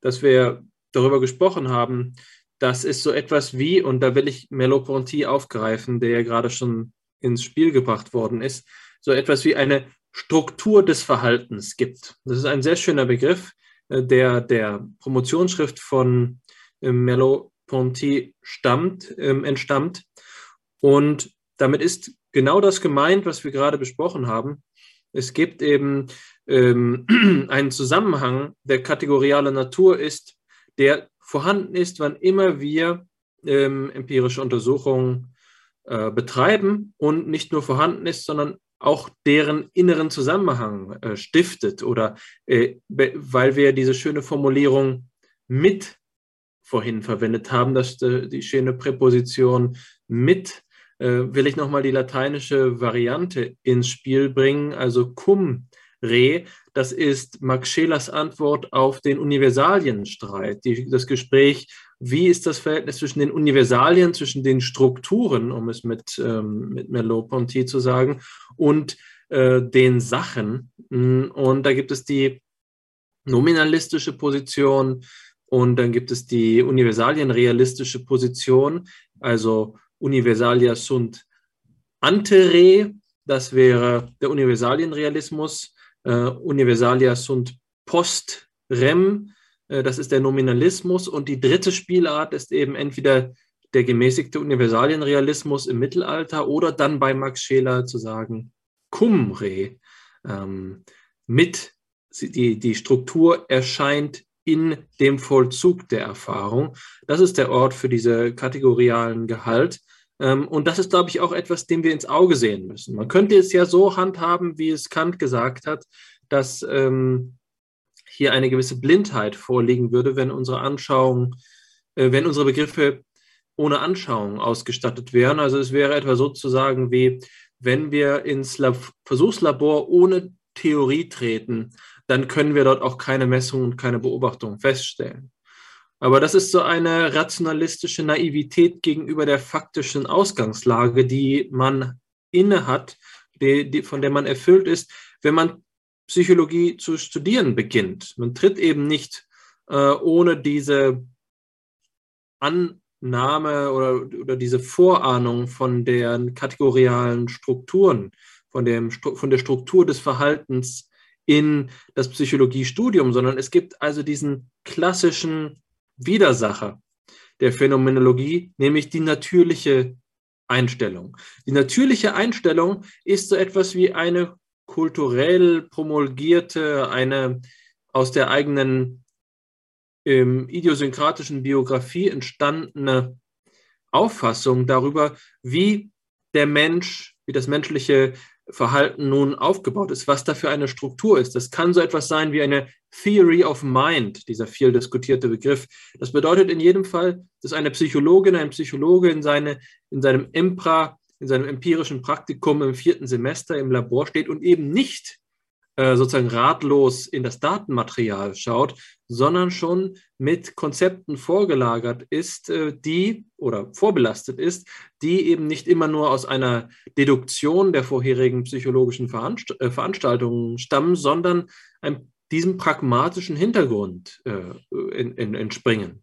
dass wir darüber gesprochen haben, dass es so etwas wie, und da will ich Merleau-Ponty aufgreifen, der ja gerade schon ins Spiel gebracht worden ist, so etwas wie eine Struktur des Verhaltens gibt. Das ist ein sehr schöner Begriff, der der Promotionsschrift von äh, Merleau-Ponty stammt, ähm, entstammt. Und damit ist genau das gemeint, was wir gerade besprochen haben. Es gibt eben ähm, [clears throat] einen Zusammenhang, der kategoriale Natur ist, der vorhanden ist, wann immer wir ähm, empirische Untersuchungen äh, betreiben und nicht nur vorhanden ist, sondern auch deren inneren Zusammenhang äh, stiftet oder äh, weil wir diese schöne Formulierung mit vorhin verwendet haben, dass äh, die schöne Präposition mit äh, will ich nochmal die lateinische Variante ins Spiel bringen, also cum re. Das ist Max Schelers Antwort auf den Universalienstreit, die, das Gespräch, wie ist das Verhältnis zwischen den Universalien, zwischen den Strukturen, um es mit, ähm, mit Merleau-Ponty zu sagen, und äh, den Sachen. Und da gibt es die nominalistische Position und dann gibt es die universalienrealistische Position, also Universalia sunt ante re, das wäre der Universalienrealismus, äh, Universalia sunt post rem, das ist der Nominalismus und die dritte Spielart ist eben entweder der gemäßigte Universalienrealismus im Mittelalter oder dann bei Max Scheler zu sagen cum re, ähm, mit die, die Struktur erscheint in dem Vollzug der Erfahrung. Das ist der Ort für diese kategorialen Gehalt. Ähm, und das ist, glaube ich, auch etwas, dem wir ins Auge sehen müssen. Man könnte es ja so handhaben, wie es Kant gesagt hat, dass ähm, hier eine gewisse Blindheit vorliegen würde, wenn unsere Anschauung, äh, wenn unsere Begriffe ohne Anschauung ausgestattet wären. Also es wäre etwa sozusagen wie, wenn wir ins Lab Versuchslabor ohne Theorie treten, dann können wir dort auch keine Messungen und keine Beobachtungen feststellen. Aber das ist so eine rationalistische Naivität gegenüber der faktischen Ausgangslage, die man innehat, die, die, von der man erfüllt ist, wenn man Psychologie zu studieren beginnt. Man tritt eben nicht äh, ohne diese Annahme oder, oder diese Vorahnung von den kategorialen Strukturen, von, dem, von der Struktur des Verhaltens in das Psychologiestudium, sondern es gibt also diesen klassischen Widersacher der Phänomenologie, nämlich die natürliche Einstellung. Die natürliche Einstellung ist so etwas wie eine kulturell promulgierte, eine aus der eigenen ähm, idiosynkratischen Biografie entstandene Auffassung darüber, wie der Mensch, wie das menschliche Verhalten nun aufgebaut ist, was da für eine Struktur ist. Das kann so etwas sein wie eine Theory of Mind, dieser viel diskutierte Begriff. Das bedeutet in jedem Fall, dass eine Psychologin, ein Psychologe in, seine, in seinem Impra, in seinem empirischen Praktikum im vierten Semester im Labor steht und eben nicht äh, sozusagen ratlos in das Datenmaterial schaut, sondern schon mit Konzepten vorgelagert ist, äh, die oder vorbelastet ist, die eben nicht immer nur aus einer Deduktion der vorherigen psychologischen Veranst äh, Veranstaltungen stammen, sondern einem, diesem pragmatischen Hintergrund in, in, entspringen.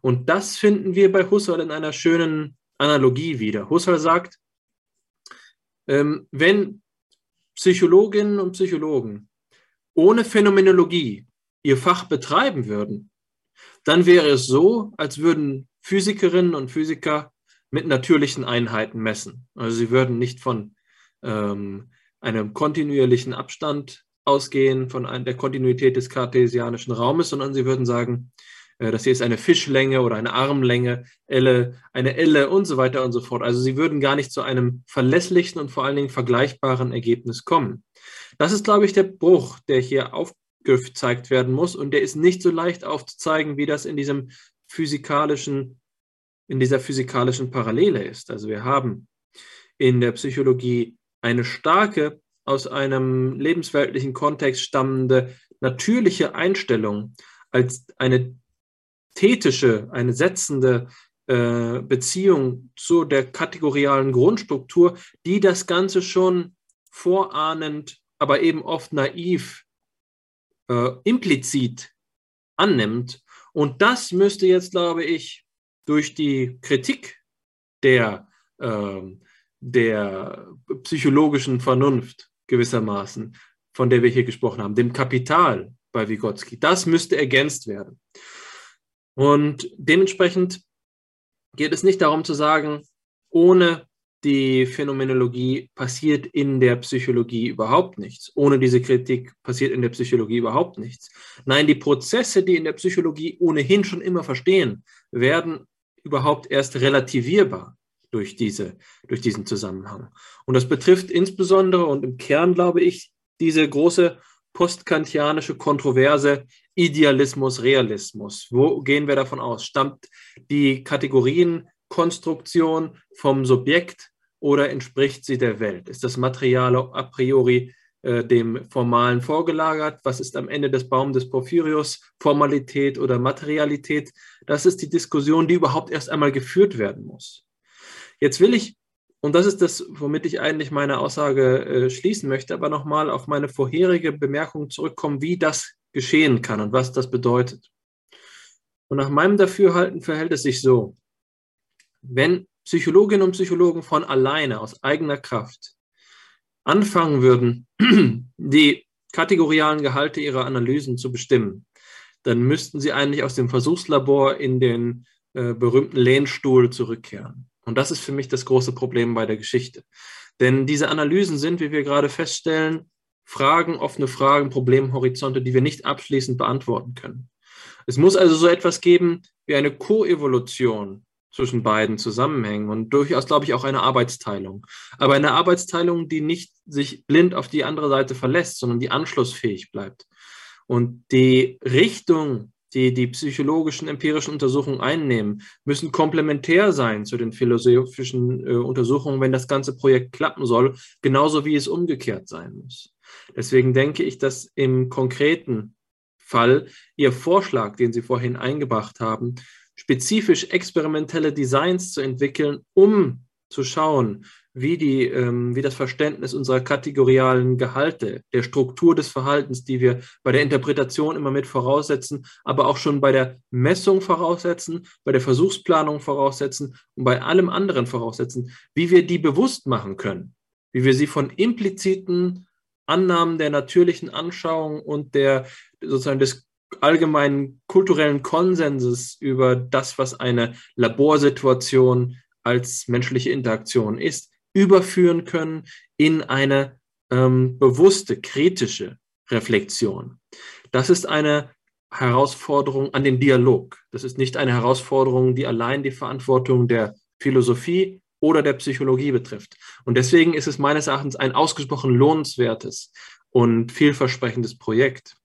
Und das finden wir bei Husserl in einer schönen Analogie wieder. Husserl sagt, ähm, wenn Psychologinnen und Psychologen ohne Phänomenologie ihr Fach betreiben würden, dann wäre es so, als würden Physikerinnen und Physiker mit natürlichen Einheiten messen. Also sie würden nicht von ähm, einem kontinuierlichen Abstand ausgehen, von der Kontinuität des kartesianischen Raumes, sondern sie würden sagen, das hier ist eine Fischlänge oder eine Armlänge, Elle, eine Elle und so weiter und so fort. Also sie würden gar nicht zu einem verlässlichen und vor allen Dingen vergleichbaren Ergebnis kommen. Das ist, glaube ich, der Bruch, der hier aufgezeigt werden muss und der ist nicht so leicht aufzuzeigen, wie das in diesem physikalischen, in dieser physikalischen Parallele ist. Also wir haben in der Psychologie eine starke, aus einem lebensweltlichen Kontext stammende natürliche Einstellung als eine tätische, eine setzende äh, Beziehung zu der kategorialen Grundstruktur, die das Ganze schon vorahnend, aber eben oft naiv, äh, implizit annimmt. Und das müsste jetzt, glaube ich, durch die Kritik der, äh, der psychologischen Vernunft gewissermaßen, von der wir hier gesprochen haben, dem Kapital bei Vygotsky, das müsste ergänzt werden. Und dementsprechend geht es nicht darum zu sagen, ohne die Phänomenologie passiert in der Psychologie überhaupt nichts. Ohne diese Kritik passiert in der Psychologie überhaupt nichts. Nein, die Prozesse, die in der Psychologie ohnehin schon immer verstehen, werden überhaupt erst relativierbar durch, diese, durch diesen Zusammenhang. Und das betrifft insbesondere und im Kern, glaube ich, diese große postkantianische Kontroverse Idealismus, Realismus. Wo gehen wir davon aus? Stammt die Kategorienkonstruktion vom Subjekt oder entspricht sie der Welt? Ist das Material a priori äh, dem Formalen vorgelagert? Was ist am Ende des Baums des Porphyrius? Formalität oder Materialität? Das ist die Diskussion, die überhaupt erst einmal geführt werden muss. Jetzt will ich, und das ist das, womit ich eigentlich meine Aussage äh, schließen möchte, aber nochmal auf meine vorherige Bemerkung zurückkommen, wie das geschehen kann und was das bedeutet. Und nach meinem Dafürhalten verhält es sich so, wenn Psychologinnen und Psychologen von alleine, aus eigener Kraft, anfangen würden, [clears throat] die kategorialen Gehalte ihrer Analysen zu bestimmen, dann müssten sie eigentlich aus dem Versuchslabor in den äh, berühmten Lehnstuhl zurückkehren. Und das ist für mich das große Problem bei der Geschichte. Denn diese Analysen sind, wie wir gerade feststellen, Fragen, offene Fragen, Problemhorizonte, die wir nicht abschließend beantworten können. Es muss also so etwas geben wie eine Koevolution zwischen beiden Zusammenhängen und durchaus, glaube ich, auch eine Arbeitsteilung. Aber eine Arbeitsteilung, die nicht sich blind auf die andere Seite verlässt, sondern die anschlussfähig bleibt. Und die Richtung, die die psychologischen empirischen Untersuchungen einnehmen, müssen komplementär sein zu den philosophischen äh, Untersuchungen, wenn das ganze Projekt klappen soll, genauso wie es umgekehrt sein muss. Deswegen denke ich, dass im konkreten Fall Ihr Vorschlag, den Sie vorhin eingebracht haben, spezifisch experimentelle Designs zu entwickeln, um zu schauen, wie, die, ähm, wie das Verständnis unserer kategorialen Gehalte, der Struktur des Verhaltens, die wir bei der Interpretation immer mit voraussetzen, aber auch schon bei der Messung voraussetzen, bei der Versuchsplanung voraussetzen und bei allem anderen voraussetzen, wie wir die bewusst machen können, wie wir sie von impliziten Annahmen der natürlichen Anschauung und der sozusagen des allgemeinen kulturellen Konsenses über das, was eine Laborsituation als menschliche Interaktion ist, überführen können in eine ähm, bewusste, kritische Reflexion. Das ist eine Herausforderung an den Dialog. Das ist nicht eine Herausforderung, die allein die Verantwortung der Philosophie oder der Psychologie betrifft. Und deswegen ist es meines Erachtens ein ausgesprochen lohnenswertes und vielversprechendes Projekt.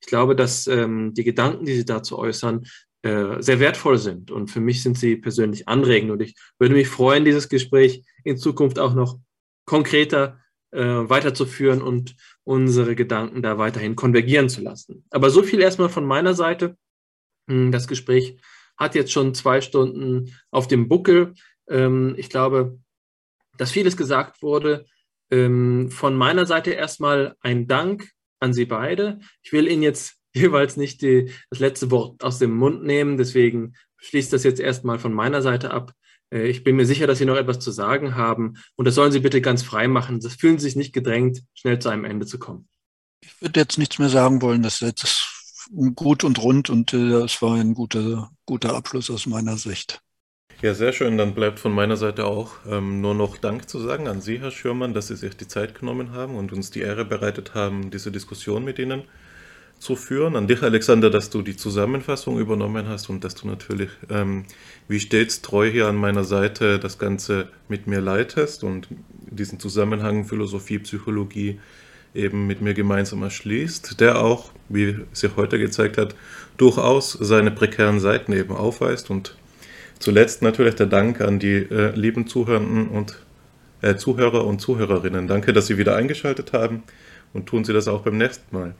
Ich glaube, dass ähm, die Gedanken, die Sie dazu äußern, äh, sehr wertvoll sind. Und für mich sind sie persönlich anregend. Und ich würde mich freuen, dieses Gespräch in Zukunft auch noch konkreter äh, weiterzuführen und unsere Gedanken da weiterhin konvergieren zu lassen. Aber so viel erstmal von meiner Seite. Hm, das Gespräch hat jetzt schon zwei Stunden auf dem Buckel. Ähm, ich glaube, dass vieles gesagt wurde. Ähm, von meiner Seite erstmal ein Dank an Sie beide. Ich will Ihnen jetzt jeweils nicht die, das letzte Wort aus dem Mund nehmen, deswegen schließt das jetzt erstmal von meiner Seite ab. Äh, ich bin mir sicher, dass Sie noch etwas zu sagen haben und das sollen Sie bitte ganz frei machen. Das fühlen Sie sich nicht gedrängt, schnell zu einem Ende zu kommen. Ich würde jetzt nichts mehr sagen wollen. Das ist gut und rund und es äh, war ein guter, guter Abschluss aus meiner Sicht. Ja, sehr schön. Dann bleibt von meiner Seite auch ähm, nur noch Dank zu sagen an Sie, Herr Schürmann, dass Sie sich die Zeit genommen haben und uns die Ehre bereitet haben, diese Diskussion mit Ihnen zu führen. An dich, Alexander, dass du die Zusammenfassung übernommen hast und dass du natürlich, ähm, wie stets, treu hier an meiner Seite das Ganze mit mir leitest und diesen Zusammenhang Philosophie, Psychologie eben mit mir gemeinsam erschließt, der auch, wie sich heute gezeigt hat, durchaus seine prekären Seiten eben aufweist und Zuletzt natürlich der Dank an die äh, lieben Zuhörenden und äh, Zuhörer und Zuhörerinnen. Danke, dass Sie wieder eingeschaltet haben und tun Sie das auch beim nächsten Mal.